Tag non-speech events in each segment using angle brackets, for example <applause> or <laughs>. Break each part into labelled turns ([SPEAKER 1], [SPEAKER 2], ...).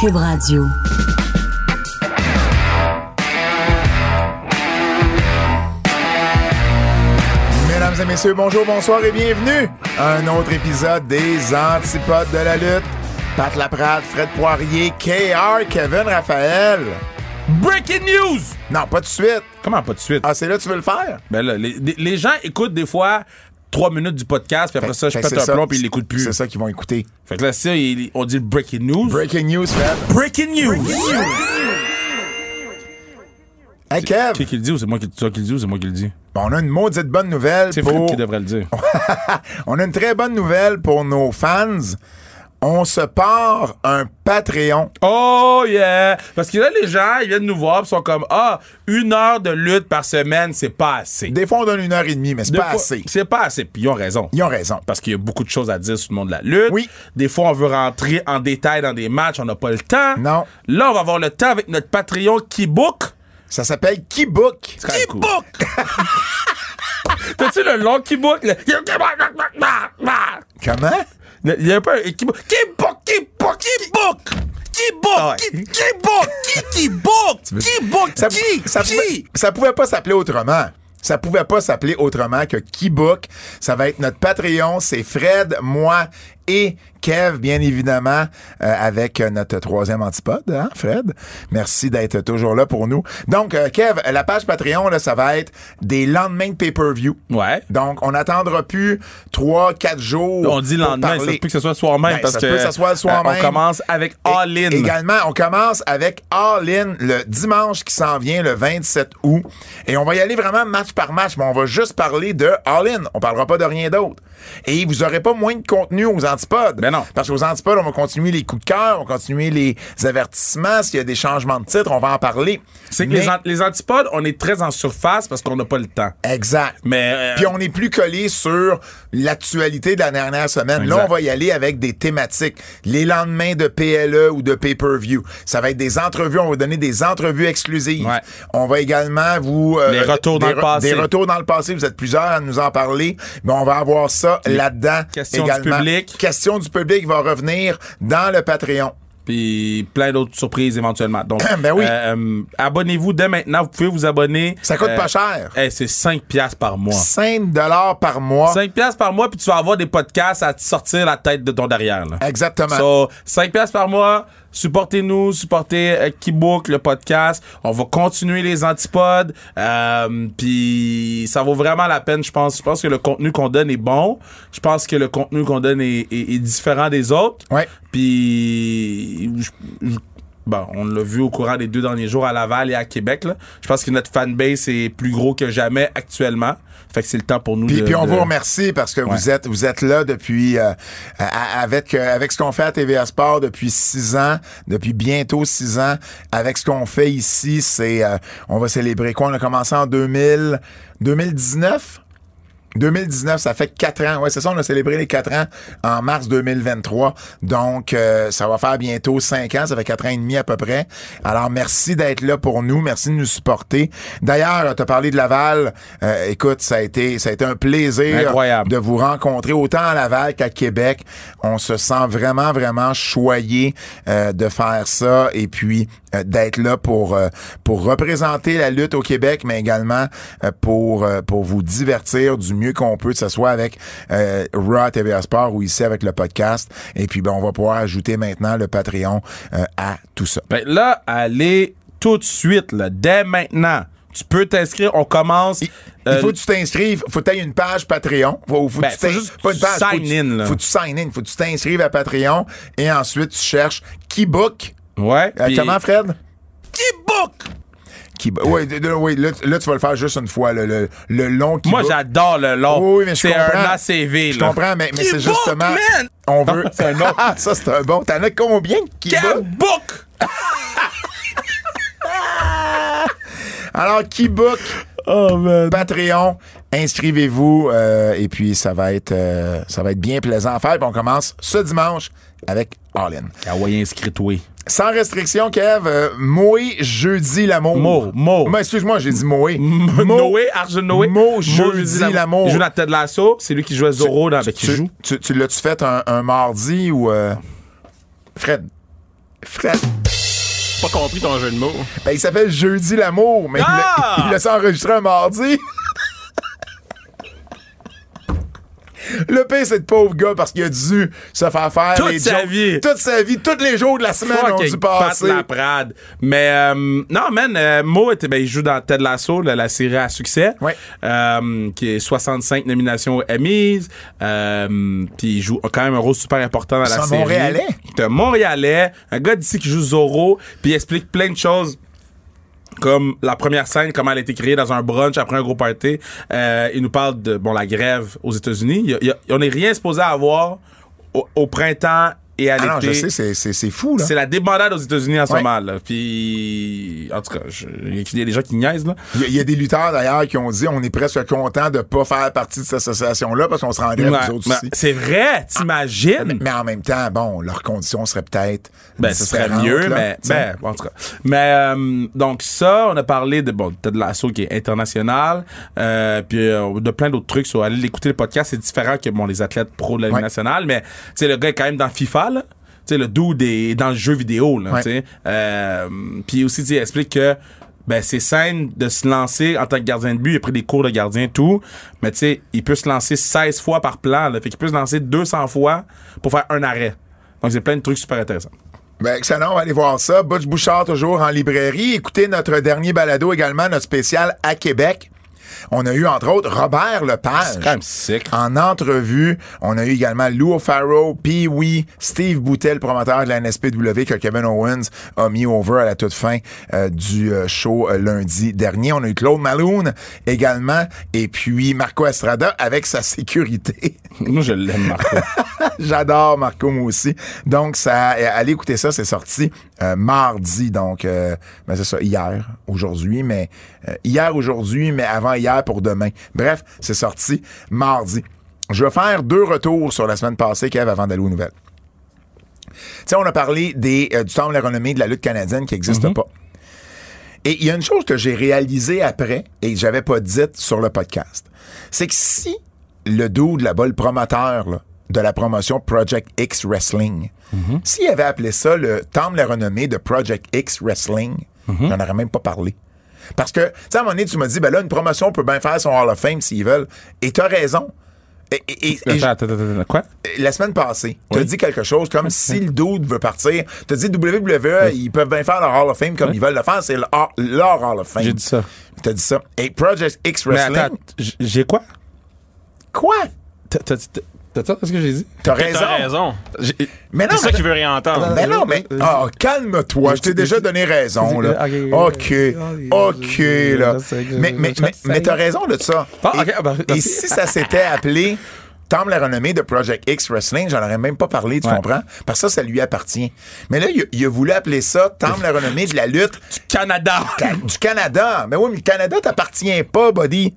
[SPEAKER 1] Cube Radio.
[SPEAKER 2] Mesdames et messieurs, bonjour, bonsoir et bienvenue à un autre épisode des Antipodes de la lutte. Pat Laprade, Fred Poirier, KR, Kevin Raphaël.
[SPEAKER 3] Breaking news!
[SPEAKER 2] Non, pas tout de suite.
[SPEAKER 3] Comment pas de suite?
[SPEAKER 2] Ah, c'est là que tu veux le faire?
[SPEAKER 3] Ben là, les, les gens écoutent des fois trois minutes du podcast, puis après ça, je pète un plomb, puis ils l'écoutent plus.
[SPEAKER 2] C'est ça qu'ils vont écouter.
[SPEAKER 3] Fait que là, ça, il- on dit breaking news.
[SPEAKER 2] Breaking news, Fred.
[SPEAKER 3] breaking news!
[SPEAKER 2] Hey, Kev,
[SPEAKER 3] Qui qui le dit ou c'est moi qui, toi qui le dis ou c'est moi qui le dis?
[SPEAKER 2] bon, on a une maudite bonne nouvelle
[SPEAKER 3] C'est Fred
[SPEAKER 2] pour...
[SPEAKER 3] qui devrait le dire. <laughs>
[SPEAKER 2] On a une très bonne nouvelle pour nos fans. On se part un Patreon.
[SPEAKER 3] Oh yeah! Parce que là, les gens, ils viennent nous voir, ils sont comme, ah, une heure de lutte par semaine, c'est pas assez.
[SPEAKER 2] Des fois, on donne une heure et demie, mais c'est pas
[SPEAKER 3] fois,
[SPEAKER 2] assez.
[SPEAKER 3] C'est pas assez, puis ils ont raison.
[SPEAKER 2] Ils ont raison.
[SPEAKER 3] Parce qu'il y a beaucoup de choses à dire sur le monde de la lutte.
[SPEAKER 2] Oui.
[SPEAKER 3] Des fois, on veut rentrer en détail dans des matchs, on n'a pas le temps.
[SPEAKER 2] Non.
[SPEAKER 3] Là, on va avoir le temps avec notre Patreon qui book.
[SPEAKER 2] Ça s'appelle
[SPEAKER 3] même cool. <laughs> T'as-tu le long qui book? Le...
[SPEAKER 2] Comment?
[SPEAKER 3] Il y a un peu un
[SPEAKER 2] ouais.
[SPEAKER 3] qui, qui book, qui qui book, qui book,
[SPEAKER 2] Ça, pouvait, ça pouvait pas s'appeler autrement. Ça pouvait pas s'appeler autrement que Keybook. Ça va être notre Patreon. C'est Fred, moi et Kev, bien évidemment, euh, avec notre troisième antipode, hein, Fred? Merci d'être toujours là pour nous. Donc, euh, Kev, la page Patreon, là, ça va être des lendemains de pay-per-view.
[SPEAKER 3] Ouais.
[SPEAKER 2] Donc, on n'attendra plus trois, quatre jours.
[SPEAKER 3] On dit lendemain, ça peut que ce soit le soir même
[SPEAKER 2] Ben,
[SPEAKER 3] parce
[SPEAKER 2] ça
[SPEAKER 3] que
[SPEAKER 2] peut que ça soit le soir
[SPEAKER 3] euh,
[SPEAKER 2] même.
[SPEAKER 3] on commence avec All In.
[SPEAKER 2] Et- Également, on commence avec All In le dimanche qui s'en vient, le 27 août. Et on va y aller vraiment match par match, mais on va juste parler de All In. On parlera pas de rien d'autre. Et vous aurez pas moins de contenu aux antipodes.
[SPEAKER 3] Ben non.
[SPEAKER 2] Parce qu'aux antipodes, on va continuer les coups de cœur, on va continuer les avertissements. S'il y a des changements de titre, on va en parler.
[SPEAKER 3] C'est que
[SPEAKER 2] Mais-
[SPEAKER 3] les, an- les antipodes, on est très en surface parce qu'on n'a pas le temps.
[SPEAKER 2] Exact.
[SPEAKER 3] Mais euh,
[SPEAKER 2] Puis on est plus collé sur l'actualité de la dernière semaine. Là,
[SPEAKER 3] Exact.
[SPEAKER 2] on va y aller avec des thématiques. Les lendemains de PLE ou de pay-per-view. Ça va être des entrevues. On va donner des entrevues exclusives.
[SPEAKER 3] Ouais.
[SPEAKER 2] On va également vous... euh,
[SPEAKER 3] Des retours dans
[SPEAKER 2] des
[SPEAKER 3] le passé.
[SPEAKER 2] Des retours dans le passé. Vous êtes plusieurs à nous en parler. Mais on va avoir ça là-dedans.
[SPEAKER 3] questions du public.
[SPEAKER 2] Questions du public va revenir dans le Patreon.
[SPEAKER 3] puis plein d'autres surprises éventuellement. Donc, <coughs>
[SPEAKER 2] Ben oui.
[SPEAKER 3] euh, euh, abonnez-vous dès maintenant. Vous pouvez vous abonner.
[SPEAKER 2] Ça coûte
[SPEAKER 3] Euh,
[SPEAKER 2] pas cher.
[SPEAKER 3] eh, c'est 5 piastres par mois.
[SPEAKER 2] 5 dollars par mois.
[SPEAKER 3] 5 piastres par mois, puis tu vas avoir des podcasts à te sortir la tête de ton derrière. Là.
[SPEAKER 2] Exactement.
[SPEAKER 3] So, 5 piastres par mois, supportez-nous, supportez euh, Keybook, le podcast. On va continuer les antipodes. Euh, puis ça vaut vraiment la peine, je pense. Je pense que le contenu qu'on donne est bon. Je pense que le contenu qu'on donne est, est- est différent des autres.
[SPEAKER 2] Ouais.
[SPEAKER 3] Puis bon, on l'a vu au courant des deux derniers jours à Laval et à Québec. Là. Je pense que notre fanbase est plus gros que jamais actuellement. Fait que c'est le temps pour nous
[SPEAKER 2] Puis,
[SPEAKER 3] de...
[SPEAKER 2] puis on
[SPEAKER 3] de-
[SPEAKER 2] vous remercie parce que vous êtes vous êtes là depuis euh, avec euh, avec ce qu'on fait à TVA Sport depuis six ans, depuis bientôt six ans. Avec ce qu'on fait ici, c'est euh, on va célébrer quoi? On a commencé en 2000 2019. 2019, ça fait quatre ans. Ouais, c'est ça, on a célébré les quatre ans en mars 2023. Donc, euh, ça va faire bientôt cinq ans. Ça fait quatre ans et demi à peu près. Alors, merci d'être là pour nous. Merci de nous supporter. D'ailleurs, tu as parlé de Laval. Euh, écoute, ça a été, ça a été un plaisir
[SPEAKER 3] Incroyable.
[SPEAKER 2] de vous rencontrer autant à Laval qu'à Québec. On se sent vraiment, vraiment choyé euh, de faire ça et puis euh, d'être là pour euh, pour représenter la lutte au Québec, mais également euh, pour pour vous divertir du mieux qu'on peut, que ce soit avec euh, Raw TVA Sport ou ici avec le podcast. Et puis ben on va pouvoir ajouter maintenant le Patreon euh, à tout ça.
[SPEAKER 3] Ben là, allez tout de suite, là, dès maintenant. Tu peux t'inscrire, on commence.
[SPEAKER 2] Il
[SPEAKER 3] euh,
[SPEAKER 2] faut que tu t'inscrives, faut que tu aies une page Patreon. Faut, faut
[SPEAKER 3] Ben,
[SPEAKER 2] que tu
[SPEAKER 3] faut juste
[SPEAKER 2] pas une page, faut
[SPEAKER 3] sign
[SPEAKER 2] tu-
[SPEAKER 3] in, là.
[SPEAKER 2] Faut que tu sign in, faut que tu t'inscrives à Patreon et ensuite tu cherches Keybook.
[SPEAKER 3] Ouais.
[SPEAKER 2] Euh, comment, Fred?
[SPEAKER 3] Keybook!
[SPEAKER 2] Oui, oui, là, tu- là, tu vas le faire juste une fois, le, le, le long
[SPEAKER 3] Moi, j'adore le long.
[SPEAKER 2] Oui, oui, mais je
[SPEAKER 3] c'est
[SPEAKER 2] comprends.
[SPEAKER 3] un ACV.
[SPEAKER 2] Je comprends, mais, mais c'est justement.
[SPEAKER 3] man!
[SPEAKER 2] On veut.
[SPEAKER 3] C'est un autre.
[SPEAKER 2] Ah, <laughs> ça, c'est un bon. T'en as combien de Keybook? <laughs> Alors, Keybook,
[SPEAKER 3] Oh, man.
[SPEAKER 2] Patreon, inscrivez-vous euh, et puis ça va être euh, ça va être bien plaisant à faire. Puis on commence ce dimanche avec All In.
[SPEAKER 3] Hawaii inscrit, oui.
[SPEAKER 2] Sans restriction, Kev, euh, Moé jeudi l'amour.
[SPEAKER 3] Mo, Mo.
[SPEAKER 2] Ben, excuse-moi, j'ai dit Moé. <laughs>
[SPEAKER 3] Noé, Arjun Noé.
[SPEAKER 2] Mo, jeudi l'amour.
[SPEAKER 3] Il joue dans Ted Lasso. C'est lui qui jouait Zorro dans avec qui
[SPEAKER 2] Tu,
[SPEAKER 3] joue.
[SPEAKER 2] tu, tu l'as-tu fait un, un mardi ou. euh, Fred? Fred.
[SPEAKER 1] Pas compris ton jeu de mots.
[SPEAKER 2] Ben, il s'appelle Jeudi l'amour, mais il l'a-
[SPEAKER 1] Ah! <laughs>
[SPEAKER 2] il l'a enregistré un mardi. <laughs> Le pire, c'est le pauvre gars parce qu'il a dû se faire faire
[SPEAKER 3] Toute
[SPEAKER 2] les
[SPEAKER 3] sa
[SPEAKER 2] jokes-
[SPEAKER 3] vie.
[SPEAKER 2] Toute sa vie, tous les jours de la semaine ont dû passer.
[SPEAKER 3] Laprade. Mais euh, non, man, euh, Mo était, ben, il joue dans Ted Lasso, la, la série à succès,
[SPEAKER 2] Ouais.
[SPEAKER 3] euh, qui est 65 nominations émises. Puis il joue quand même un rôle super important dans
[SPEAKER 2] C'est
[SPEAKER 3] la
[SPEAKER 2] un
[SPEAKER 3] série.
[SPEAKER 2] Montréalais?
[SPEAKER 3] C'est un Montréalais, un gars d'ici qui joue Zorro, puis il explique plein de choses comme la première scène, comment elle a été créée dans un brunch après un gros party. Euh, il nous parle de bon la grève aux États-Unis. On n'est rien supposé avoir au printemps et à
[SPEAKER 2] Ah non, je
[SPEAKER 3] l'été.
[SPEAKER 2] sais, c'est- fou, là.
[SPEAKER 3] C'est la débandade aux États-Unis en ce
[SPEAKER 2] Ouais.
[SPEAKER 3] moment. Là. Puis, en tout cas, je- il y a des gens qui niaisent. Là.
[SPEAKER 2] Il y, a- il y a des lutteurs d'ailleurs qui ont dit on est presque content de pas faire partie de cette association-là parce qu'on se rendrait
[SPEAKER 3] Ouais,
[SPEAKER 2] nous autres aussi.
[SPEAKER 3] c'est vrai, t'imagines?
[SPEAKER 2] Mais en même temps, bon, leurs conditions seraient peut-être.
[SPEAKER 3] Ben, ce serait mieux,
[SPEAKER 2] là,
[SPEAKER 3] mais, ben, en tout cas. Mais, euh, donc, ça, on a parlé de, bon, de l'assaut qui est international, euh, puis euh, de plein d'autres trucs sur aller l'écouter le podcast, c'est différent que, bon, les athlètes pro de la Ligue nationale, mais, tu sais, le gars est quand même dans FIFA, là. Tu sais, le dude est dans le jeu vidéo, là,
[SPEAKER 2] Ouais.
[SPEAKER 3] tu sais. Euh, puis aussi, tu explique que, ben, c'est sain de se lancer en tant que gardien de but. Il a pris des cours de gardien, tout. Mais, tu sais, il peut se lancer 16 fois par plan, là. Fait qu'il peut se lancer 200 fois pour faire un arrêt. Donc, c'est plein de trucs super intéressants.
[SPEAKER 2] Ben, excellent, on va aller voir ça. Butch Bouchard, toujours en librairie. Écoutez notre dernier balado également, notre spécial à Québec. On a eu, entre autres, Robert Lepage.
[SPEAKER 3] C'est quand même sick.
[SPEAKER 2] En entrevue, on a eu également Lou O'Farrell, Pee Wee, Steve Boutel, promoteur de la NSPW que Kevin Owens a mis over à la toute fin euh, du euh, show euh, lundi dernier. On a eu Claude Malone également et puis Marco Estrada avec sa sécurité. <laughs>
[SPEAKER 3] Moi, je l'aime, Marco. <laughs>
[SPEAKER 2] J'adore Marco, moi aussi. Donc, ça, allez écouter ça, c'est sorti euh, mardi, donc, euh, ben, c'est ça, hier, aujourd'hui, mais euh, hier, aujourd'hui, mais avant hier pour demain. Bref, c'est sorti mardi. Je vais faire deux retours sur la semaine passée, Kev, avant d'aller aux nouvelles. Tu sais, on a parlé des, euh, du temple de la renommée de la lutte canadienne qui n'existe pas. Et il y a une chose que j'ai réalisée après et que j'avais pas dite sur le podcast. C'est que si le dude là-bas, le promoteur là, de la promotion Project X Wrestling, s'il avait appelé ça le temple de la renommée de Project X Wrestling, j'en aurais même pas parlé. Parce que, tu sais, à un moment donné, tu m'as dit, ben là, une promotion peut bien faire son Hall of Fame s'ils veulent. Et raison. Et- et- et
[SPEAKER 3] Attends, attends, attends, quoi?
[SPEAKER 2] la semaine passée, t'as
[SPEAKER 3] Oui.
[SPEAKER 2] dit quelque chose comme si le dude veut partir. T'as dit WWE, ils peuvent bien faire leur Hall of Fame comme ils veulent le faire, c'est leur, leur Hall of Fame.
[SPEAKER 3] J'ai dit ça.
[SPEAKER 2] T'as dit ça. Et Project X Wrestling?
[SPEAKER 3] j'ai quoi?
[SPEAKER 2] Quoi?
[SPEAKER 3] T'as entendu ce que j'ai dit?
[SPEAKER 2] T'as
[SPEAKER 1] T'as
[SPEAKER 2] raison. Mais non,
[SPEAKER 1] C'est ça
[SPEAKER 2] mais-
[SPEAKER 1] qu'il veut réentendre.
[SPEAKER 2] Mais non, mais. Ah, calme-toi. Je t'ai déjà donné raison, là. OK. OK, là. Mais, mais, mais, mais t'as raison de ça.
[SPEAKER 3] Ah,
[SPEAKER 2] Et-
[SPEAKER 3] ah,
[SPEAKER 2] Et
[SPEAKER 3] merci.
[SPEAKER 2] si ça s'était appelé Tom la renommée de Project X Wrestling, j'en aurais même pas parlé, tu
[SPEAKER 3] Ouais.
[SPEAKER 2] comprends? Parce que ça, ça lui appartient. Mais là, il, a- il a voulu appeler ça Tom la renommée de la lutte <laughs>
[SPEAKER 3] Canada!
[SPEAKER 2] Ca- du Canada. Mais oui, mais le Canada t'appartient pas, buddy.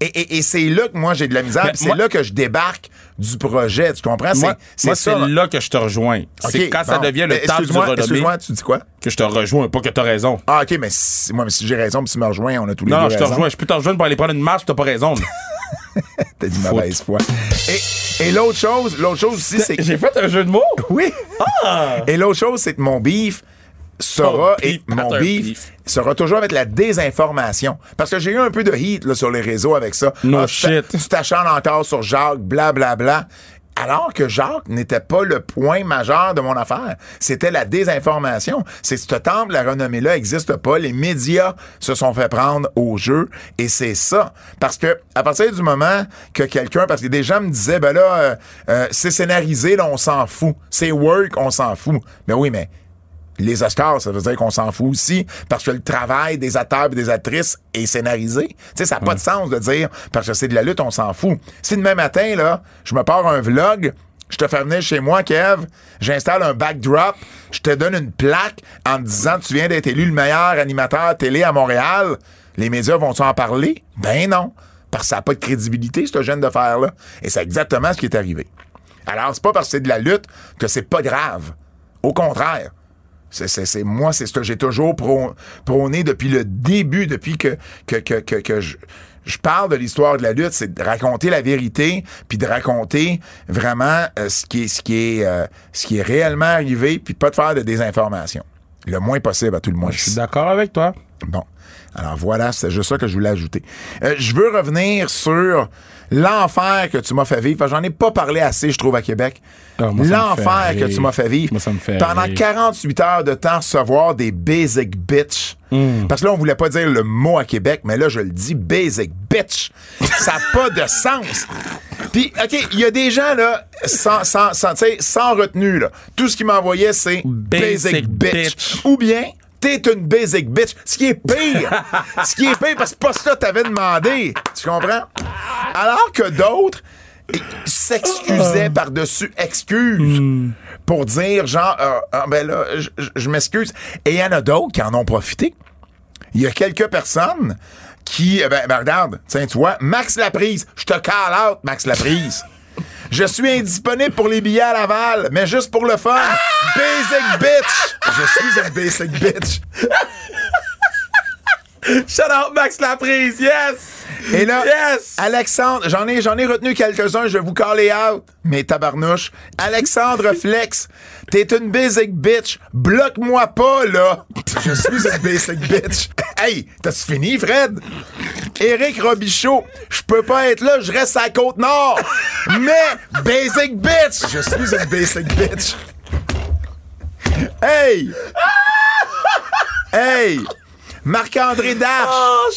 [SPEAKER 2] Et, et- et c'est là que moi j'ai de la misère. C'est là que je débarque du projet. Tu comprends?
[SPEAKER 3] Moi,
[SPEAKER 2] c'est ça.
[SPEAKER 3] là que je te rejoins. C'est quand ça devient le temps du renommé
[SPEAKER 2] Excuse-moi, tu dis quoi?
[SPEAKER 3] que je te rejoins, pas que t'as raison.
[SPEAKER 2] Ah, OK, mais si, moi, mais si j'ai raison, puis si tu me rejoins, on a tous les
[SPEAKER 3] Non,
[SPEAKER 2] deux
[SPEAKER 3] non, je te rejoins. Je peux te rejoindre pour aller prendre une marche, t'as pas raison. <laughs>
[SPEAKER 2] T'as dit mauvaise foi. Et, et l'autre chose, l'autre chose aussi, c'est que...
[SPEAKER 3] J'ai fait un jeu de mots?
[SPEAKER 2] Oui. Et l'autre chose, c'est que mon beef sera,
[SPEAKER 3] beef,
[SPEAKER 2] et mon beef,
[SPEAKER 3] beef.
[SPEAKER 2] sera toujours avec la désinformation. Parce que j'ai eu un peu de heat là, sur les réseaux avec ça.
[SPEAKER 3] No
[SPEAKER 2] Ah,
[SPEAKER 3] shit.
[SPEAKER 2] Tu t'acharnes encore sur Jacques, blablabla. Bla, bla. Alors que Jacques n'était pas le point majeur de mon affaire. C'était la désinformation. C'est ce temple, la renommée-là n'existe pas. Les médias se sont fait prendre au jeu. Et c'est ça. Parce que, à partir du moment que quelqu'un, parce que des gens me disaient, ben là, euh, euh, c'est scénarisé, là, on s'en fout. C'est work, on s'en fout. Ben oui, mais les Oscars, ça veut dire qu'on s'en fout aussi parce que le travail des acteurs et des actrices est scénarisé. Tu sais, ça n'a pas de sens de dire parce que c'est de la lutte, on s'en fout. Si demain matin, là, je me pars un vlog, je te fais venir chez moi, Kev, j'installe un backdrop, je te donne une plaque en te disant tu viens d'être élu le meilleur animateur télé à Montréal, les médias vont-ils en parler? Ben non. Parce que ça n'a pas de crédibilité, ce jeune de faire-là. Et c'est exactement ce qui est arrivé. Alors, c'est pas parce que c'est de la lutte que c'est pas grave. Au contraire. C'est, moi, c'est ce que j'ai toujours prô- prôné depuis le début, depuis que, que, que, que, que je, je parle de l'histoire de la lutte, c'est de raconter la vérité, puis de raconter vraiment euh, ce qui est ce qui est euh, ce qui est réellement arrivé, puis pas de faire de désinformation. Le moins possible à tout le monde.
[SPEAKER 3] Je suis d'accord avec toi.
[SPEAKER 2] Bon. Alors voilà, c'est juste ça que je voulais ajouter. Euh, je veux revenir sur l'enfer que tu m'as fait vivre. J'en ai pas parlé assez, je trouve, à Québec.
[SPEAKER 3] Ah,
[SPEAKER 2] l'enfer que tu m'as fait vivre.
[SPEAKER 3] Moi, ça me fait
[SPEAKER 2] Pendant
[SPEAKER 3] rire.
[SPEAKER 2] 48 heures de temps, recevoir des basic bitch.
[SPEAKER 3] Hmm.
[SPEAKER 2] Parce que là, on voulait pas dire le mot à Québec, mais là, je le dis basic bitch. ça n'a <laughs> pas de sens. Puis, OK, il y a des gens, là, sans, sans, sans, sans retenue, là. Tout ce qu'ils m'envoyaient, c'est basic,
[SPEAKER 3] Basic
[SPEAKER 2] bitch.
[SPEAKER 3] bitch.
[SPEAKER 2] Ou bien, t'es une basic bitch. Ce qui est pire. <laughs> ce qui est pire, parce que pas ça t'avais demandé. Tu comprends? Alors que d'autres s'excusaient par-dessus excuses pour dire, genre, euh, ah, ben là, je m'excuse. Et il y en a d'autres qui en ont profité. Il y a quelques personnes qui, eh ben, ben, regarde, tiens, tu vois, Max Laprise, je te call out, Max Laprise. Je suis indisponible pour les billets à Laval, mais juste pour le fun. Basic bitch! Je suis un basic bitch.
[SPEAKER 3] Shout out Max Laprise, yes!
[SPEAKER 2] Et là,
[SPEAKER 3] Yes!
[SPEAKER 2] Alexandre, j'en ai, j'en ai retenu quelques-uns, je vais vous caller out, mais tabarnouche. Alexandre <laughs> Flex, t'es une basic bitch. Bloque-moi pas, là. Je suis une basic bitch. Hey, t'as-tu fini, Fred? Éric Robichaud, je peux pas être là, je reste à Côte-Nord. Mais, basic bitch. Je suis une basic bitch. Hey! <laughs> Hey! Marc-André Darche!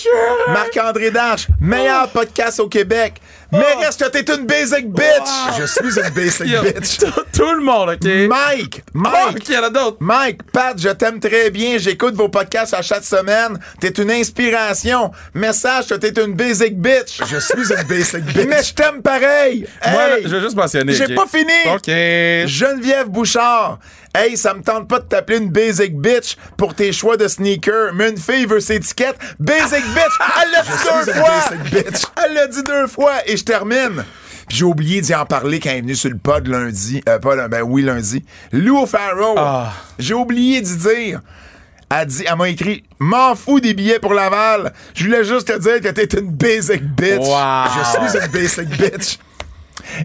[SPEAKER 3] Oh,
[SPEAKER 2] Marc-André Darche, meilleur podcast au Québec. Mais reste que t'es une basic bitch. Je suis une basic bitch. <laughs>
[SPEAKER 3] tout- le monde, OK?
[SPEAKER 2] Mike,
[SPEAKER 3] Oh,
[SPEAKER 2] Mike,
[SPEAKER 3] y en a d'autres.
[SPEAKER 2] Mike, Pat, je t'aime très bien. J'écoute vos podcasts à chaque semaine. T'es une inspiration. Message que t'es une basic bitch. Je suis une basic bitch. Mais je t'aime pareil.
[SPEAKER 3] Moi, là, je vais juste mentionner.
[SPEAKER 2] J'ai pas fini.
[SPEAKER 3] OK.
[SPEAKER 2] Geneviève Bouchard. Hey, ça me tente pas de t'appeler une basic bitch pour tes choix de sneakers, mais une fille veut ses étiquettes. Basic bitch! Elle l'a dit deux fois! Elle l'a dit deux fois et je termine. Puis j'ai oublié d'y en parler quand elle est venue sur le pod lundi. Euh, pas lundi, ben oui, lundi. Lou Farrow.
[SPEAKER 3] Ah.
[SPEAKER 2] J'ai oublié d'y dire. Elle, dit, elle m'a écrit M'en fous des billets pour Laval. Je voulais juste te dire que t'es une basic bitch.
[SPEAKER 3] Wow.
[SPEAKER 2] Je suis une basic bitch.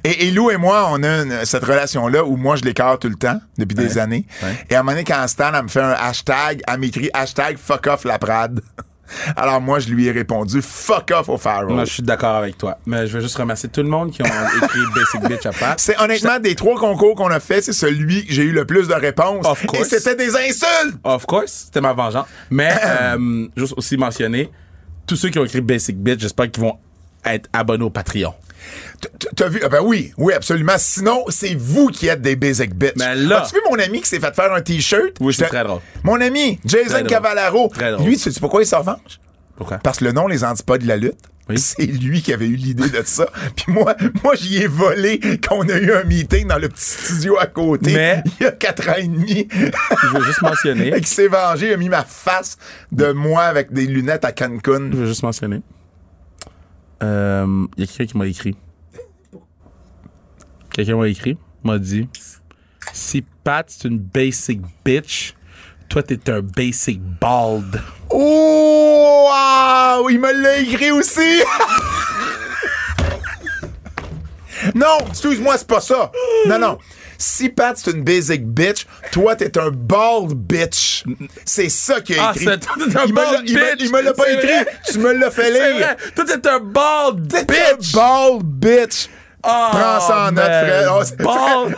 [SPEAKER 2] Et, et Lou et moi, on a une- cette relation-là où moi, je l'écarte tout le temps, depuis des années. Et à un moment donné, quand Stan, elle me fait un hashtag, elle m'écrit hashtag fuck off la Prade. <laughs> Alors moi, je lui ai répondu fuck off au Pharaoh.
[SPEAKER 3] Moi, je suis d'accord avec toi. Mais je veux juste remercier tout le monde qui ont <laughs> écrit Basic Bitch à part.
[SPEAKER 2] C'est honnêtement des trois concours qu'on a fait, c'est celui que j'ai eu le plus de réponses.
[SPEAKER 3] Of
[SPEAKER 2] Et
[SPEAKER 3] course.
[SPEAKER 2] c'était des insultes!
[SPEAKER 3] Of course, c'était ma vengeance. Mais <laughs> euh, juste aussi mentionner, tous ceux qui ont écrit Basic Bitch, j'espère qu'ils vont être abonnés au Patreon.
[SPEAKER 2] T'as vu? Ah ben oui, oui, absolument. Sinon, c'est vous qui êtes des basic bitch.
[SPEAKER 3] Mais là-
[SPEAKER 2] As-tu vu mon ami qui s'est fait faire un t-shirt?
[SPEAKER 3] Oui, c'est très drôle.
[SPEAKER 2] Mon ami, Jason. Cavallaro.
[SPEAKER 3] Très drôle.
[SPEAKER 2] Lui, tu sais pourquoi il se revanche?
[SPEAKER 3] Pourquoi?
[SPEAKER 2] Parce que le nom, les antipodes de la lutte,
[SPEAKER 3] Oui.
[SPEAKER 2] c'est lui qui avait eu l'idée de ça. <laughs> Puis moi, moi j'y ai volé qu'on a eu un meeting dans le petit studio à côté
[SPEAKER 3] Mais-
[SPEAKER 2] il y a quatre ans et demi.
[SPEAKER 3] Je veux juste mentionner. <laughs>
[SPEAKER 2] Et qui s'est vengé, il a mis ma face de moi avec des lunettes à Cancun.
[SPEAKER 3] Je veux juste mentionner. Euh, Il y a quelqu'un qui m'a écrit. Quelqu'un m'a écrit, m'a dit Si Pat, c'est une basic bitch, toi, t'es un basic bald.
[SPEAKER 2] Oh, wow! Il me l'a écrit aussi! <laughs> non, excuse-moi, c'est pas ça. Non, non. Si Pat, c'est une basic bitch, toi, t'es un bald bitch. C'est ça qu'il a
[SPEAKER 3] Ah,
[SPEAKER 2] écrit.
[SPEAKER 3] c'est toi, t'es un
[SPEAKER 2] il
[SPEAKER 3] bald
[SPEAKER 2] me-
[SPEAKER 3] bitch.
[SPEAKER 2] Il me l'a pas
[SPEAKER 3] C'est
[SPEAKER 2] écrit.
[SPEAKER 3] vrai.
[SPEAKER 2] Tu me l'as fait
[SPEAKER 3] C'est
[SPEAKER 2] lire.
[SPEAKER 3] toi, t'es un bald
[SPEAKER 2] T'es
[SPEAKER 3] bitch.
[SPEAKER 2] un bald bitch.
[SPEAKER 3] Oh,
[SPEAKER 2] Prends ça en note. Fred. Oh, c'est-
[SPEAKER 3] Bald,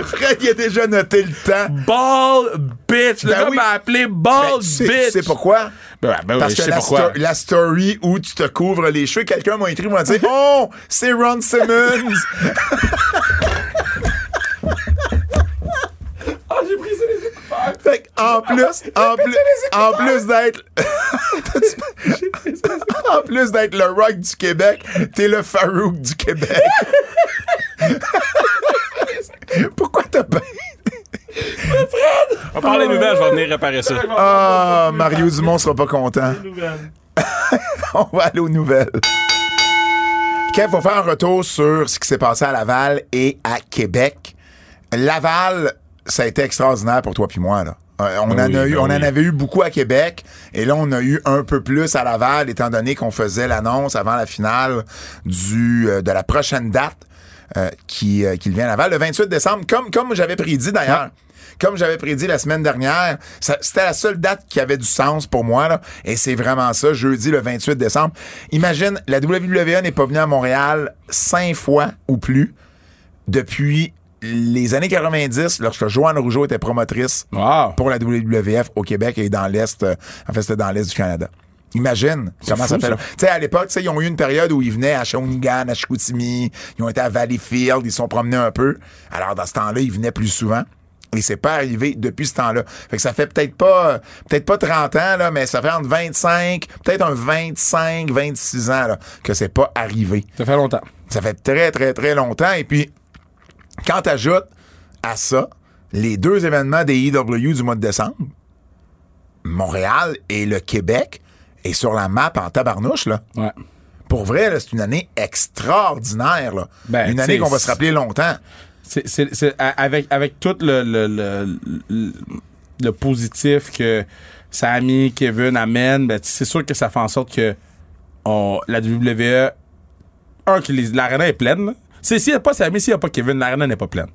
[SPEAKER 3] <laughs>
[SPEAKER 2] Fred, il a déjà noté le temps.
[SPEAKER 3] bald bitch. Le
[SPEAKER 2] Ben
[SPEAKER 3] gars
[SPEAKER 2] oui.
[SPEAKER 3] m'a appelé
[SPEAKER 2] Ben,
[SPEAKER 3] bald
[SPEAKER 2] tu sais-
[SPEAKER 3] bitch.
[SPEAKER 2] Tu sais pourquoi?
[SPEAKER 3] Ben, ben oui,
[SPEAKER 2] Parce
[SPEAKER 3] je
[SPEAKER 2] que
[SPEAKER 3] sais
[SPEAKER 2] la,
[SPEAKER 3] pourquoi.
[SPEAKER 2] sto- la story où tu te couvres les cheveux, quelqu'un m'a écrit, m'a dit <laughs> Oh, c'est Ron Simmons. <laughs> fait que, en plus, en plus, en plus d'être. <laughs> en plus d'être le rock du Québec, t'es le Farouk du Québec. <laughs> Pourquoi t'as pas.
[SPEAKER 1] On parle des nouvelles, je vais venir réparer ça.
[SPEAKER 2] Ah, Mario Dumont sera pas content. <laughs> On va aller aux nouvelles. Kev, faut faire un retour sur ce qui s'est passé à Laval et à Québec. Laval, ça a été extraordinaire pour toi puis moi, là. Euh, on, en
[SPEAKER 1] oui,
[SPEAKER 2] a eu,
[SPEAKER 1] ben
[SPEAKER 2] en avait eu beaucoup à Québec. Et là, on a eu un peu plus à Laval, étant donné qu'on faisait l'annonce avant la finale du, euh, de la prochaine date euh, qui, qui vient à Laval, le 28 décembre, comme, comme j'avais prédit d'ailleurs. Comme j'avais prédit la semaine dernière, c'était la seule date qui avait du sens pour moi. Là, et c'est vraiment ça, jeudi le 28 décembre. Imagine, la WWE n'est pas venue à Montréal cinq fois ou plus depuis les années 90, lorsque Joanne Rougeau était promotrice
[SPEAKER 3] Wow.
[SPEAKER 2] pour la WWF au Québec et dans l'Est. euh, en fait, c'était dans l'Est du Canada. Imagine comment ça
[SPEAKER 3] fou,
[SPEAKER 2] fait.
[SPEAKER 3] ça.
[SPEAKER 2] Tu sais, à l'époque, tu sais, ils ont eu une période où ils venaient à Shawinigan, à Chicoutimi, ils ont été à Valleyfield, ils se sont promenés un peu. Alors, dans ce temps-là, ils venaient plus souvent. Et c'est pas arrivé depuis ce temps-là. Fait que ça fait peut-être pas, peut-être pas 30 ans, là, mais ça fait entre 25, peut-être un 25, 26 ans, là, que c'est pas arrivé.
[SPEAKER 3] Ça fait longtemps.
[SPEAKER 2] Ça fait très, très, très longtemps. Et puis, quand t'ajoutes à ça les deux événements des EW du mois de décembre, Montréal et le Québec est sur la map en tabarnouche, là.
[SPEAKER 3] Ouais.
[SPEAKER 2] Pour vrai, c'est une année extraordinaire, là.
[SPEAKER 3] Ben,
[SPEAKER 2] une année qu'on va se rappeler longtemps.
[SPEAKER 3] C'est, avec, avec tout le, le, le, le- le positif que Sammy, Kevin amènent, ben, c'est sûr que ça fait en sorte que on- la WWE, un, que l'arena est pleine. là. C'est, s'il n'y a pas Sammy, s'il n'y a pas Kevin, l'arena n'est pas pleine.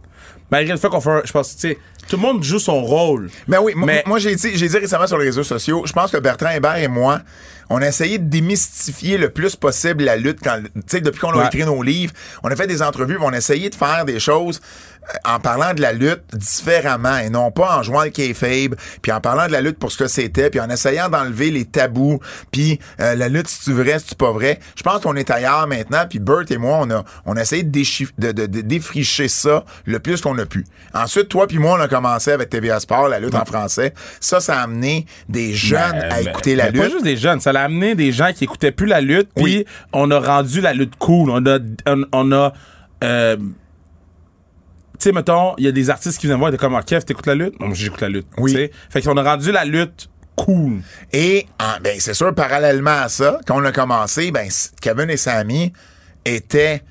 [SPEAKER 3] Malgré le fait qu'on fait, un- je pense, tu sais, tout le monde joue son rôle.
[SPEAKER 2] Mais oui, moi-
[SPEAKER 3] Mais-
[SPEAKER 2] moi j'ai dit, j'ai dit récemment sur les réseaux sociaux, je pense que Bertrand Hébert et moi, on a essayé de démystifier le plus possible la lutte quand, tu sais, depuis qu'on a
[SPEAKER 3] Ouais.
[SPEAKER 2] écrit nos livres, on a fait des entrevues, on a essayé de faire des choses en parlant de la lutte différemment et non pas en jouant le kayfabe, puis en parlant de la lutte pour ce que c'était, puis en essayant d'enlever les tabous, puis euh, la lutte si tu vrai, si tu pas vrai. Je pense qu'on est ailleurs maintenant, puis Bert et moi, on a, on a essayé de, de, de- de défricher ça le plus qu'on a pu. Ensuite, toi puis moi, on a commencé avec TVA Sport, la lutte en français. Ça, ça a amené des jeunes
[SPEAKER 3] Ben,
[SPEAKER 2] à
[SPEAKER 3] ben,
[SPEAKER 2] écouter la
[SPEAKER 3] ben, Pas
[SPEAKER 2] lutte.
[SPEAKER 3] juste des jeunes, ça l'a amené des gens qui écoutaient plus la lutte, puis
[SPEAKER 2] Oui.
[SPEAKER 3] on a rendu la lutte cool. On a, on, on a, euh, sais, mettons, il y a des artistes qui viennent voir et comme, Ah, Kev, t'écoutes la lutte? Moi, j'écoute la lutte.
[SPEAKER 2] Oui.
[SPEAKER 3] Fait qu'on a rendu la lutte cool.
[SPEAKER 2] Et en- ben, c'est sûr, parallèlement à ça, quand on a commencé, ben, Kevin et Sammy étaient,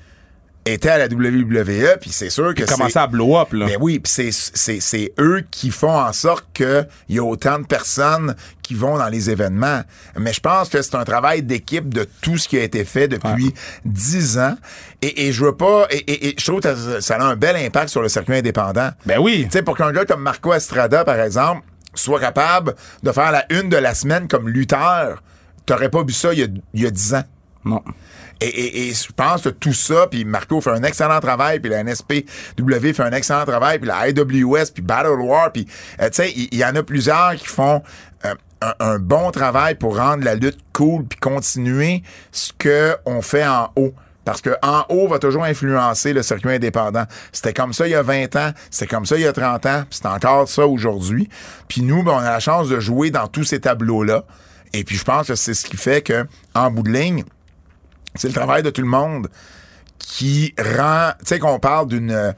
[SPEAKER 2] étaient à la WWE, puis c'est sûr que c'est...
[SPEAKER 3] à blow up, là.
[SPEAKER 2] Ben oui, puis c'est, c'est, c'est eux qui font en sorte qu'il y a autant de personnes qui vont dans les événements. Mais je pense que c'est un travail d'équipe de tout ce qui a été fait depuis dix ans. Et, et je veux pas... Et, et- et je trouve que ça, ça a un bel impact sur le circuit indépendant.
[SPEAKER 3] Ben oui.
[SPEAKER 2] Tu sais, pour qu'un gars comme Marco Estrada, par exemple, soit capable de faire la une de la semaine comme lutteur, t'aurais pas vu ça il y a, il y a 10 ans.
[SPEAKER 3] Non.
[SPEAKER 2] Et, et- et je pense que tout ça, puis Marco fait un excellent travail, puis la NSPW fait un excellent travail, puis la IWS, puis Battle War, puis euh, tu sais, il y, en a plusieurs qui font euh, un, bon travail pour rendre la lutte cool, puis continuer ce que on fait en haut. Parce que en haut va toujours influencer le circuit indépendant. C'était comme ça il y a 20 ans, c'était comme ça il y a 30 ans, c'est encore ça aujourd'hui. Puis nous, ben, on a la chance de jouer dans tous ces tableaux-là. Et puis je pense que c'est ce qui fait que, en bout de ligne, c'est le travail de tout le monde qui rend, tu sais qu'on parle d'une euh,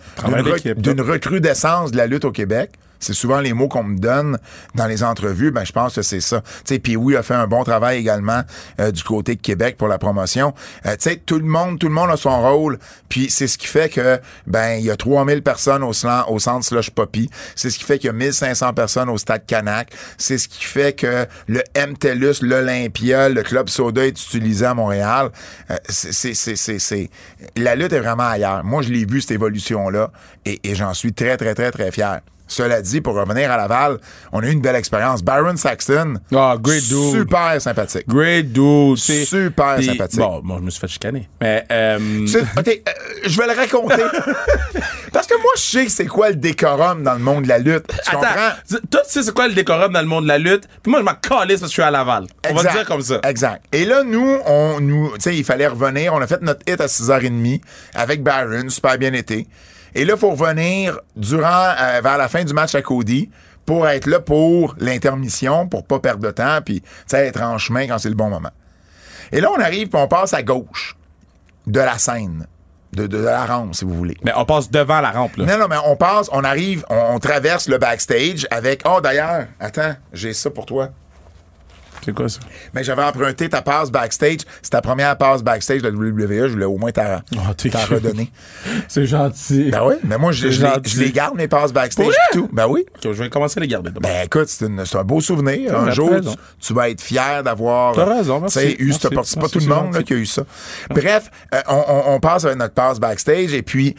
[SPEAKER 2] recrudescence de la lutte au Québec. C'est souvent les mots qu'on me donne dans les entrevues. Ben, je pense que c'est ça. Tu puis oui, a fait un bon travail également euh, du côté de Québec pour la promotion. Euh, tout le monde, tout le monde a son rôle. Puis c'est ce qui fait que ben il y a 3000 personnes au, centre Slush Poppy. C'est ce qui fait qu'il y a 1500 personnes au stade Canac. C'est ce qui fait que le MTELUS, l'Olympia, le Club Soda est utilisé à Montréal. Euh, c'est, c'est, La lutte est vraiment ailleurs. Moi, je l'ai vu, cette évolution-là, et, et j'en suis très, très, très, très fier. Cela dit, pour revenir à Laval, on a eu une belle expérience. Byron Saxton,
[SPEAKER 3] Ah, great dude.
[SPEAKER 2] super sympathique.
[SPEAKER 3] Great dude. c'est-
[SPEAKER 2] Super
[SPEAKER 3] Puis,
[SPEAKER 2] sympathique.
[SPEAKER 3] Bon, moi, je me suis fait chicaner. Mais, euh,
[SPEAKER 2] OK, euh, je vais le raconter. <laughs> Parce que moi, je sais c'est quoi le décorum dans le monde de la lutte. Tu comprends?
[SPEAKER 3] Attends, toi, tu sais c'est quoi le décorum dans le monde de la lutte? Puis moi, je m'en calisse parce que je suis à Laval. On va
[SPEAKER 2] Exact.
[SPEAKER 3] le dire comme ça.
[SPEAKER 2] Exact. Et là, nous, on nous, tu sais, il fallait revenir. On a fait notre hit à 6h30 avec Byron, super bien été. Et là, il faut revenir durant, euh, vers la fin du match à Cody pour être là pour l'intermission, pour pas perdre de temps, puis, tu sais, être en chemin quand c'est le bon moment. Et là, on arrive, puis on passe à gauche de la scène, de, de, de la rampe, si vous voulez.
[SPEAKER 3] Mais on passe devant la rampe, là.
[SPEAKER 2] Non, non, mais on passe, on arrive, on, on traverse le backstage avec. Oh, d'ailleurs, attends, j'ai ça pour toi.
[SPEAKER 3] C'est quoi ça?
[SPEAKER 2] Mais j'avais emprunté ta passe backstage. C'est ta première passe backstage de la WWE. Je voulais au moins t'en
[SPEAKER 3] Oh, cute.
[SPEAKER 2] redonner. <laughs>
[SPEAKER 3] C'est gentil.
[SPEAKER 2] Ben oui, mais moi, je, les, je les garde, mes passes backstage et tout. Ben oui.
[SPEAKER 3] Je vais commencer à les garder.
[SPEAKER 2] Ben écoute, c'est un beau souvenir. Un jour, tu, tu vas être fier d'avoir.
[SPEAKER 3] T'as raison,
[SPEAKER 2] tu
[SPEAKER 3] merci.
[SPEAKER 2] sais, eu. C'est pas
[SPEAKER 3] Merci,
[SPEAKER 2] tout le monde là, qui a eu ça. Bref, euh, on, on- on passe avec notre passe backstage et puis.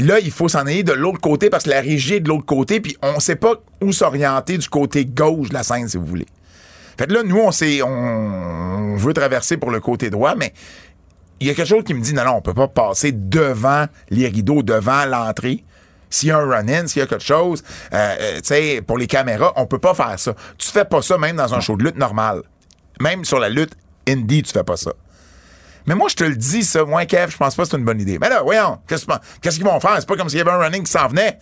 [SPEAKER 2] Là, il faut s'en aller de l'autre côté parce que la régie est de l'autre côté, puis on sait pas où s'orienter du côté gauche de la scène, si vous voulez. Fait que là, nous, on sait, on, veut traverser pour le côté droit, mais il y a quelque chose qui me dit non, non, on peut pas passer devant les rideaux, devant l'entrée. S'il y a un run-in, s'il y a quelque chose, euh, euh, tu sais, pour les caméras, on peut pas faire ça. Tu fais pas ça même dans un show de lutte normal. Même sur la lutte indie, tu fais pas ça. Mais moi, je te le dis, ça, moi, Kev, je pense pas que c'est une bonne idée. Mais là, voyons, qu'est-ce que- qu'est-ce qu'ils vont faire? C'est pas comme s'il y avait un running qui s'en venait.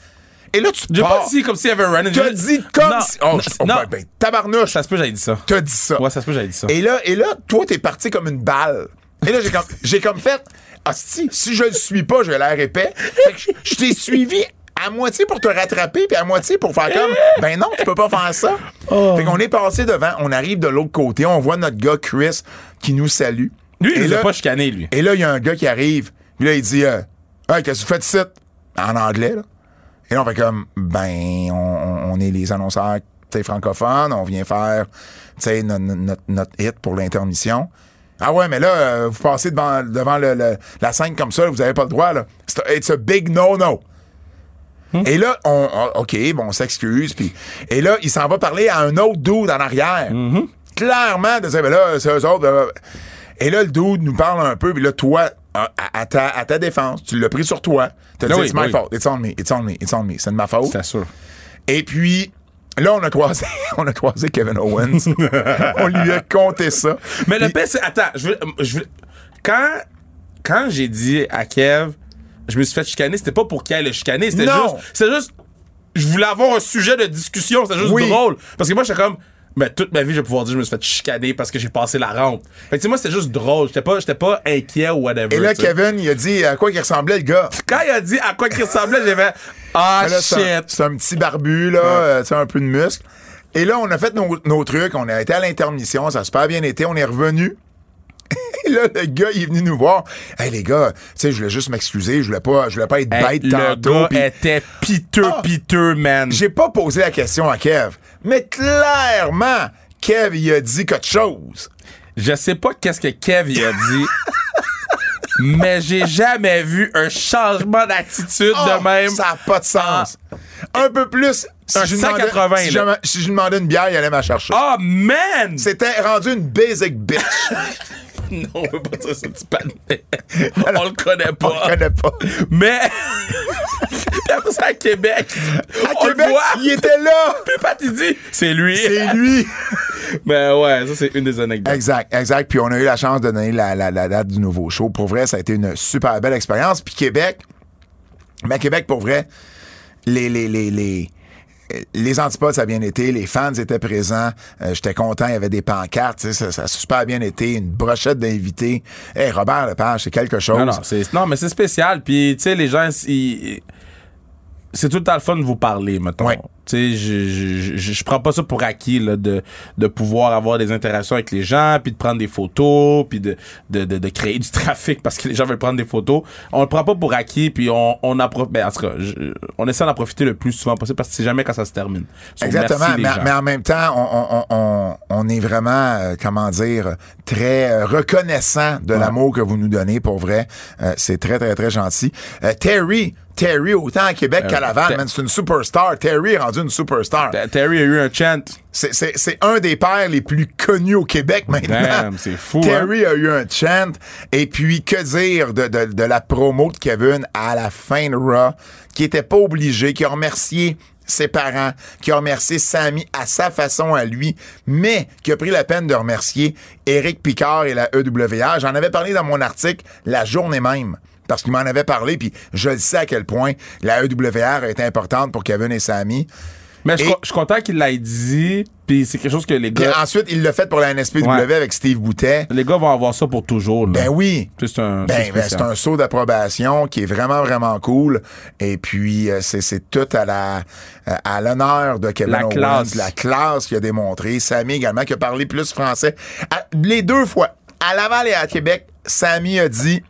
[SPEAKER 2] Et là, tu
[SPEAKER 3] J'ai
[SPEAKER 2] pars.
[SPEAKER 3] pas dit comme s'il y avait un run.
[SPEAKER 2] T'as dit comme
[SPEAKER 3] non,
[SPEAKER 2] si... Oh,
[SPEAKER 3] non,
[SPEAKER 2] je- oh,
[SPEAKER 3] non.
[SPEAKER 2] ben, tabarnouche,
[SPEAKER 3] Ça se peut, j'avais dit ça.
[SPEAKER 2] t'as dit ça.
[SPEAKER 3] Ouais, ça se peut, j'avais dit ça.
[SPEAKER 2] Et là, et là, toi, t'es parti comme une balle. Et là, j'ai comme, <laughs> j'ai comme fait, Asti, si je le suis pas, j'ai l'air épais. Fait que je, je t'ai suivi à moitié pour te rattraper, puis à moitié pour faire comme, <laughs> ben non, tu peux pas faire ça. Fait qu'on est passé devant, on arrive de l'autre côté, on voit notre gars Chris qui nous salue.
[SPEAKER 3] Lui, il
[SPEAKER 2] et
[SPEAKER 3] nous a
[SPEAKER 2] là,
[SPEAKER 3] pas chicané, lui.
[SPEAKER 2] et là, il y a un gars qui arrive, puis là, il dit, euh, hey, qu'est-ce que tu fais ici? En anglais, là. Et là, on fait comme, ben, on, on- est les annonceurs francophones, on vient faire tu sais, no- no- notre, notre hit pour l'intermission. Ah ouais, mais là, euh, vous passez devant, devant le- le- la scène comme ça, là, vous avez pas le droit, là. It's a big no-no. Et là, on, on- OK, bon, on s'excuse, puis... Et là, il s'en va parler à un autre dude en arrière. Clairement, de dire, ben là, c'est eux autres... euh, et là, le dude nous parle un peu, puis là, toi, à, à ta, à ta défense, tu l'as pris sur toi. T'as dit,
[SPEAKER 3] oui,
[SPEAKER 2] it's my
[SPEAKER 3] oui.
[SPEAKER 2] fault, it's on me, it's on me, it's on me. C'est de ma faute.
[SPEAKER 3] C'est sûr.
[SPEAKER 2] Et puis, là, on a croisé, <laughs> on a croisé Kevin Owens. <laughs> on lui a compté ça.
[SPEAKER 3] Mais le pire, c'est. Attends, je veux, je veux- Quand, quand j'ai dit à Kev, je me suis fait chicaner, c'était pas pour qu'il aille le chicaner, c'était juste. C'était juste. Je voulais avoir un sujet de discussion, c'était juste
[SPEAKER 2] Oui.
[SPEAKER 3] drôle. Parce que moi, j'étais comme. Mais toute ma vie, je vais pouvoir dire je me suis fait chicaner parce que j'ai passé la rampe. Fait que, tu sais, moi, c'était juste drôle. J'étais pas, j'étais pas inquiet ou whatever.
[SPEAKER 2] Et là. Kevin, il a dit à quoi qu'il ressemblait, le gars.
[SPEAKER 3] Quand il a dit à quoi qu'il ressemblait, j'ai fait Ah, <laughs>
[SPEAKER 2] là, c'est un-
[SPEAKER 3] shit.
[SPEAKER 2] C'est un, petit barbu, là, euh, tu sais, un peu de muscle. Et là, on a fait nos, nos trucs, on a été à l'intermission, ça a super bien été, on est revenu. <laughs> Et là, le gars, il est venu nous voir. Hey, les gars, tu sais, je voulais juste m'excuser, je voulais pas, je voulais pas être
[SPEAKER 3] Hey,
[SPEAKER 2] bête
[SPEAKER 3] le
[SPEAKER 2] tantôt.
[SPEAKER 3] gars
[SPEAKER 2] puis
[SPEAKER 3] était piteux,
[SPEAKER 2] Ah.
[SPEAKER 3] piteux, man.
[SPEAKER 2] J'ai pas posé la question à Kev, mais clairement, Kev, il a dit quelque chose.
[SPEAKER 3] Je sais pas qu'est-ce que Kev y a dit. <laughs> mais j'ai jamais vu un changement d'attitude
[SPEAKER 2] Oh,
[SPEAKER 3] de même.
[SPEAKER 2] Ça n'a pas de sens. Un peu plus. Si
[SPEAKER 3] Un
[SPEAKER 2] je lui
[SPEAKER 3] 180,
[SPEAKER 2] demandais, si,
[SPEAKER 3] là.
[SPEAKER 2] jamais- si je lui demandais une bière, il allait m'en chercher.
[SPEAKER 3] Oh man!
[SPEAKER 2] C'était rendu une basic bitch. <laughs> <laughs>
[SPEAKER 3] Non, on veut pas dire ça du panais. <laughs> On le connaît
[SPEAKER 2] On
[SPEAKER 3] pas.
[SPEAKER 2] le connaît pas.
[SPEAKER 3] Mais. <laughs> Après ça, à Québec.
[SPEAKER 2] À
[SPEAKER 3] on
[SPEAKER 2] Québec,
[SPEAKER 3] le voit.
[SPEAKER 2] il était là.
[SPEAKER 3] Puis Pat, il dit, c'est lui.
[SPEAKER 2] C'est lui.
[SPEAKER 3] Mais ouais, ça, c'est une des anecdotes.
[SPEAKER 2] Exact, exact. Puis on a eu la chance de donner la, la- la date du nouveau show. Pour vrai, ça a été une super belle expérience. Puis Québec, mais Québec, pour vrai, les, les, les, les, les antipodes, ça a bien été. Les fans étaient présents. Euh, J'étais content. Il y avait des pancartes. Ça, ça a super bien été. Une brochette d'invités. Hey, Robert Lepage, c'est quelque chose.
[SPEAKER 3] Non, non, c'est, non, mais c'est spécial. Puis, tu sais, les gens, ils- c'est tout le temps le fun de vous parler, mettons.
[SPEAKER 2] Ouais.
[SPEAKER 3] Tu sais, je, je, je, je prends pas ça pour acquis, là, de, de pouvoir avoir des interactions avec les gens, puis de prendre des photos, puis de, de, de, de créer du <laughs> trafic parce que les gens veulent prendre des photos. On le prend pas pour acquis, puis on, on ben, en tout cas, je- on essaie d'en profiter le plus souvent possible parce que c'est jamais quand ça se termine. So,
[SPEAKER 2] Exactement, mais, en même temps, on, on- on- est vraiment, euh, comment dire, très euh, reconnaissant de l'amour que vous nous donnez, pour vrai. Euh, c'est très, très, très gentil. Terry, Terry, autant à Québec
[SPEAKER 3] Euh,
[SPEAKER 2] qu'à Laval,
[SPEAKER 3] Ter-
[SPEAKER 2] man, c'est une superstar. Terry est rendu une superstar.
[SPEAKER 3] Ter- Terry a eu un chant.
[SPEAKER 2] C'est- C'est c'est un des pères les plus connus au Québec maintenant.
[SPEAKER 3] Damn, c'est fou, hein?
[SPEAKER 2] Terry a eu un chant. Et puis, que dire de, de- de la promo de Kevin à la fin de Raw, qui était pas obligé, qui a remercié ses parents, qui a remercié Sammy à sa façon à lui, mais qui a pris la peine de remercier Éric Picard et la EWR. J'en avais parlé dans mon article la journée même. Parce qu'il m'en avait parlé, puis je le sais à quel point la EWR été importante pour Kevin et Sammy.
[SPEAKER 3] Mais je
[SPEAKER 2] Et-
[SPEAKER 3] suis je suis content qu'il l'ait dit, puis c'est quelque chose que les gars,
[SPEAKER 2] ensuite, il l'a fait pour la NSPW
[SPEAKER 3] Ouais.
[SPEAKER 2] avec Steve Boutet.
[SPEAKER 3] les gars vont avoir ça pour toujours. Là.
[SPEAKER 2] Ben oui.
[SPEAKER 3] C'est un.
[SPEAKER 2] Ben,
[SPEAKER 3] c'est
[SPEAKER 2] ben, un saut d'approbation qui est vraiment, vraiment cool. Et puis, euh, c'est, c'est tout à la, euh, à l'honneur de Kevin
[SPEAKER 3] La
[SPEAKER 2] Owens,
[SPEAKER 3] classe.
[SPEAKER 2] la classe qu'il a démontré. Sammy également, qui a parlé plus français. À- les deux fois, à Laval et à Québec, Sammy a dit,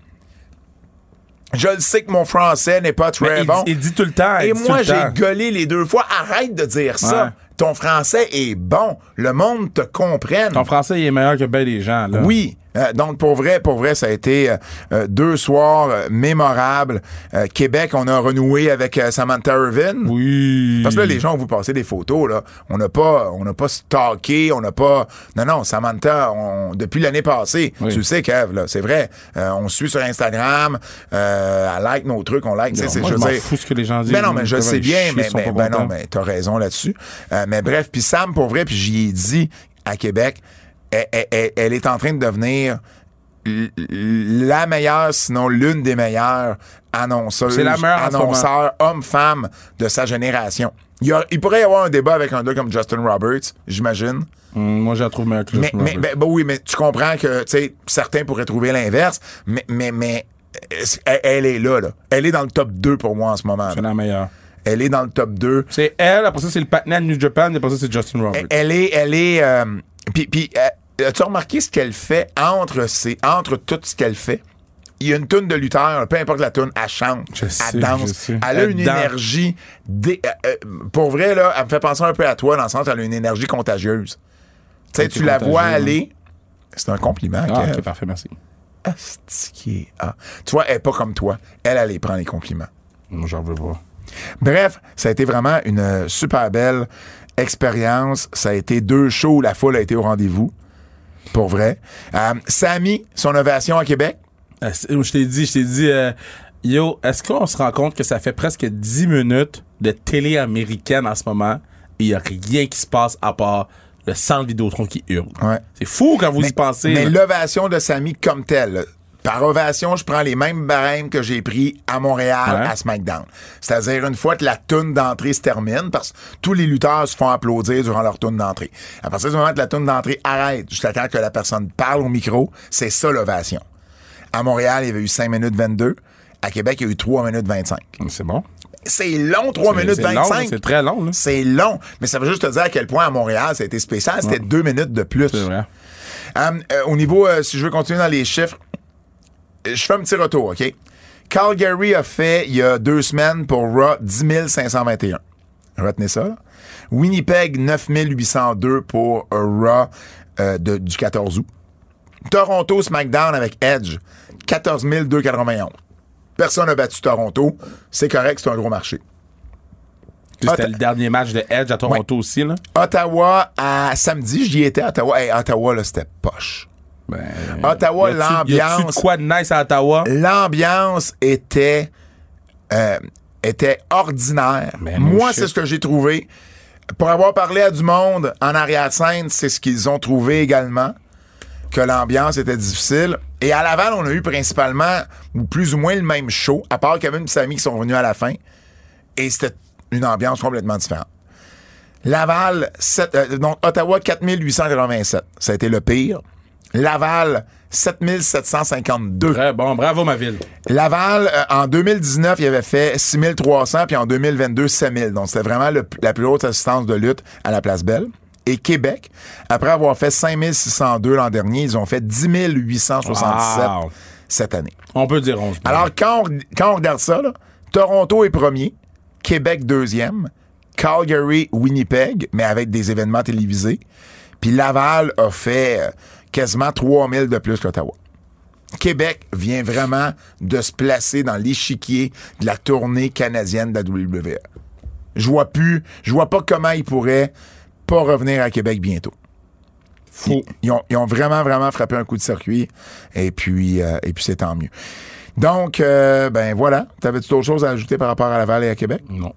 [SPEAKER 2] je le sais que mon français n'est pas très
[SPEAKER 3] il,
[SPEAKER 2] bon.
[SPEAKER 3] il dit tout le temps.
[SPEAKER 2] Et moi, j'ai gueulé les deux fois. Arrête de dire ça. Ton français est bon. Le monde te comprenne.
[SPEAKER 3] Ton français, il est meilleur que bien des gens. Là.
[SPEAKER 2] Oui. Euh, donc, pour vrai, pour vrai, ça a été euh, euh, deux soirs euh, mémorables. Euh, Québec, on a renoué avec Samantha Irvin.
[SPEAKER 3] Oui.
[SPEAKER 2] Parce que là, les gens ont vous passer des photos, là. On n'a pas, on n'a pas stalké, on n'a pas. Non, non, Samantha, on- depuis l'année passée,
[SPEAKER 3] Oui.
[SPEAKER 2] tu le sais, Kev, là, c'est vrai. Euh, on suit sur Instagram, euh, elle like nos trucs, on like.
[SPEAKER 3] Non,
[SPEAKER 2] c'est-
[SPEAKER 3] moi,
[SPEAKER 2] je
[SPEAKER 3] m'en fous ce que les gens disent.
[SPEAKER 2] ben non, mais je sais bien, mais, mais- ben non, mais t'as raison là-dessus. Euh, mais bref, puis Sam, pour vrai, puis j'y ai dit à Québec, elle, elle- elle- elle est en train de devenir la meilleure, sinon l'une des meilleures annonceuses,
[SPEAKER 3] meilleure
[SPEAKER 2] annonceurs, hommes-femmes de sa génération. Il, y a- il pourrait y avoir un débat avec un gars comme Justin Roberts, j'imagine.
[SPEAKER 3] Hum, moi, je la trouve meilleure que
[SPEAKER 2] Mais,
[SPEAKER 3] Justin
[SPEAKER 2] mais
[SPEAKER 3] Roberts.
[SPEAKER 2] ben, ben oui, mais tu comprends que certains pourraient trouver l'inverse, mais, mais, mais elle, elle est là, là. Elle est dans le top 2 pour moi en ce moment.
[SPEAKER 3] C'est la meilleure.
[SPEAKER 2] Elle est dans le top 2.
[SPEAKER 3] C'est elle, après ça, c'est le patinet de New Japan, et après ça, c'est Justin Roberts.
[SPEAKER 2] Elle, elle est. Elle est euh, puis, puis, euh, as-tu remarqué ce qu'elle fait entre, ses, entre tout ce qu'elle fait? Il y a une toune de lutteur, peu importe la toune, elle chante,
[SPEAKER 3] Je sais,
[SPEAKER 2] elle danse, elle a
[SPEAKER 3] Elle
[SPEAKER 2] une
[SPEAKER 3] danse.
[SPEAKER 2] énergie. dé- euh, euh, pour vrai, là, elle me fait penser un peu à toi, dans le sens qu'elle a une énergie contagieuse. Tu sais,
[SPEAKER 3] Elle
[SPEAKER 2] tu la vois aller. C'est un compliment.
[SPEAKER 3] Ah, parfait, merci.
[SPEAKER 2] Ah. Tu vois, elle est pas comme toi. Elle, elle les prend les compliments.
[SPEAKER 3] Moi, j'en veux pas.
[SPEAKER 2] Bref, ça a été vraiment une super belle expérience. Ça a été deux shows la foule a été au rendez-vous. Pour vrai. Euh, Samy, son ovation à Québec?
[SPEAKER 3] Euh, c'est- Je t'ai dit, je t'ai dit, euh, yo, est-ce qu'on se rend compte que ça fait presque 10 minutes de télé américaine en ce moment et il n'y a rien qui se passe à part le centre Vidéotron qui hurle?
[SPEAKER 2] Ouais.
[SPEAKER 3] C'est fou quand vous y pensez.
[SPEAKER 2] Mais l'ovation de Samy comme telle. Par ovation, je prends les mêmes barèmes que j'ai pris à Montréal
[SPEAKER 3] Ouais.
[SPEAKER 2] à SmackDown. C'est-à-dire une fois que la toune d'entrée se termine, parce que tous les lutteurs se font applaudir durant leur toune d'entrée. À partir du moment que la toune d'entrée arrête jusqu'à temps que la personne parle au micro, c'est ça l'ovation. À Montréal, il y avait eu 5 minutes 22. À Québec, il y a eu 3 minutes 25.
[SPEAKER 3] C'est bon.
[SPEAKER 2] C'est long, 3
[SPEAKER 3] C'est-
[SPEAKER 2] minutes
[SPEAKER 3] c'est long,
[SPEAKER 2] 25.
[SPEAKER 3] C'est très long, là.
[SPEAKER 2] C'est long. Mais ça veut juste te dire à quel point à Montréal, ça a été spécial. C'était 2 minutes de plus.
[SPEAKER 3] C'est vrai.
[SPEAKER 2] Euh, euh, au niveau, euh, si je veux continuer dans les chiffres, je fais un petit retour, OK? Calgary a fait, il y a deux semaines, pour Raw, 10 521. Retenez ça. là. Winnipeg, 9 802 pour Raw euh, de- du 14 août. Toronto, SmackDown avec Edge, 14 291. Personne n'a battu Toronto. C'est correct, c'est un gros marché.
[SPEAKER 3] C'était le dernier match de Edge à Toronto aussi, là?
[SPEAKER 2] Ottawa, à samedi, j'y étais à Ottawa. Hey, Ottawa, là, c'était poche.
[SPEAKER 3] Ben,
[SPEAKER 2] Ottawa,
[SPEAKER 3] y a-tu
[SPEAKER 2] l'ambiance.
[SPEAKER 3] de quoi de nice à Ottawa?
[SPEAKER 2] l'ambiance était euh, était ordinaire.
[SPEAKER 3] No
[SPEAKER 2] Moi, c'est ce que j'ai trouvé. Pour avoir parlé à du monde en arrière-scène, c'est ce qu'ils ont trouvé également, que l'ambiance était difficile. Et à Laval, on a eu principalement, ou plus ou moins le même show, à part Kevin et Samy qui sont venus à la fin. Et c'était une ambiance complètement différente. Laval, euh, donc Ottawa, 4887. Ça a été le pire. Laval, 7752.
[SPEAKER 3] Très bon. Bravo, ma ville.
[SPEAKER 2] Laval, euh, en 2019, il avait fait 6300, puis en 2022, 7000. Donc, c'était vraiment le- la plus haute assistance de lutte à la Place Belle. Et Québec, après avoir fait 5602 l'an dernier, ils ont fait 10 877
[SPEAKER 3] Wow.
[SPEAKER 2] cette année.
[SPEAKER 3] On peut dire 11.
[SPEAKER 2] Alors, quand on, quand on regarde ça, là, Toronto est premier, Québec deuxième, Calgary, Winnipeg, mais avec des événements télévisés. Puis Laval a fait euh, quasiment 3000 de plus qu'Ottawa. Québec vient vraiment de se placer dans l'échiquier de la tournée canadienne de la WWE. Je vois plus, je vois pas comment ils pourraient pas revenir à Québec bientôt.
[SPEAKER 3] Fou.
[SPEAKER 2] Ils ont, ils ont vraiment, vraiment frappé un coup de circuit. Et puis, euh, et puis c'est tant mieux. Donc, euh, ben voilà. T'avais-tu d'autres choses à ajouter par rapport à Laval et à Québec?
[SPEAKER 3] Non.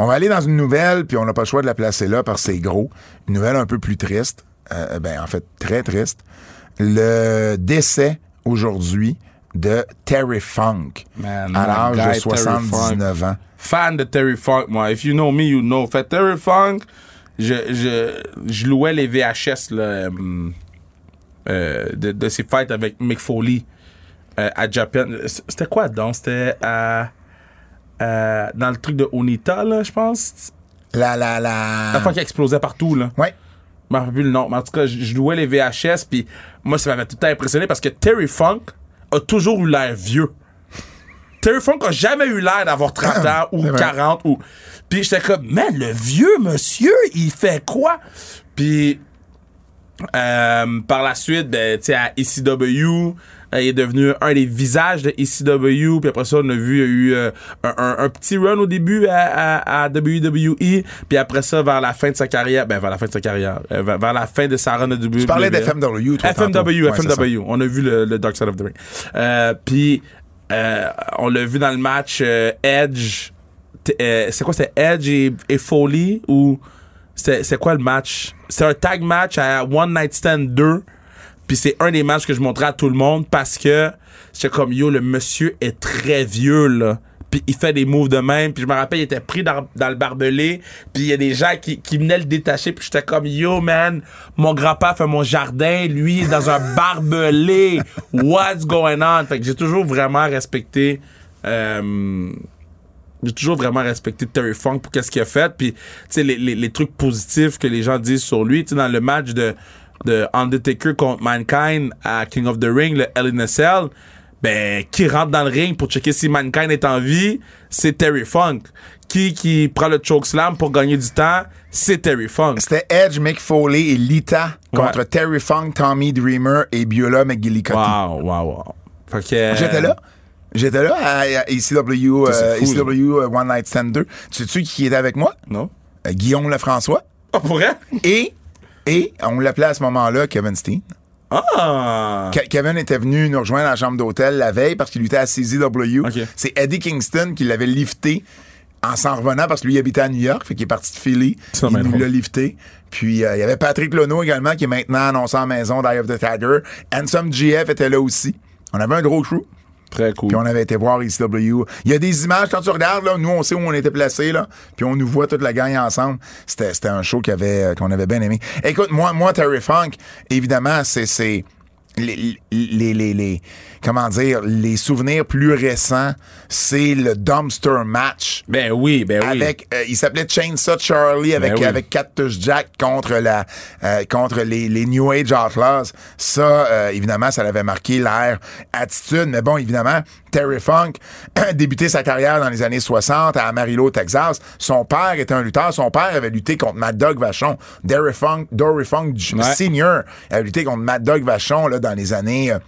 [SPEAKER 2] On va aller dans une nouvelle, puis on n'a pas le choix de la placer là parce que c'est gros. Une nouvelle un peu plus triste. Euh, ben, en fait, très triste. Le décès aujourd'hui de Terry Funk
[SPEAKER 3] Man,
[SPEAKER 2] à l'âge de
[SPEAKER 3] guy, Terry
[SPEAKER 2] 79 ans.
[SPEAKER 3] Fan de Terry Funk, moi. If you know me, you know. Fait Terry Funk, je, je, je louais les VHS là, euh, euh, de, de ses fights avec Mick Foley euh, à Japan. C'était quoi donc? C'était à, dans le truc de Onita, là, je pense?
[SPEAKER 2] La, la, la.
[SPEAKER 3] La fois qu'il explosait partout, là.
[SPEAKER 2] Ouais.
[SPEAKER 3] Je me rappelle plus le nom. Mais en tout cas, je, louais les VHS, puis moi, ça m'avait tout le temps impressionné parce que Terry Funk a toujours eu l'air vieux. Terry Funk a jamais eu l'air d'avoir 30 ans ou
[SPEAKER 2] C'est vrai.
[SPEAKER 3] 40 ou. Puis j'étais comme, man, le vieux monsieur, il fait quoi? Puis euh, par la suite, ben, tu sais, à ECW, il est devenu un des visages de ECW. Puis après ça, on a vu, il y a eu euh, un, un- un petit run au début à, à- à WWE. Puis après ça, vers la fin de sa carrière, ben vers la fin de sa carrière, euh, vers, vers la fin de sa run de WWE.
[SPEAKER 2] Tu parlais d'FMW, toi.
[SPEAKER 3] FMW.
[SPEAKER 2] Ouais, c'est.
[SPEAKER 3] FMW. On a vu le, le Dark Side of the Ring. Euh, Puis, euh, on l'a vu dans le match euh, Edge. Euh, c'est quoi, c'était Edge et, et Foley ou c'est c'est quoi le match? C'est un tag match à One Night Stand 2. Puis c'est un des matchs que je montrais à tout le monde parce que j'étais comme yo, le monsieur est très vieux là. Puis il fait des moves de même. Puis je me rappelle, il était pris dans, le barbelé. Puis il y a des gens qui, qui venaient le détacher. Puis j'étais comme yo, man, mon grand-père fait mon jardin. Lui, il est dans un <laughs> barbelé. What's going on? Fait que j'ai toujours vraiment respecté. euh, j'ai toujours vraiment respecté Terry Funk pour qu'est-ce qu'il a fait puis tu sais les, les, les trucs positifs que les gens disent sur lui tu sais dans le match de de Undertaker contre Mankind à King of the Ring le LNSL ben qui rentre dans le ring pour checker si Mankind est en vie c'est Terry Funk qui qui prend le chokeslam pour gagner du temps c'est Terry Funk
[SPEAKER 2] C'était Edge, Mick Foley et Lita contre. Terry Funk, Tommy Dreamer et Biola McGillicuddy.
[SPEAKER 3] wow wow wow fait que
[SPEAKER 2] J'étais là. J'étais là à, ECW, euh,
[SPEAKER 3] fou,
[SPEAKER 2] ECW euh, One Night Stand 2. Tu sais qui était avec moi?
[SPEAKER 3] non
[SPEAKER 2] Euh, Guillaume Lefrançois.
[SPEAKER 3] oh, pour vrai?
[SPEAKER 2] Et, et on l'appelait à ce moment-là Kevin Steen.
[SPEAKER 3] ah
[SPEAKER 2] Ke- Kevin était venu nous rejoindre à la chambre d'hôtel la veille parce qu'il luttait à CZW. C'est Eddie Kingston qui l'avait lifté en s'en revenant parce que lui il habitait à New York, fait qu'il est parti de Philly.
[SPEAKER 3] Ça,
[SPEAKER 2] il nous l'a lifté. Puis euh, il y avait Patrick Lono également qui est maintenant annoncé en maison d'Eye of the Tiger. Handsome GF était là aussi. On avait un gros crew.
[SPEAKER 3] Très cool
[SPEAKER 2] Puis on avait été voir ECW. Il y a des images, quand tu regardes, là, nous, on sait où on était placés, là. Puis on nous voit toute la gang ensemble. C'était, un show avait, euh, qu'on avait bien aimé. Écoute, moi, moi, Terry Funk, évidemment, c'est, c'est, les, les, les, les- comment dire, les souvenirs plus récents, c'est le dumpster match.
[SPEAKER 3] ben oui ben oui
[SPEAKER 2] Avec, euh, il s'appelait Chainsaw Charlie avec
[SPEAKER 3] Ben oui.
[SPEAKER 2] avec Cactus Jack contre la euh, contre les, les New Age Outlaws. Ça, euh, évidemment, ça l'avait marqué l'air attitude. Mais bon, évidemment, Terry Funk a <coughs> débuté sa carrière dans les années 60 à Amarillo, Texas. Son père était un lutteur. Son père avait lutté contre Mad Dog Vachon. Dory Funk, Dory Funk
[SPEAKER 3] Ouais.
[SPEAKER 2] Senior avait lutté contre Mad Dog Vachon là, dans les années euh,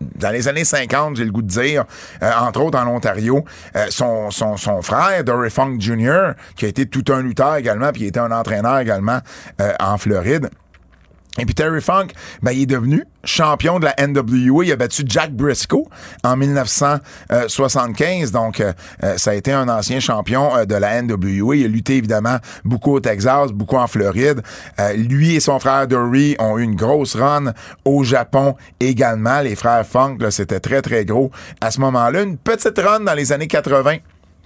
[SPEAKER 2] dans les années 50, j'ai le goût de dire, euh, entre autres en Ontario, euh, son, frère, Dory Funk Jr., qui a été tout un lutteur également, puis il était un entraîneur également euh, en Floride. Et puis Terry Funk, ben, il est devenu champion de la NWA. Il a battu Jack Briscoe en 1975. Donc, euh, euh, ça a été un ancien champion euh, de la NWA. Il a lutté évidemment beaucoup au Texas, beaucoup en Floride. Euh, lui et son frère Dory ont eu une grosse run au Japon également. Les frères Funk, c'était très, très gros à ce moment-là. Une petite run dans les années 80.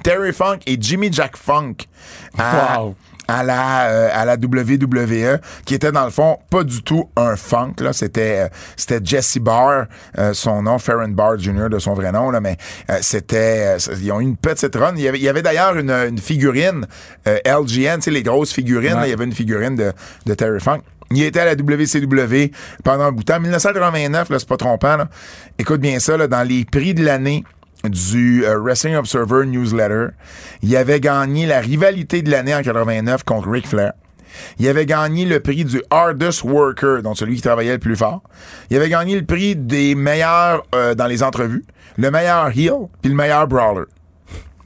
[SPEAKER 2] Terry Funk et Jimmy Jack Funk.
[SPEAKER 3] Wow.
[SPEAKER 2] À la euh, à la WWE qui était dans le fond pas du tout un funk là c'était euh, c'était Jesse Barr euh, son nom Farron Barr Jr de son vrai nom là mais euh, c'était ils ont eu une petite run il y avait, il y avait d'ailleurs une, une figurine euh, LGN tu sais les grosses figurines là, il y avait une figurine de, de Terry Funk il était à la WCW pendant un bout de temps. 1989, là, c'est pas trompant. Là. Écoute bien ça, là, dans les prix de l'année du euh, Wrestling Observer Newsletter, il avait gagné la rivalité de l'année en 89 contre Ric Flair. Il avait gagné le prix du Hardest Worker, donc celui qui travaillait le plus fort. Il avait gagné le prix des meilleurs euh, dans les entrevues, le meilleur heel, puis le meilleur brawler.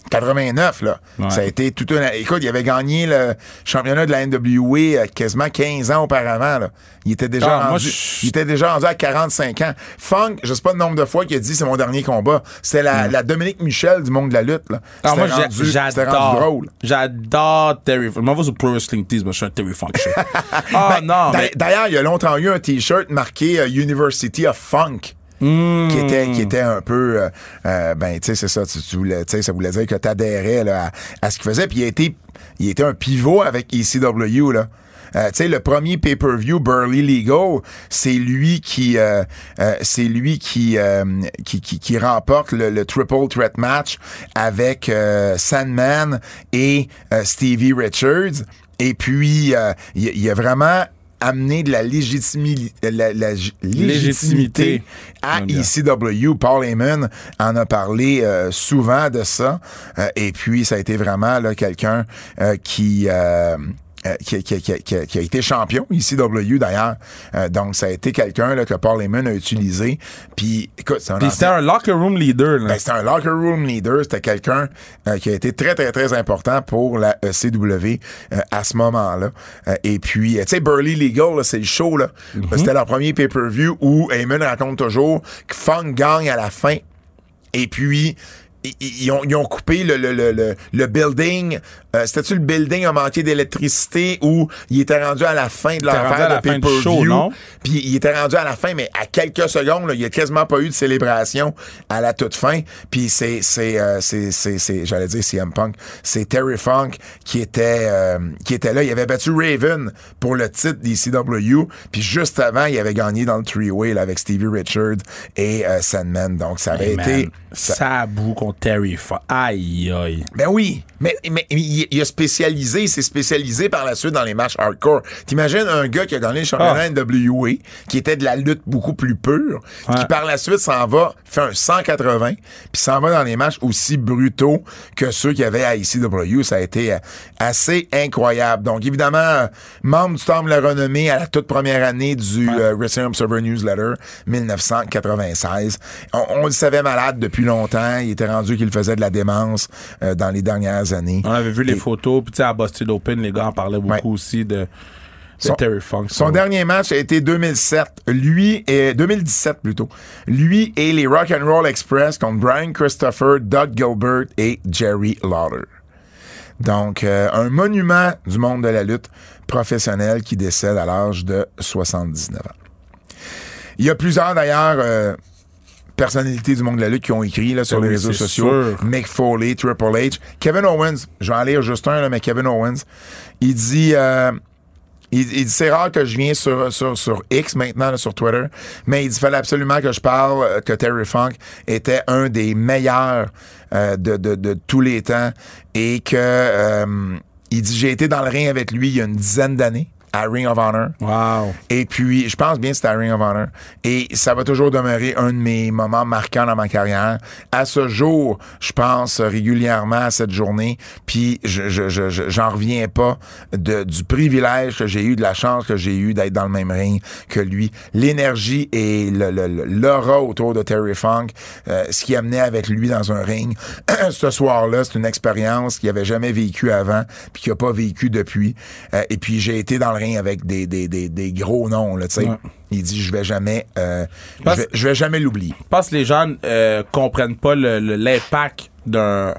[SPEAKER 2] 89, là.
[SPEAKER 3] Ouais.
[SPEAKER 2] Ça a été tout un. Écoute, il avait gagné le championnat de la NWA euh, quasiment 15 ans auparavant, là. Il était déjà
[SPEAKER 3] Ah, moi,
[SPEAKER 2] rendu.
[SPEAKER 3] je-
[SPEAKER 2] Il était déjà rendu à 45 ans. Funk, je sais pas le nombre de fois qu'il a dit c'est mon dernier combat. C'était la, la Dominique Michel du monde de la lutte, là.
[SPEAKER 3] Ah, moi, j'adore.
[SPEAKER 2] drôle.
[SPEAKER 3] J'adore Terry Funk. Je sur Pro Wrestling Tees, mais je suis un Terry Funk. <laughs> Ah
[SPEAKER 2] Ben,
[SPEAKER 3] non, mais
[SPEAKER 2] D'ailleurs, il y a longtemps eu un T-shirt marqué euh, University of Funk.
[SPEAKER 3] Hmm.
[SPEAKER 2] qui était qui était un peu euh, euh, ben tu sais c'est ça tu, tu voulais tu ça voulait dire que t'adhérais là à, à ce qu'il faisait. Puis il a été il était un pivot avec ECW là. Euh, tu sais le premier pay-per-view Burley Legal c'est lui qui euh, c'est lui qui, qui, qui qui remporte le, le triple threat match avec Sandman et Stevie Richards. Et puis il il y a vraiment amené de la, légitimi- la, la j- légitimité
[SPEAKER 3] Légitimité.
[SPEAKER 2] à. ECW. Paul Heyman en a parlé euh, souvent de ça. Euh, et puis, ça a été vraiment quelqu'un euh, qui... euh, qui, qui- qui- qui- qui a été champion, ECW d'ailleurs. Euh, donc, ça a été quelqu'un là, que Paul Heyman a utilisé. Puis, écoute, c'est un
[SPEAKER 3] Puis c'était un locker room leader. Là.
[SPEAKER 2] ben, c'était un locker room leader. C'était quelqu'un euh, qui a été très, très, très important pour la ECW euh, à ce moment-là. Euh, et puis, tu sais, Burley Legal, là, c'est le show. là. C'était leur premier pay-per-view où Heyman raconte toujours que Funk gagne à la fin. Et puis, ils, ont, ils ont coupé le, le, le, le, le building. Euh, C'était-tu le building a manqué d'électricité ou il était rendu à la fin de l'affaire de
[SPEAKER 3] la
[SPEAKER 2] pay-per-view? Puis il était rendu à la fin, mais à quelques secondes, là, il y a quasiment pas eu de célébration à la toute fin. Puis c'est, c'est, euh, c'est, j'allais dire CM Punk, c'est Terry Funk qui était, euh, qui était là. Il avait battu Raven pour le titre d'ECW. Puis juste avant, il avait gagné dans le three-way avec Stevie Richards et euh, Sandman. Donc ça avait
[SPEAKER 3] Hey, man,
[SPEAKER 2] été. ça-
[SPEAKER 3] Terry Funk. Aïe, aïe.
[SPEAKER 2] ben oui, mais, mais il, il a spécialisé, il s'est spécialisé par la suite dans les matchs hardcore. T'imagines un gars qui a gagné le championnat
[SPEAKER 3] Ah.
[SPEAKER 2] NWA, qui était de la lutte beaucoup plus pure, qui
[SPEAKER 3] Ouais.
[SPEAKER 2] par la suite s'en va, fait un 180, puis s'en va dans des matchs aussi brutaux que ceux qu'il y avait à ECW. Ça a été euh, assez incroyable. Donc évidemment, euh, membre du Temple de la Renommée à la toute première année du euh, Wrestling Observer Newsletter 1996. On, on le savait malade depuis longtemps. Il était rendu qu'il faisait de la démence euh, dans les dernières années.
[SPEAKER 3] On avait vu les photos. Puis tu sais, à Boston Open, les gars en parlaient beaucoup
[SPEAKER 2] Ouais.
[SPEAKER 3] aussi de,
[SPEAKER 2] Son-
[SPEAKER 3] Terry Funk.
[SPEAKER 2] Son
[SPEAKER 3] So,
[SPEAKER 2] dernier match a été 2007. Lui et 2017 plutôt. Lui et les Rock and Roll Express contre Brian Christopher, Doug Gilbert et Jerry Lawler. Donc, euh, un monument du monde de la lutte professionnelle qui décède à l'âge de 79 ans. Il y a plusieurs, d'ailleurs, euh, personnalités du monde de la lutte qui ont écrit là, sur
[SPEAKER 3] Ben
[SPEAKER 2] les réseaux sociaux.
[SPEAKER 3] sûr.
[SPEAKER 2] Mick Foley, Triple H. Kevin Owens, je vais en lire juste un, là, mais Kevin Owens, il dit... euh, il, il dit c'est rare que je viens sur, sur, sur X maintenant, là, sur Twitter, mais il dit fallait absolument que je parle euh, que Terry Funk était un des meilleurs euh, de, de, de tous les temps et que euh, il dit j'ai été dans le ring avec lui il y a une dizaine d'années à Ring of Honor.
[SPEAKER 3] Wow.
[SPEAKER 2] Et puis, je pense bien que c'était à Ring of Honor. Et ça va toujours demeurer un de mes moments marquants dans ma carrière. À ce jour, je pense régulièrement à cette journée. Puis, je, je, je, je- j'en reviens pas de, du privilège que j'ai eu, de la chance que j'ai eu d'être dans le même ring que lui. L'énergie et le, le- le- l'aura autour de Terry Funk, euh, ce qui amenait avec lui dans un ring. <clears throat> ce soir-là, c'est une expérience qu'il avait jamais vécue avant, puis qu'il a pas vécu depuis. Euh, et puis, j'ai été dans le ring avec des, des, des, des gros noms, là.
[SPEAKER 3] Ouais.
[SPEAKER 2] Il dit, je vais jamais, euh, je, vais, je vais jamais l'oublier.
[SPEAKER 3] Je pense que les gens euh, comprennent pas l'impact d'un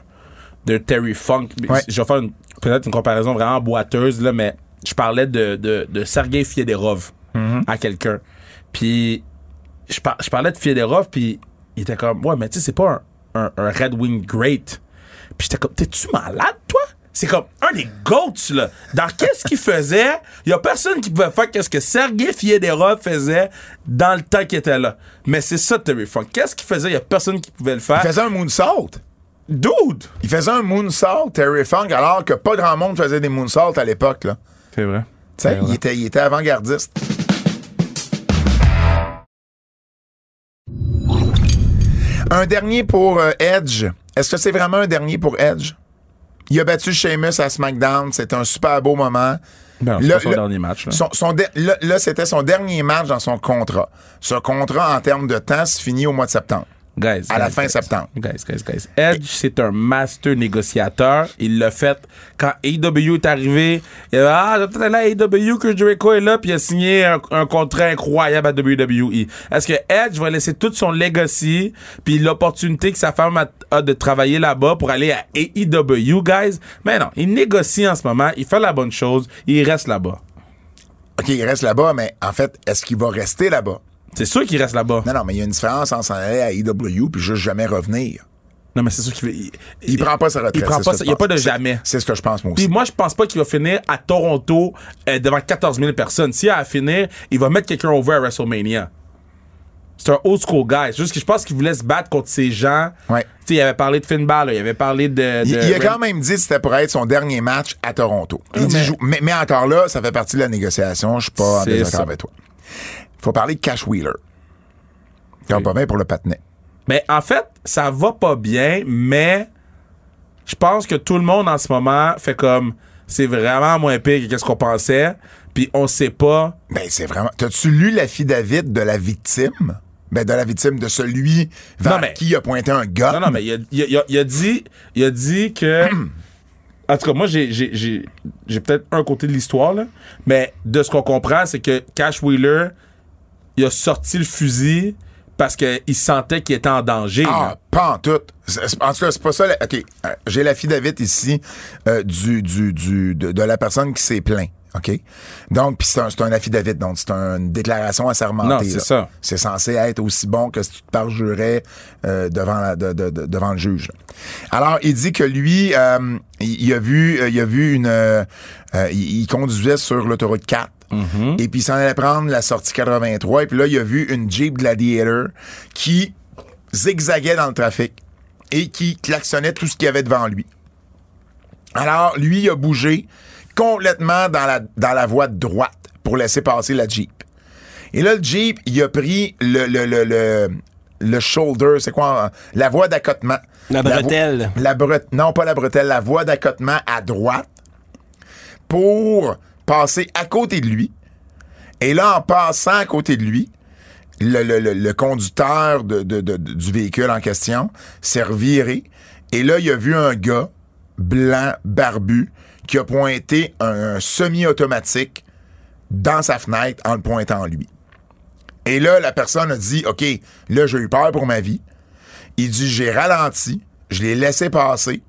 [SPEAKER 3] de Terry Funk.
[SPEAKER 2] Ouais.
[SPEAKER 3] Je vais faire peut-être une comparaison vraiment boiteuse, là, mais je parlais de, de, de Sergei Federov
[SPEAKER 2] Mm-hmm.
[SPEAKER 3] à quelqu'un. Puis je, par- je parlais de Federov, puis il était comme, ouais, mais tu sais, c'est pas un, un, un Red Wing great. Puis j'étais comme, t'es-tu malade, toi? C'est comme un des GOATs, là. Dans qu'est-ce qu'il faisait, il y a personne qui pouvait faire qu'est-ce que Sergei Federov faisait dans le temps qu'il était là. Mais c'est ça, Terry Funk. Qu'est-ce qu'il faisait? Il y a personne qui pouvait le faire.
[SPEAKER 2] Il faisait un moonsault.
[SPEAKER 3] Dude!
[SPEAKER 2] Il faisait un moonsault, Terry Funk, alors que pas grand monde faisait des moonsaults à l'époque, là.
[SPEAKER 3] C'est vrai.
[SPEAKER 2] Tu sais, il était, il était avant-gardiste. Un dernier pour euh, Edge. Est-ce que c'est vraiment un dernier pour Edge? Il a battu Sheamus à SmackDown. C'était un super beau moment.
[SPEAKER 3] Ben,
[SPEAKER 2] Là-
[SPEAKER 3] son
[SPEAKER 2] là-
[SPEAKER 3] dernier match. Là.
[SPEAKER 2] Son, son de- là, là, c'était son dernier match dans son contrat. Ce contrat, en termes de temps, se finit au mois de septembre.
[SPEAKER 3] Guys,
[SPEAKER 2] À la
[SPEAKER 3] guys,
[SPEAKER 2] fin
[SPEAKER 3] guys.
[SPEAKER 2] septembre.
[SPEAKER 3] Guys, guys, guys. Edge, c'est un master négociateur. Il l'a fait quand AEW est arrivé. Il a dit, ah, peut-être là AEW que Jericho est là, puis il a signé un, un contrat incroyable à WWE. Est-ce que Edge va laisser tout son legacy, puis l'opportunité que sa femme a, a de travailler là-bas pour aller à AEW, guys? Mais non, il négocie en ce moment, il fait la bonne chose, il reste là-bas.
[SPEAKER 2] OK, il reste là-bas, mais en fait, est-ce qu'il va rester là-bas?
[SPEAKER 3] C'est sûr qu'il reste là-bas.
[SPEAKER 2] Non, non, mais il y a une différence entre s'en aller à EW puis juste jamais revenir.
[SPEAKER 3] Non, mais c'est sûr qu'il. Il,
[SPEAKER 2] Il, prend pas sa retraite.
[SPEAKER 3] Il prend pas Il n'y a pas de jamais.
[SPEAKER 2] C'est ce que je pense, moi aussi.
[SPEAKER 3] Puis moi, je pense pas qu'il va finir à Toronto euh, devant 14 000 personnes. S'il a à finir, il va mettre quelqu'un over à WrestleMania. C'est un old school guy. C'est juste que je pense qu'il voulait se battre contre ces gens.
[SPEAKER 2] Ouais.
[SPEAKER 3] Tu sais, il avait parlé de Finn Balor, il avait parlé de.
[SPEAKER 2] Il,
[SPEAKER 3] de
[SPEAKER 2] il a quand même dit que c'était pour être son dernier match à Toronto. Il dit,
[SPEAKER 3] mais-
[SPEAKER 2] joue- mais, mais encore là, ça fait partie de la négociation. Je suis pas en désaccord avec toi. Faut parler de Cash Wheeler. Va
[SPEAKER 3] Oui.
[SPEAKER 2] pas bien pour le patinet.
[SPEAKER 3] Mais en fait, ça va pas bien, mais je pense que tout le monde en ce moment fait comme c'est vraiment moins pire que qu'est-ce qu'on pensait, puis on sait pas.
[SPEAKER 2] Ben, c'est vraiment. T'as-tu lu l'affidavit de la victime? Ben, de la victime de celui vers
[SPEAKER 3] Non, mais-
[SPEAKER 2] qui a pointé un gars.
[SPEAKER 3] Non, non, mais il a, il a- il a- il a dit, il a dit que. <clears throat> En tout cas, moi, j'ai, j'ai, j'ai, j'ai peut-être un côté de l'histoire, là, mais de ce qu'on comprend, c'est que Cash Wheeler, il a sorti le fusil parce qu'il sentait qu'il était en danger.
[SPEAKER 2] Ah,
[SPEAKER 3] là.
[SPEAKER 2] pas en tout. En tout cas, c'est pas ça. la- OK. euh, J'ai l'affidavit ici euh, du, du, du, de, de la personne qui s'est plaint. OK? Donc, puis c'est un, un affidavit. Donc, c'est une déclaration assermentée.
[SPEAKER 3] Non, c'est ça.
[SPEAKER 2] C'est censé être aussi bon que si tu te parjurais euh, devant, la, de- de- de- devant le juge. Alors, il dit que lui, euh, il, il a vu, il a vu une... euh, il, il conduisait sur l'autoroute 4. Et puis, il s'en allait prendre la sortie 83. Et puis là, il a vu une Jeep Gladiator qui zigzaguait dans le trafic et qui klaxonnait tout ce qu'il y avait devant lui. Alors, lui, il a bougé complètement dans la, dans la voie de droite pour laisser passer la Jeep. Et là, le Jeep, il a pris le, le, le, le, le shoulder, c'est quoi? La voie d'accotement.
[SPEAKER 1] La bretelle.
[SPEAKER 2] La bre- non, pas la bretelle, la voie d'accotement à droite pour passer à côté de lui. Et là, en passant à côté de lui, le, conducteur du véhicule en question s'est reviré. Et là, il a vu un gars blanc, barbu, qui a pointé un semi-automatique dans sa fenêtre en le pointant lui. Et là, la personne a dit, OK, là, j'ai eu peur pour ma vie. Il dit, j'ai ralenti, je l'ai laissé passer.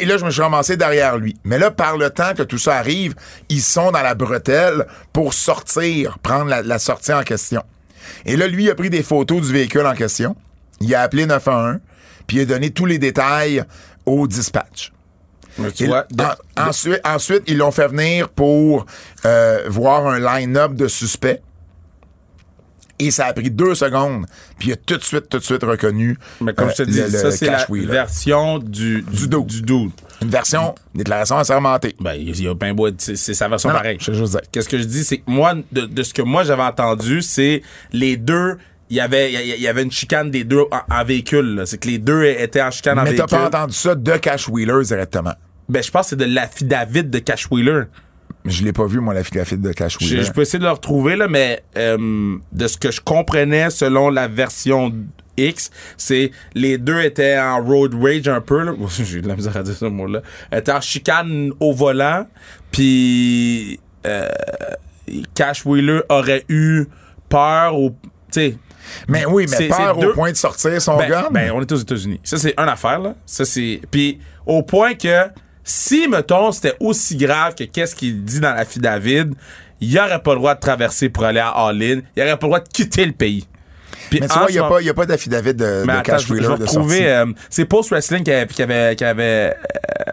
[SPEAKER 2] Et là, je me suis ramassé derrière lui. Mais là, par le temps que tout ça arrive, ils sont dans la bretelle pour sortir, prendre la, la sortie en question. Et là, lui, il a pris des photos du véhicule en question. Il a appelé 911, puis il a donné tous les détails au dispatch.
[SPEAKER 3] Vois, de-
[SPEAKER 2] en- ensuite, ils l'ont fait venir pour euh, voir un line-up de suspects. Et ça a pris deux secondes. Puis il a tout de suite, tout de suite reconnu
[SPEAKER 3] mais comme
[SPEAKER 2] euh,
[SPEAKER 3] je te dis,
[SPEAKER 2] le-
[SPEAKER 3] ça, c'est la version du,
[SPEAKER 2] Du dude. Une version déclaration assermentée.
[SPEAKER 3] Ben, il y a ben être- c'est sa version
[SPEAKER 2] Non,
[SPEAKER 3] pareille. Qu'est-ce que je dis, c'est que moi, de, de ce que moi j'avais entendu, c'est les deux. Il y avait, il y- avait une chicane des deux en, en véhicule. là. C'est que les deux étaient en chicane en
[SPEAKER 2] Mais t'as
[SPEAKER 3] véhicule.
[SPEAKER 2] pas entendu ça de Cash Wheeler directement?
[SPEAKER 3] Ben, je pense que c'est de l'affidavit de Cash Wheeler.
[SPEAKER 2] Je l'ai pas vu, moi, la fille de Cash
[SPEAKER 3] Je,
[SPEAKER 2] Wheeler.
[SPEAKER 3] je peux essayer de le retrouver, là, mais euh, de ce que je comprenais selon la version X, c'est les deux étaient en road rage un peu. là. <laughs> J'ai de la misère à dire ce mot-là. Étaient en chicane au volant, puis euh, Cash Wheeler aurait eu peur ou... Tu sais,
[SPEAKER 2] Mais oui, mais
[SPEAKER 3] C'est-
[SPEAKER 2] peur
[SPEAKER 3] deux-
[SPEAKER 2] au point de sortir son
[SPEAKER 3] ben,
[SPEAKER 2] gun?
[SPEAKER 3] ben, on est aux États-Unis. Ça, c'est une affaire, là. Ça, c'est. Puis, au point que si, mettons, c'était aussi grave que qu'est-ce qu'il dit dans l'affidavit, il aurait pas le droit de traverser pour aller à All-In. Il aurait pas le droit de quitter le pays.
[SPEAKER 2] Mais tu vois, il n'y a,
[SPEAKER 3] moment-
[SPEAKER 2] a pas d'affidavit de,
[SPEAKER 3] mais
[SPEAKER 2] de
[SPEAKER 3] attends,
[SPEAKER 2] Cash
[SPEAKER 3] je, je
[SPEAKER 2] Wheeler de sortie.
[SPEAKER 3] euh, c'est Post Wrestling qui avait. Qui avait, qui avait euh,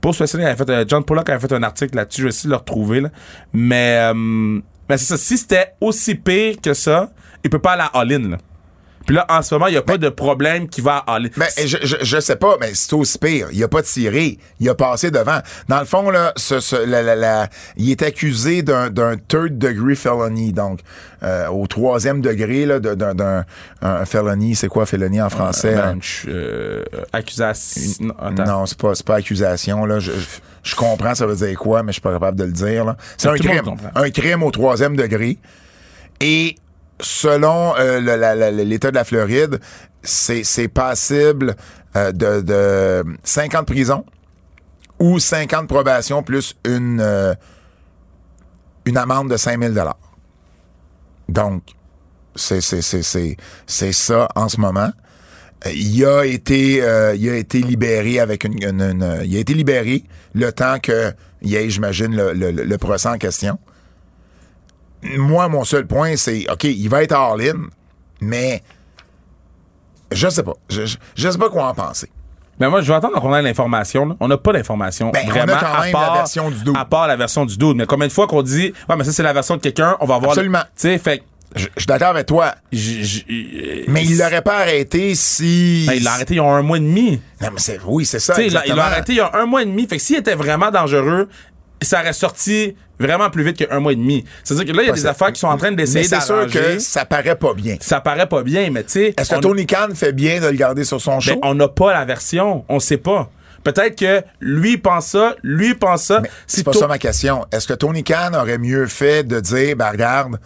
[SPEAKER 3] Post Wrestling avait fait. euh, John Pollock avait fait un article là-dessus. Je vais essayer de le retrouver. Là. Mais, mais c'est ça. Si c'était aussi pire que ça, il peut pas aller à All-In. Puis là, en ce moment, il n'y a pas de problème qui va à All-In.
[SPEAKER 2] Ben, je, je, je sais pas, mais c'est aussi pire. Il a pas tiré. Il a passé devant. Dans le fond, là, ce, ce- la- la- la- il est accusé d'un, d'un third degree felony. Donc, euh, au troisième degré, là, de- d'un, d'un un felony. C'est quoi felony en français?
[SPEAKER 3] Bench, euh, accusation. non.
[SPEAKER 2] Non, c'est pas, c'est pas accusation, là. Je, je comprends ça veut dire quoi, mais je suis pas capable de le dire, là. C'est un crime. Un crime au troisième degré. Et selon euh, l'État de la Floride, c'est, passible euh, de, de 50 prison ou 50 probation plus une, euh, une amende de 5000 Donc, c'est, ça en ce moment. Il a été, il a été libéré avec une, il a été libéré le temps que il y ait, j'imagine, le- le procès en question. Moi, mon seul point, c'est, OK, il va être all-in, mais je sais pas. Je, je, je sais pas quoi en penser.
[SPEAKER 3] Mais moi, je vais attendre qu'on ait l'information. On n'a pas d'information.
[SPEAKER 2] Ben, on a
[SPEAKER 3] vraiment,
[SPEAKER 2] quand
[SPEAKER 3] à part,
[SPEAKER 2] la version du dude.
[SPEAKER 3] À part la version du dude. Mais combien de fois qu'on dit, ouais, mais ça, c'est la version de quelqu'un, on va voir.
[SPEAKER 2] Absolument.
[SPEAKER 3] Tu sais, fait
[SPEAKER 2] Je, je suis d'accord avec toi. Mais il l'aurait pas arrêté si.
[SPEAKER 3] Ben, il l'a arrêté il y a un mois et demi.
[SPEAKER 2] Non, mais c'est, oui, c'est ça.
[SPEAKER 3] Il l'a- arrêté il y a un mois et demi. Fait que s'il était vraiment dangereux, ça aurait sorti vraiment plus vite qu'un mois et demi. C'est-à-dire que là, il y a des affaires qui sont en train d'essayer
[SPEAKER 2] c'est sûr que ça paraît pas bien.
[SPEAKER 3] Ça paraît pas bien, mais tu sais.
[SPEAKER 2] Est-ce que
[SPEAKER 3] on-
[SPEAKER 2] Tony Khan fait bien de le garder sur son show?
[SPEAKER 3] Ben, on n'a pas la version. On sait pas. Peut-être que lui pense ça, lui pense ça.
[SPEAKER 2] C'est pas ça ma question. Est-ce que Tony Khan aurait mieux fait de dire, ben regarde,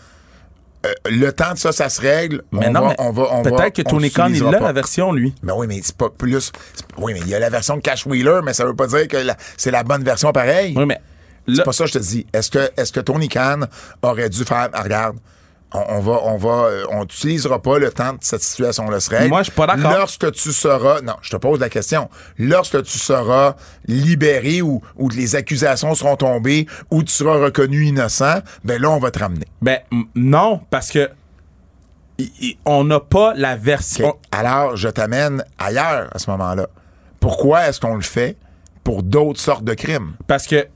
[SPEAKER 2] euh, le temps de ça, ça se règle.
[SPEAKER 3] Mais
[SPEAKER 2] on
[SPEAKER 3] non,
[SPEAKER 2] va,
[SPEAKER 3] mais
[SPEAKER 2] on va, on va-
[SPEAKER 3] peut-être que
[SPEAKER 2] on
[SPEAKER 3] Tony Khan, il a
[SPEAKER 2] pas.
[SPEAKER 3] la version, lui.
[SPEAKER 2] Mais oui, mais c'est pas plus. Oui, mais il y a la version de Cash Wheeler, mais ça veut pas dire que c'est la bonne version pareil.
[SPEAKER 3] Oui, mais
[SPEAKER 2] C'est pas ça que je te dis. Est-ce que, est-ce que Tony Khan aurait dû faire, ah, regarde, on, on va, on va, euh, on n'utilisera pas le temps de cette situation-là se règle.
[SPEAKER 3] Moi, je suis pas d'accord.
[SPEAKER 2] Lorsque tu seras, non, je te pose la question. Lorsque tu seras libéré ou, ou les accusations seront tombées ou tu seras reconnu innocent, ben là, on va te ramener.
[SPEAKER 3] ben non, parce que on n'a pas la version.
[SPEAKER 2] Alors, je t'amène ailleurs à ce moment-là. Pourquoi est-ce qu'on le fait pour d'autres sortes de crimes?
[SPEAKER 3] Parce que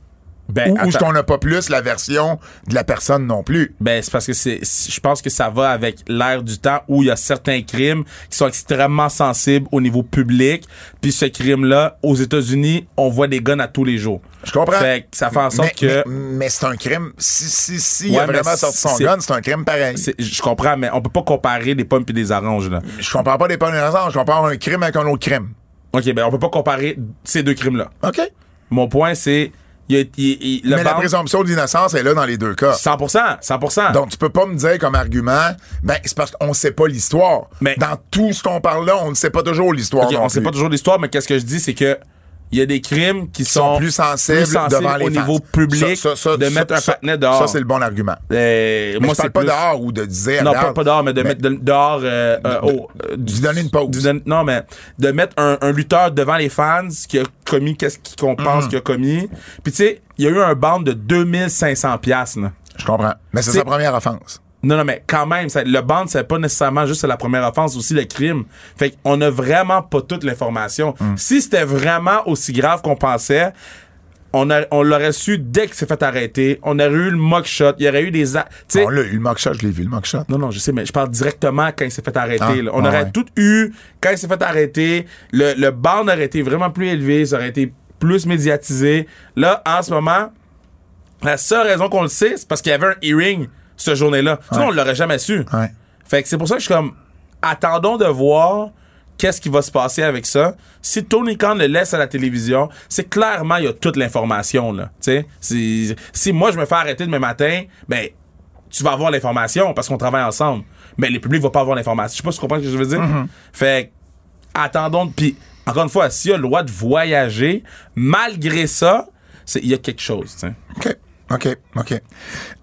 [SPEAKER 3] ben,
[SPEAKER 2] Ou, ou qu'on n'a pas plus la version de la personne non plus?
[SPEAKER 3] Ben, c'est parce que c'est, je pense que ça va avec l'ère du temps où il y a certains crimes qui sont extrêmement sensibles au niveau public. Puis ce crime-là, aux États-Unis, on voit des guns à tous les jours.
[SPEAKER 2] Je comprends.
[SPEAKER 3] Fait que ça fait en sorte
[SPEAKER 2] mais,
[SPEAKER 3] que.
[SPEAKER 2] Mais, mais c'est un crime. Si, si, si il a vraiment sorti son gun, c'est un crime pareil.
[SPEAKER 3] Je comprends, mais on peut pas comparer des pommes et des oranges, là.
[SPEAKER 2] Je comprends pas des bonnes raisons. Je compare un crime avec un autre crime.
[SPEAKER 3] OK, ben on peut pas comparer ces deux crimes-là.
[SPEAKER 2] OK.
[SPEAKER 3] Mon point, c'est. Il y a, il- il- le
[SPEAKER 2] mais la présomption d'innocence est là dans les deux cas.
[SPEAKER 3] 100%, 100%.
[SPEAKER 2] Donc, tu peux pas me dire comme argument, ben, c'est parce qu'on sait pas l'histoire.
[SPEAKER 3] Mais-
[SPEAKER 2] Dans tout ce qu'on parle là, on ne sait pas toujours l'histoire.
[SPEAKER 3] On sait
[SPEAKER 2] plus.
[SPEAKER 3] pas toujours l'histoire, mais qu'est-ce que je dis, c'est que il y a des crimes qui
[SPEAKER 2] sont
[SPEAKER 3] sont,
[SPEAKER 2] plus sensibles, devant les
[SPEAKER 3] au
[SPEAKER 2] fans.
[SPEAKER 3] niveau public
[SPEAKER 2] Ça, ça, ça,
[SPEAKER 3] de mettre un patinet dehors.
[SPEAKER 2] Ça, c'est le bon argument.
[SPEAKER 3] Euh,
[SPEAKER 2] Mais
[SPEAKER 3] moi,
[SPEAKER 2] je
[SPEAKER 3] c'est
[SPEAKER 2] parle pas
[SPEAKER 3] plus-
[SPEAKER 2] dehors ou de dire.
[SPEAKER 3] Non, pas, dehors, mais de
[SPEAKER 2] mais-
[SPEAKER 3] mettre de- dehors. euh, euh, au- euh,
[SPEAKER 2] donner une pause.
[SPEAKER 3] non, mais de mettre un, un lutteur devant les fans qui a commis qu'est-ce qu'on pense
[SPEAKER 2] Mhm.
[SPEAKER 3] qu'il a commis. Puis tu sais, il y a eu un band de 2500 piastres. là.
[SPEAKER 2] Je comprends. Mais c'est sa première offense.
[SPEAKER 3] Non, non, mais quand même, ça- le band, c'est pas nécessairement juste la première offense, aussi le crime. Fait qu'on a vraiment pas toute l'information.
[SPEAKER 2] Mm.
[SPEAKER 3] Si c'était vraiment aussi grave qu'on pensait, on, a- on l'aurait su dès qu'il s'est fait arrêter. On aurait eu le mock shot. Il y aurait eu des. a-
[SPEAKER 2] On l'a eu, le mock shot, je l'ai vu, le mock shot.
[SPEAKER 3] non, non, je sais, mais je parle directement quand il s'est fait arrêter.
[SPEAKER 2] Ah.
[SPEAKER 3] On
[SPEAKER 2] ah
[SPEAKER 3] aurait
[SPEAKER 2] ouais.
[SPEAKER 3] tout eu quand il s'est fait arrêter. Le, le band aurait été vraiment plus élevé, ça aurait été plus médiatisé. Là, en ce moment, la seule raison qu'on le sait, c'est parce qu'il y avait un hearing ce journée-là. Sinon, on l'aurait jamais su. Fait que c'est pour ça que je suis comme, attendons de voir qu'est-ce qui va se passer avec ça. Si Tony Khan le laisse à la télévision, c'est clairement, il y a toute l'information, là. Tu sais, si, si moi, je me fais arrêter demain matin, ben, tu vas avoir l'information parce qu'on travaille ensemble. Mais le public va pas avoir l'information. Je sais pas si tu comprends ce que je veux dire. Fait que, attendons. Puis, encore une fois, s'il a le droit de voyager, malgré ça, il y a quelque chose.
[SPEAKER 2] OK. OK, OK.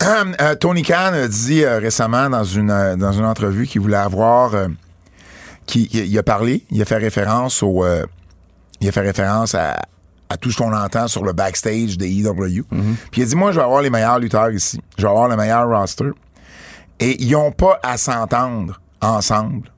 [SPEAKER 2] Euh, Tony Khan a dit euh, récemment dans une, euh, dans une entrevue qu'il voulait avoir. euh, qui, il a parlé, il a fait référence au. il a fait référence à, à tout ce qu'on entend sur le backstage des EW. Puis il a dit Moi, je vais avoir les meilleurs lutteurs ici. Je vais avoir le meilleur roster. Et ils n'ont pas à s'entendre ensemble.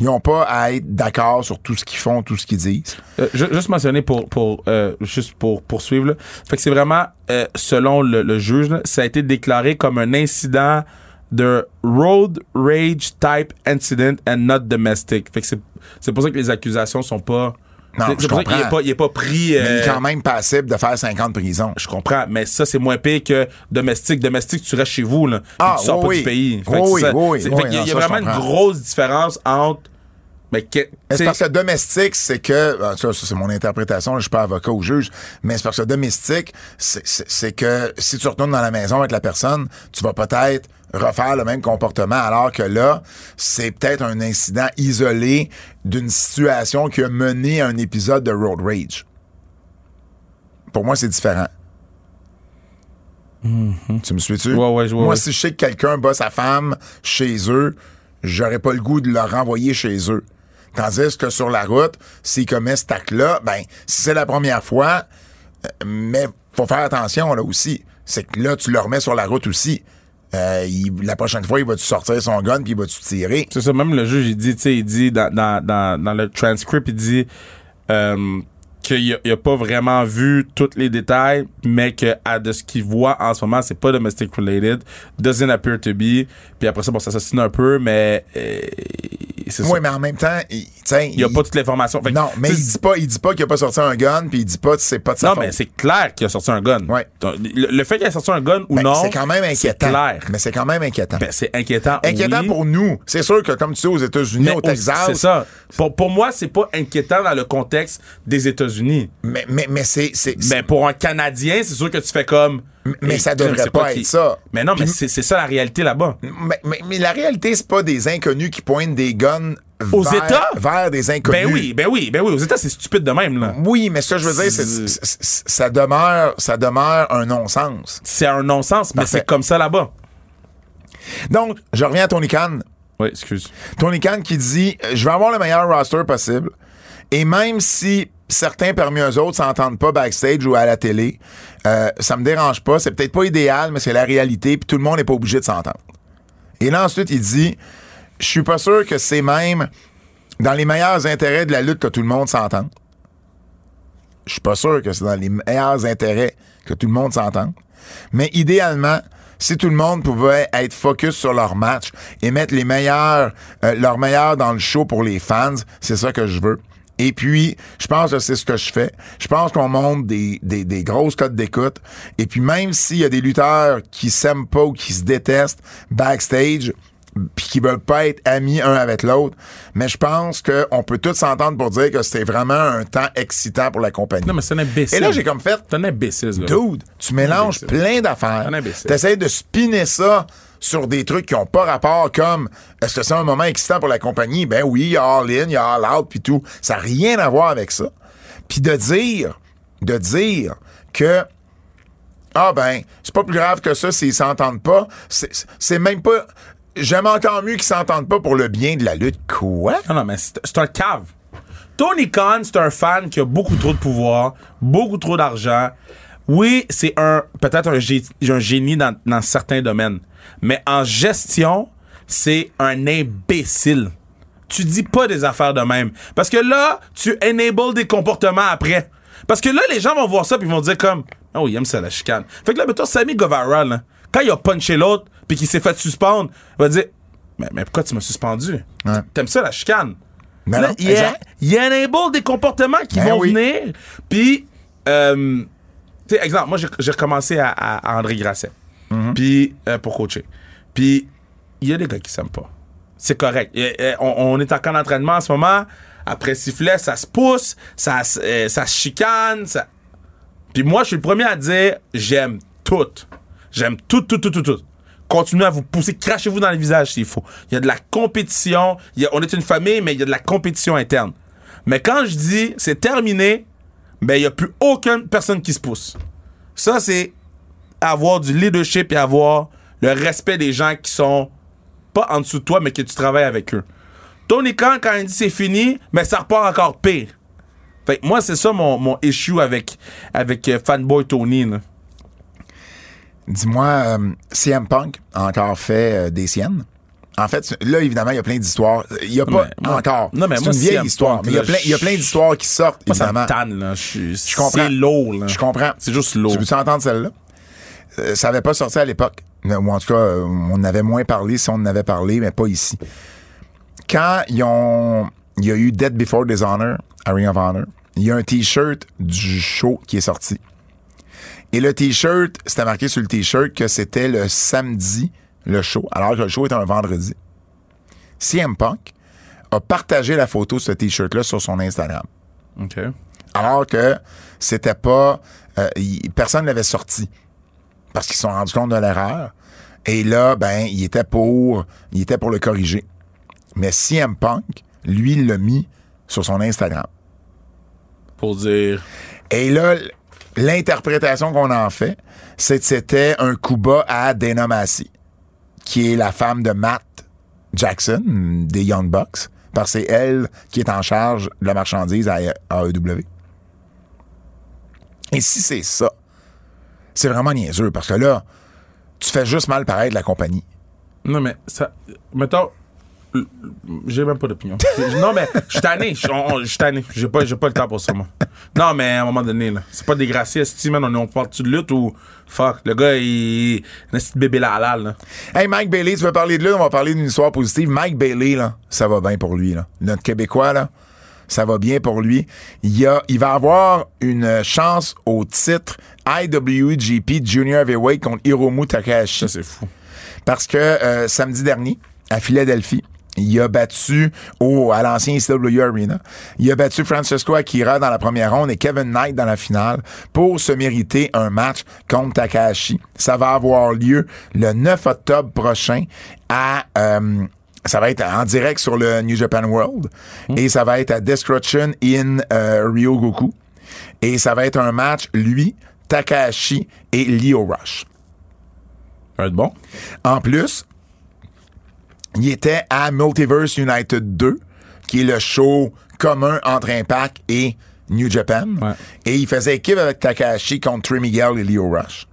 [SPEAKER 2] Ils n'ont pas à être d'accord sur tout ce qu'ils font, tout ce qu'ils disent.
[SPEAKER 3] Euh, ju- juste mentionner pour pour euh, juste pour poursuivre là. fait que c'est vraiment euh, selon le, le juge là, ça a été déclaré comme un incident de road rage type incident and not domestic fait que c'est c'est pour ça que les accusations sont pas
[SPEAKER 2] Non, je
[SPEAKER 3] ça qu'il est
[SPEAKER 2] comprends.
[SPEAKER 3] pas il est pas pris
[SPEAKER 2] Mais il
[SPEAKER 3] euh,
[SPEAKER 2] est quand même passible de faire 50 prisons.
[SPEAKER 3] je comprends, mais ça, c'est moins pire que domestique. Domestique, tu restes chez vous, là.
[SPEAKER 2] Ah,
[SPEAKER 3] tu sors
[SPEAKER 2] oui,
[SPEAKER 3] pas
[SPEAKER 2] oui.
[SPEAKER 3] du pays. Fait
[SPEAKER 2] Oui,
[SPEAKER 3] ça.
[SPEAKER 2] oui,
[SPEAKER 3] fait il y a
[SPEAKER 2] ça,
[SPEAKER 3] vraiment une
[SPEAKER 2] comprends.
[SPEAKER 3] grosse différence entre. Mais que,
[SPEAKER 2] c'est parce que domestique, c'est que, ah, ça, ça, c'est mon interprétation, là, je suis pas avocat ou juge, mais c'est parce que domestique, c'est que si tu retournes dans la maison avec la personne, tu vas peut-être refaire le même comportement, alors que là, c'est peut-être un incident isolé d'une situation qui a mené à un épisode de road rage. Pour moi, c'est différent. Tu me suis-tu?
[SPEAKER 3] Mm-hmm. Ouais, ouais,
[SPEAKER 2] Moi, si je sais que quelqu'un bat sa femme chez eux, j'aurais pas le goût de le renvoyer chez eux. Tandis que sur la route, s'il commet cet acte-là, ben, si c'est la première fois, euh, mais faut faire attention là aussi. C'est que là, tu le remets sur la route aussi. Euh, il- la prochaine fois, il va-tu sortir son gun puis il va-tu tirer?
[SPEAKER 3] C'est ça, même le juge, il dit, tu sais, il dit dans, dans, dans, dans le transcript, il dit euh, qu'il a, il a pas vraiment vu tous les détails, mais que à de ce qu'il voit en ce moment, c'est pas domestic related, doesn't appear to be. Puis après ça, bon, ça s'assine un peu, mais euh, c'est ça.
[SPEAKER 2] Oui, mais en même temps, il,
[SPEAKER 3] Il y a pas toute l'information.
[SPEAKER 2] Non, mais il dit pas, il dit pas qu'il a pas sorti un gun puis il dit pas que c'est pas de sa
[SPEAKER 3] Non,
[SPEAKER 2] faute.
[SPEAKER 3] mais c'est clair qu'il a sorti un gun.
[SPEAKER 2] Ouais.
[SPEAKER 3] Donc, Le, le fait qu'il ait sorti un gun ou
[SPEAKER 2] Ben,
[SPEAKER 3] non,
[SPEAKER 2] c'est quand même
[SPEAKER 3] c'est
[SPEAKER 2] inquiétant.
[SPEAKER 3] clair.
[SPEAKER 2] Mais c'est quand même inquiétant.
[SPEAKER 3] Ben, c'est inquiétant.
[SPEAKER 2] inquiétant
[SPEAKER 3] oui.
[SPEAKER 2] pour nous. C'est sûr que, comme tu sais, aux États-Unis, au Texas.
[SPEAKER 3] C'est ça. Pour, pour moi, c'est pas inquiétant dans le contexte des États-Unis.
[SPEAKER 2] Mais, mais, mais c'est. c'est-
[SPEAKER 3] Mais pour un Canadien, c'est sûr que tu fais comme.
[SPEAKER 2] Mais
[SPEAKER 3] Hey,
[SPEAKER 2] ça devrait pas être ça.
[SPEAKER 3] Mais non, mais c'est c'est ça la réalité là-bas.
[SPEAKER 2] Mais, mais, mais la réalité, c'est pas des inconnus qui pointent des guns
[SPEAKER 3] Aux
[SPEAKER 2] vers,
[SPEAKER 3] États?
[SPEAKER 2] vers des inconnus.
[SPEAKER 3] Ben oui, ben oui, ben oui. Aux États, c'est stupide de même, là.
[SPEAKER 2] Oui, mais ce que je veux dire, c'est ça demeure, ça demeure un non-sens.
[SPEAKER 3] C'est un non-sens, mais c'est comme ça là-bas.
[SPEAKER 2] Donc, je reviens à Tony Khan.
[SPEAKER 3] Oui, excuse.
[SPEAKER 2] Tony Khan qui dit euh, Je vais avoir le meilleur roster possible. Et même si certains parmi eux autres s'entendent pas backstage ou à la télé, euh, ça me dérange pas. C'est peut-être pas idéal, mais c'est la réalité. Puis tout le monde n'est pas obligé de s'entendre. Et là, ensuite, il dit Je suis pas sûr que c'est même dans les meilleurs intérêts de la lutte que tout le monde s'entende. Je suis pas sûr que c'est dans les meilleurs intérêts que tout le monde s'entende. Mais idéalement, si tout le monde pouvait être focus sur leur match et mettre les meilleurs, euh, leurs meilleurs dans le show pour les fans, c'est ça que je veux. Et puis, je pense que c'est ce que je fais. Je pense qu'on monte des, des, des grosses cotes d'écoute. Et puis, même s'il y a des lutteurs qui s'aiment pas ou qui se détestent backstage, puis qui veulent pas être amis un avec l'autre, mais je pense qu'on peut tous s'entendre pour dire que c'était vraiment un temps excitant pour la compagnie.
[SPEAKER 3] Non, mais c'est un imbécile.
[SPEAKER 2] Et là, j'ai comme fait,
[SPEAKER 3] C'est un imbécile, gars.
[SPEAKER 2] Dude, tu mélanges plein d'affaires.
[SPEAKER 3] Un imbécile.
[SPEAKER 2] T'essayes de spinner ça sur des trucs qui ont pas rapport comme est-ce que c'est un moment excitant pour la compagnie? Ben oui, il y a All In, il y a All Out puis tout. Ça n'a rien à voir avec ça. Puis de dire, de dire que ah ben, c'est pas plus grave que ça s'ils s'entendent pas. C'est même pas. J'aime encore mieux qu'ils s'entendent pas pour le bien de la lutte. Quoi?
[SPEAKER 3] Non, non, mais c'est un cave. Tony Khan, c'est un fan qui a beaucoup trop de pouvoir, beaucoup trop d'argent. Oui, c'est un peut-être un, gé- un génie dans, dans certains domaines, mais en gestion, c'est un imbécile. Tu dis pas des affaires de même. Parce que là, tu enables des comportements après. Parce que là, les gens vont voir ça puis ils vont dire comme Oh, il aime ça la chicane. Fait que là, mettons, Sammy Guevara, là, quand il a punché l'autre puis qu'il s'est fait suspendre, il va dire mais, mais pourquoi tu m'as suspendu?
[SPEAKER 2] Ouais.
[SPEAKER 3] T'aimes ça la chicane?
[SPEAKER 2] Ben
[SPEAKER 3] Là,
[SPEAKER 2] non,
[SPEAKER 3] il y a, il y a enable des comportements qui
[SPEAKER 2] Ben
[SPEAKER 3] vont
[SPEAKER 2] oui.
[SPEAKER 3] venir. Puis, euh, tu sais, exemple, moi, j'ai recommencé à, à- à André Grasset.
[SPEAKER 2] Mm-hmm.
[SPEAKER 3] Puis, euh, pour coacher. Puis, il y a des gars qui s'aiment pas. C'est correct. Et- et on, on est en camp d'entraînement en ce moment. Après sifflet, ça se pousse, ça, euh, ça se chicane. Ça... Puis moi, je suis le premier à dire j'aime tout. J'aime tout, tout, tout, tout, tout. Continuez à vous pousser, crachez-vous dans le visage s'il faut. Il y a de la compétition. Il y a- on est une famille, mais il y a de la compétition interne. Mais quand je dis c'est terminé, ben il n'y a plus aucune personne qui se pousse. Ça, c'est avoir du leadership et avoir le respect des gens qui sont pas en dessous de toi, mais que tu travailles avec eux. Tony Khan, quand il dit c'est fini, mais ça repart encore pire. Fait moi, c'est ça mon, mon issue avec, avec euh, Fanboy Tony.
[SPEAKER 2] Dis-moi, euh, CM Punk a encore fait euh, des siennes? En fait, là, évidemment, il y a plein d'histoires. Il y a pas
[SPEAKER 3] mais
[SPEAKER 2] encore.
[SPEAKER 3] non, mais
[SPEAKER 2] c'est
[SPEAKER 3] moi,
[SPEAKER 2] une vieille histoire. Mais il y a plein, il y a plein d'histoires qui sortent,
[SPEAKER 3] Moi, ça
[SPEAKER 2] évidemment.
[SPEAKER 3] me tanne, là. Je, je
[SPEAKER 2] comprends.
[SPEAKER 3] C'est lourd, là.
[SPEAKER 2] Je comprends.
[SPEAKER 3] C'est juste lourd.
[SPEAKER 2] Tu veux-tu entendre celle-là? Euh, ça n'avait pas sorti à l'époque. Ou en tout cas, euh, on en avait moins parlé si on en avait parlé, mais pas ici. Quand ils ont, il y a eu Dead Before Dishonor à Ring of Honor, il y a un T-shirt du show qui est sorti. Et le T-shirt, c'était marqué sur le T-shirt que c'était le samedi, le show, alors que le show était un vendredi. CM Punk a partagé la photo de ce T-shirt-là sur son Instagram.
[SPEAKER 3] OK.
[SPEAKER 2] Alors que c'était pas. euh, personne ne l'avait sorti. Parce qu'ils se sont rendus compte de l'erreur. Et là, ben, il était pour. Il était pour le corriger. Mais CM Punk, lui, l'a mis sur son Instagram.
[SPEAKER 3] Pour dire.
[SPEAKER 2] Et là, l'interprétation qu'on en fait, c'est que c'était un coup bas à Dana Massey, qui est la femme de Matt Jackson, des Young Bucks, parce que c'est elle qui est en charge de la marchandise à AEW. Et si c'est ça, c'est vraiment niaiseux, parce que là, tu fais juste mal paraître la compagnie.
[SPEAKER 3] Non, mais ça. Mettons. J'ai même pas d'opinion. <laughs> non, mais je suis tanné. Je suis tanné. J'ai pas, pas le temps pour ça, moi. Non, mais à un moment donné, là. C'est pas dégracié, Esti, man. On est on parle-tu de lutte ou. Fuck. Le gars, il. Un petit bébé là.
[SPEAKER 2] Hey, Mike Bailey, tu veux parler de lui? On va parler d'une histoire positive. Mike Bailey, là, ça va bien pour lui, là. Notre Québécois, là, ça va bien pour lui. Il, a, il va avoir une chance au titre IWGP Junior Heavyweight contre Hiromu Takahashi.
[SPEAKER 3] Ça, c'est fou.
[SPEAKER 2] Parce que euh, samedi dernier, à Philadelphie, il a battu au, à l'ancien ECW Arena. Il a battu Francesco Akira dans la première ronde et Kevin Knight dans la finale pour se mériter un match contre Takahashi. Ça va avoir lieu le 9 octobre prochain à... euh, ça va être en direct sur le New Japan World et ça va être à Destruction in euh, Ryogoku. Et ça va être un match, lui, Takahashi et Leo Rush.
[SPEAKER 3] Ça va être bon.
[SPEAKER 2] En plus, il était à Multiverse United 2, qui est le show commun entre Impact et New Japan.
[SPEAKER 3] Ouais.
[SPEAKER 2] Et il faisait équipe avec Takahashi contre Trey Miguel et Leo Rush.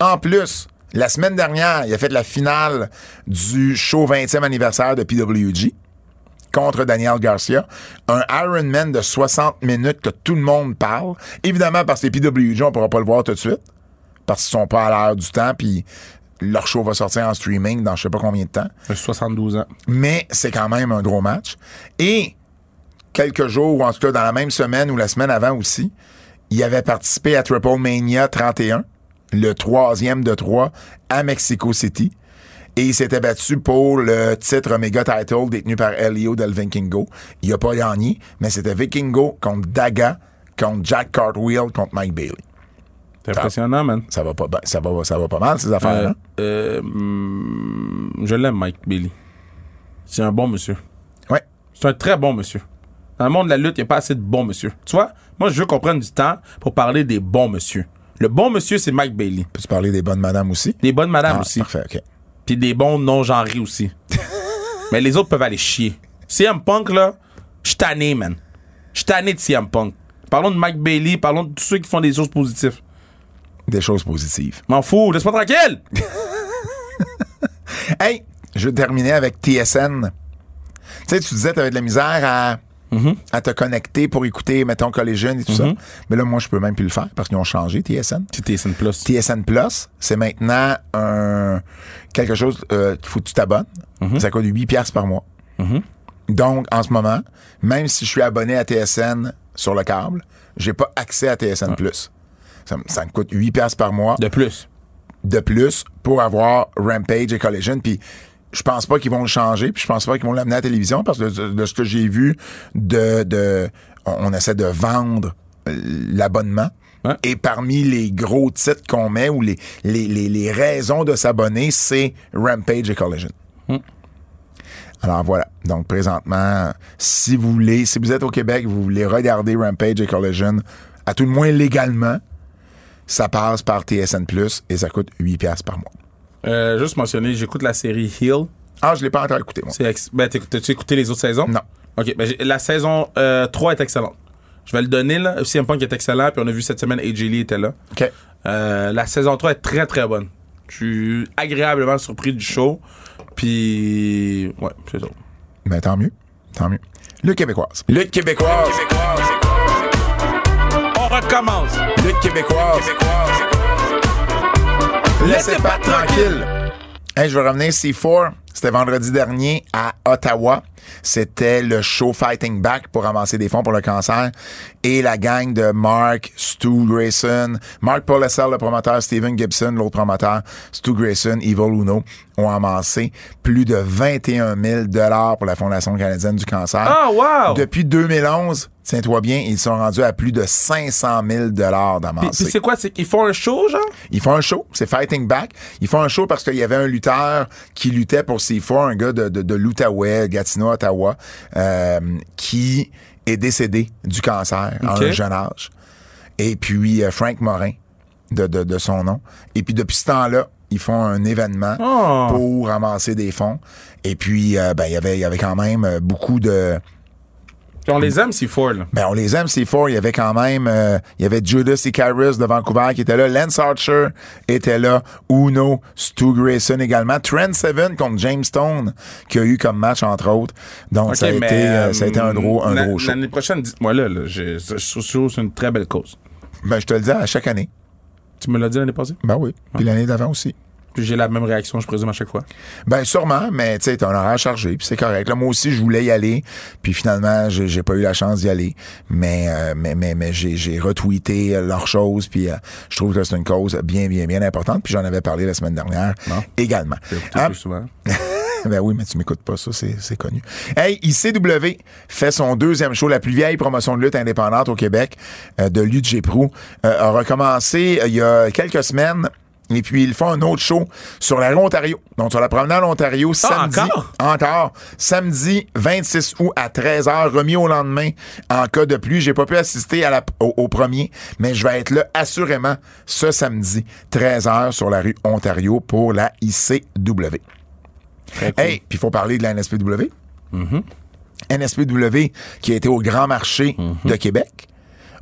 [SPEAKER 2] En plus, la semaine dernière, il a fait la finale du show 20e anniversaire de PWG contre Daniel Garcia. Un Ironman de 60 minutes que tout le monde parle. Évidemment, parce que les PWG, on pourra pas le voir tout de suite. Parce qu'ils sont pas à l'heure du temps, puis leur show va sortir en streaming dans je sais pas combien de temps.
[SPEAKER 3] J'ai 72 ans.
[SPEAKER 2] Mais c'est quand même un gros match. Et quelques jours, ou en tout cas dans la même semaine ou la semaine avant aussi, il avait participé à Triple Mania 31, le troisième de trois, à Mexico City. Et il s'était battu pour le titre Omega Title détenu par Elio del Vikingo. Il a pas gagné, mais c'était Vikingo contre Daga, contre Jack Cartwheel, contre Mike Bailey.
[SPEAKER 3] C'est impressionnant, man.
[SPEAKER 2] Ça va pas, ben- ça va, ça va pas mal, ces affaires
[SPEAKER 3] Euh, euh, hum, je l'aime, Mike Bailey. C'est un bon monsieur.
[SPEAKER 2] Ouais.
[SPEAKER 3] C'est un très bon monsieur. Dans le monde de la lutte, il n'y a pas assez de bons monsieur. Tu vois, moi, je veux qu'on prenne du temps pour parler des bons monsieur. Le bon monsieur, c'est Mike Bailey.
[SPEAKER 2] Peux-tu parler des bonnes madames aussi?
[SPEAKER 3] Des bonnes madames
[SPEAKER 2] Ah,
[SPEAKER 3] aussi.
[SPEAKER 2] Parfait, OK.
[SPEAKER 3] Puis des bons non-genrés aussi. <laughs> Mais les autres peuvent aller chier. CM Punk, là, je tanné, man. Je tanné de CM Punk. Parlons de Mike Bailey, parlons de tous ceux qui font des choses positives.
[SPEAKER 2] Des choses positives.
[SPEAKER 3] M'en fous, laisse-moi tranquille! <laughs>
[SPEAKER 2] Hey, je vais terminer avec TSN. Tu sais, tu disais que tu avais de la misère à,
[SPEAKER 3] Mm-hmm.
[SPEAKER 2] à te connecter pour écouter, mettons, Collision et tout ça. Mais là, moi, je peux même plus le faire parce qu'ils ont changé TSN.
[SPEAKER 3] C'est TSN Plus.
[SPEAKER 2] TSN Plus, c'est maintenant un quelque chose euh, qu'il faut que tu t'abonnes.
[SPEAKER 3] Mm-hmm.
[SPEAKER 2] Ça coûte 8 piastres par mois. Donc, en ce moment, même si je suis abonné à TSN sur le câble, j'ai pas accès à TSN Plus. Ça, me- ça me coûte 8 piastres par mois
[SPEAKER 3] De plus.
[SPEAKER 2] de plus pour avoir Rampage et Collision. Puis je pense pas qu'ils vont le changer, puis je pense pas qu'ils vont l'amener à la télévision parce que de, de ce que j'ai vu, de, de on, on essaie de vendre l'abonnement. Et parmi les gros titres qu'on met ou les, les, les, les raisons de s'abonner, c'est Rampage et Collision. Alors voilà. Donc présentement, si vous voulez, si vous êtes au Québec, vous voulez regarder Rampage et Collision, à tout le moins légalement, ça passe par TSN Plus et ça coûte 8 piastres par mois.
[SPEAKER 3] Euh, juste mentionner, j'écoute la série Hill.
[SPEAKER 2] Ah, je l'ai pas encore écouté, moi.
[SPEAKER 3] Ex- ben, t'as-tu écouté les autres saisons?
[SPEAKER 2] Non.
[SPEAKER 3] OK, ben, la saison euh, 3 est excellente. Je vais le donner, là. CM Punk est excellent, puis on a vu cette semaine AJ Lee était là.
[SPEAKER 2] OK.
[SPEAKER 3] Euh, la saison 3 est très, très bonne. Je suis agréablement surpris du show. Puis, ouais, c'est ça.
[SPEAKER 2] Ben, tant mieux. Tant mieux. Lutte québécoise. Lutte québécoise.
[SPEAKER 3] On recommence!
[SPEAKER 2] Lutte québécoise. Laissez pas tranquille. Hey, je vais revenir C4. C'était vendredi dernier à Ottawa. C'était le show Fighting Back pour ramasser des fonds pour le cancer. Et la gang de Mark, Stu Grayson, Mark Paulessel, le promoteur, Steven Gibson, l'autre promoteur, Stu Grayson, Evil Uno, ont amassé plus de 21 000 pour la Fondation canadienne du cancer.
[SPEAKER 3] Ah, wow!
[SPEAKER 2] Depuis 2011, tiens-toi bien, ils sont rendus à plus de 500 000
[SPEAKER 3] Puis,
[SPEAKER 2] d'amassés.
[SPEAKER 3] puis c'est quoi? C'est qu'ils font un show, genre?
[SPEAKER 2] Ils font un show, c'est Fighting Back. Ils font un show parce qu'il y avait un lutteur qui luttait pour C4, un gars de, de, de l'Outaouais, Gatineau, Ottawa, euh, qui est décédé du cancer à
[SPEAKER 3] Ok.
[SPEAKER 2] un jeune âge. Et puis euh, Frank Morin, de, de, de son nom. Et puis depuis ce temps-là, ils font un événement
[SPEAKER 3] Oh.
[SPEAKER 2] pour ramasser des fonds. Et puis, euh, ben, il y avait, il y avait quand même beaucoup de
[SPEAKER 3] Puis on les aime, C4, là.
[SPEAKER 2] Ben, on les aime, c'est fort. Il y avait quand même, euh, il y avait Judas Icarus de Vancouver qui était là. Lance Archer était là. Uno, Stu Grayson également. Trent Seven contre James Stone, qui a eu comme match, entre autres. Donc, ça, a
[SPEAKER 3] mais,
[SPEAKER 2] été, euh, ça a été un gros, un gros show.
[SPEAKER 3] L'année prochaine, dites-moi là, là je, que c'est une très belle cause.
[SPEAKER 2] Ben, je te le dis à chaque année.
[SPEAKER 3] Tu me l'as dit l'année passée?
[SPEAKER 2] Ben oui. Puis l'année d'avant aussi.
[SPEAKER 3] Puis j'ai la même réaction, je présume, à chaque fois.
[SPEAKER 2] Ben sûrement, mais tu sais, t'as un horaire chargé, puis c'est correct. Là, moi aussi, je voulais y aller, puis finalement, j'ai pas eu la chance d'y aller. Mais euh, mais mais, mais j'ai retweeté leurs choses, puis euh, je trouve que c'est une cause bien bien bien importante. Puis j'en avais parlé la semaine dernière
[SPEAKER 3] Non.
[SPEAKER 2] également. Ah,
[SPEAKER 3] plus souvent. <laughs>
[SPEAKER 2] ben oui, mais tu m'écoutes pas, ça, c'est c'est connu. Hey, ICW fait son deuxième show, la plus vieille promotion de lutte indépendante au Québec, euh, de Lutte Géprou, euh, a recommencé euh, il y a quelques semaines. Et puis, ils font un autre show sur la rue Ontario. Donc, sur la promenade Ontario, samedi.
[SPEAKER 3] encore?
[SPEAKER 2] Encore. Samedi 26 août à 13h, remis au lendemain en cas de pluie. J'ai pas pu assister à la, au, au premier, mais je vais être là assurément ce samedi, 13h, sur la rue Ontario pour la ICW.
[SPEAKER 3] Très cool.
[SPEAKER 2] Hey, puis il faut parler de la NSPW. NSPW qui a été au Grand Marché de Québec.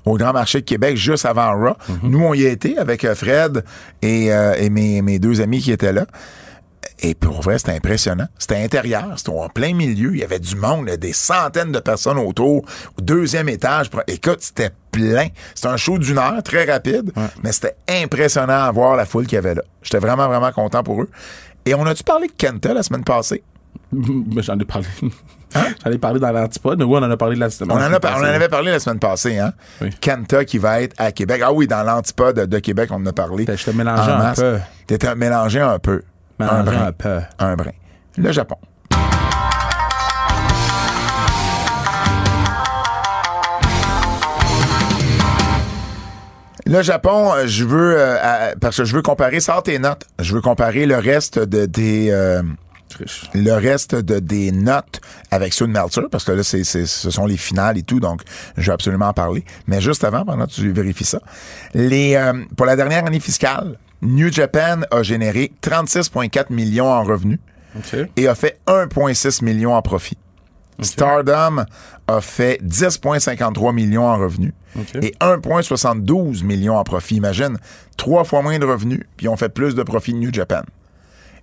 [SPEAKER 2] Au Grand Marché de Québec, juste avant Raw. Nous, on y a été avec euh, Fred et, euh, et mes, mes deux amis qui étaient là. Et pour vrai, c'était impressionnant. C'était intérieur, c'était en plein milieu. Il y avait du monde, des centaines de personnes autour. Au deuxième étage. Écoute, c'était plein. C'était un show d'une heure, très rapide, mais c'était impressionnant à voir la foule qu'il y avait là. J'étais vraiment, vraiment content pour eux. Et on a-tu parlé de Kenta la semaine passée?
[SPEAKER 3] Mais <laughs> j'en ai parlé. J'en ai parlé dans l'antipode. Oui, on en a parlé de la
[SPEAKER 2] On en, a, par- on en avait parlé la semaine passée, hein?
[SPEAKER 3] Oui.
[SPEAKER 2] Kenta qui va être à Québec. Ah oui, dans l'antipode de Québec, on en a parlé.
[SPEAKER 3] Ben, mélangeais
[SPEAKER 2] En
[SPEAKER 3] un peu.
[SPEAKER 2] T'étais mélangé un peu.
[SPEAKER 3] Mélangé
[SPEAKER 2] un brin.
[SPEAKER 3] un peu.
[SPEAKER 2] Un brin. Le Japon. Le Japon, euh, je veux euh, parce que je veux comparer, sors tes notes. Je veux comparer le reste de des euh, Le reste de des notes avec ceux de Meltzer, parce que là, c'est, ce sont les finales et tout, donc je vais absolument en parler. Mais juste avant, pendant que tu vérifies ça, les, euh, pour la dernière année fiscale, New Japan a généré 36,4 millions en revenus et a fait 1,6 million en profit. Stardom a fait 10,53 millions en revenus et 1,72 millions en profit. Imagine, trois fois moins de revenus, puis ont fait plus de profit que New Japan.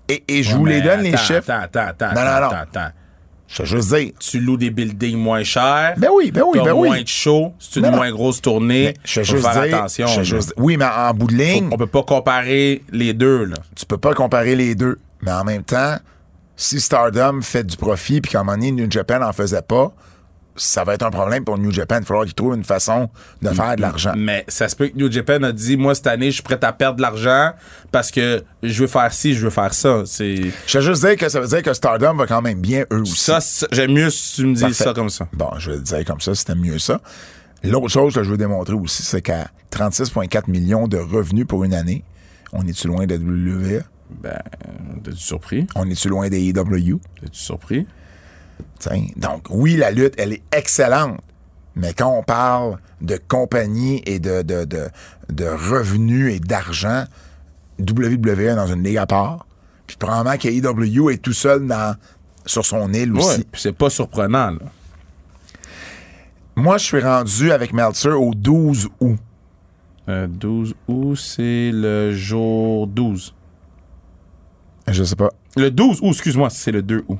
[SPEAKER 2] Et, et je vous les donne, les
[SPEAKER 3] attends,
[SPEAKER 2] chiffres.
[SPEAKER 3] Attends, attends, attends.
[SPEAKER 2] Non, non,
[SPEAKER 3] attends,
[SPEAKER 2] non.
[SPEAKER 3] attends.
[SPEAKER 2] Je vais juste dire.
[SPEAKER 3] Tu loues des buildings moins chers.
[SPEAKER 2] Ben oui, ben oui, ben oui.
[SPEAKER 3] moins de shows. C'est une moins grosse tournée.
[SPEAKER 2] Je
[SPEAKER 3] Faut
[SPEAKER 2] juste
[SPEAKER 3] faire
[SPEAKER 2] dire.
[SPEAKER 3] attention.
[SPEAKER 2] je juste- oui, mais en bout de ligne,
[SPEAKER 3] On peut pas comparer les deux, là.
[SPEAKER 2] tu peux pas comparer les deux. Mais en même temps, si Stardom fait du profit puis qu'à un moment donné, New Japan en faisait pas, ça va être un problème pour New Japan. Il va falloir qu'ils trouvent une façon de faire de l'argent.
[SPEAKER 3] Mais ça se peut que New Japan a dit, moi, cette année, je suis prêt à perdre de l'argent parce que je veux faire ci, je veux faire ça. C'est,
[SPEAKER 2] Je vais juste dire que ça veut dire que Stardom va quand même bien eux aussi.
[SPEAKER 3] ça, j'aime mieux si tu me dis
[SPEAKER 2] Parfait.
[SPEAKER 3] ça comme ça.
[SPEAKER 2] Bon, je vais le dire comme ça, c'était mieux ça. L'autre chose que je veux démontrer aussi, c'est qu'à 36,4 millions de revenus pour une année, on est-tu loin de WWE?
[SPEAKER 3] Ben, t'es-tu surpris?
[SPEAKER 2] On est-tu loin des AEW?
[SPEAKER 3] T'es-tu surpris?
[SPEAKER 2] T'sais, Donc, oui, la lutte, elle est excellente. Mais quand on parle de compagnie et de, de, de, de revenus et d'argent, WWE est dans une ligue à part. Puis probablement qu'AEW est tout seul dans, sur son île aussi.
[SPEAKER 3] Ouais, c'est pas surprenant, là.
[SPEAKER 2] Moi, je suis rendu avec Meltzer au 12 août.
[SPEAKER 3] Euh, 12 août, c'est le jour 12.
[SPEAKER 2] Je sais pas.
[SPEAKER 3] Le 12 août, excuse-moi, c'est le 2 août.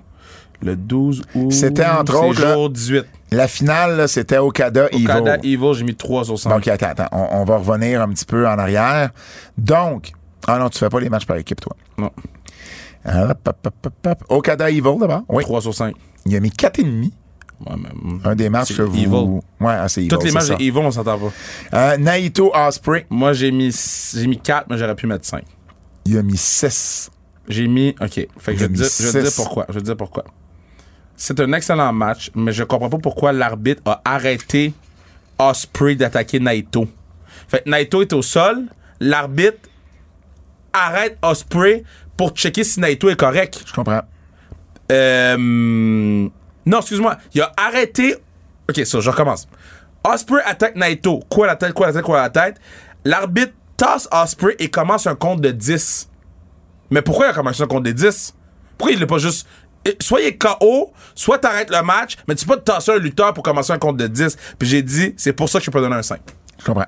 [SPEAKER 3] Le 12 août.
[SPEAKER 2] C'était entre autres, là,
[SPEAKER 3] jour 18.
[SPEAKER 2] La finale, c'était Okada Evil.
[SPEAKER 3] Okada Evil, j'ai mis 3 sur 5.
[SPEAKER 2] Donc, attends, attends. On, on va revenir un petit peu en arrière. Donc, ah non, tu fais pas les matchs par équipe, toi.
[SPEAKER 3] Non.
[SPEAKER 2] Ah, hop, hop, hop, hop, hop. Okada Evil, d'abord. Oui.
[SPEAKER 3] 3 sur 5.
[SPEAKER 2] Il a mis 4,5.
[SPEAKER 3] Ouais, mm.
[SPEAKER 2] Un des matchs que vous.
[SPEAKER 3] Evil.
[SPEAKER 2] Ouais, ah, c'est.
[SPEAKER 3] Toutes les matchs Evil, on s'entend pas.
[SPEAKER 2] Euh, Naito Osprey,
[SPEAKER 3] Moi, j'ai mis, j'ai mis 4, mais j'aurais pu mettre 5.
[SPEAKER 2] il a mis 6.
[SPEAKER 3] J'ai mis. OK. Fait que je vais, te dire, je vais te dire pourquoi. Je vais te dire pourquoi. C'est un excellent match, mais je comprends pas pourquoi l'arbitre a arrêté Osprey d'attaquer Naito. Fait que Naito est au sol, l'arbitre arrête Osprey pour checker si Naito est correct.
[SPEAKER 2] Je comprends.
[SPEAKER 3] Euh, non, excuse-moi. Il a arrêté. Ok, ça, je recommence. Osprey attaque Naito. Quoi la tête, quoi la tête, quoi la tête. L'arbitre tasse Osprey et commence un compte de 10. Mais pourquoi il a commencé un compte de 10? Pourquoi il l'a pas juste soit il est KO, soit t'arrêtes le match, mais tu peux pas te tasser un lutteur pour commencer un compte de 10. Puis j'ai dit, c'est pour ça que je peux donner un 5.
[SPEAKER 2] Je comprends.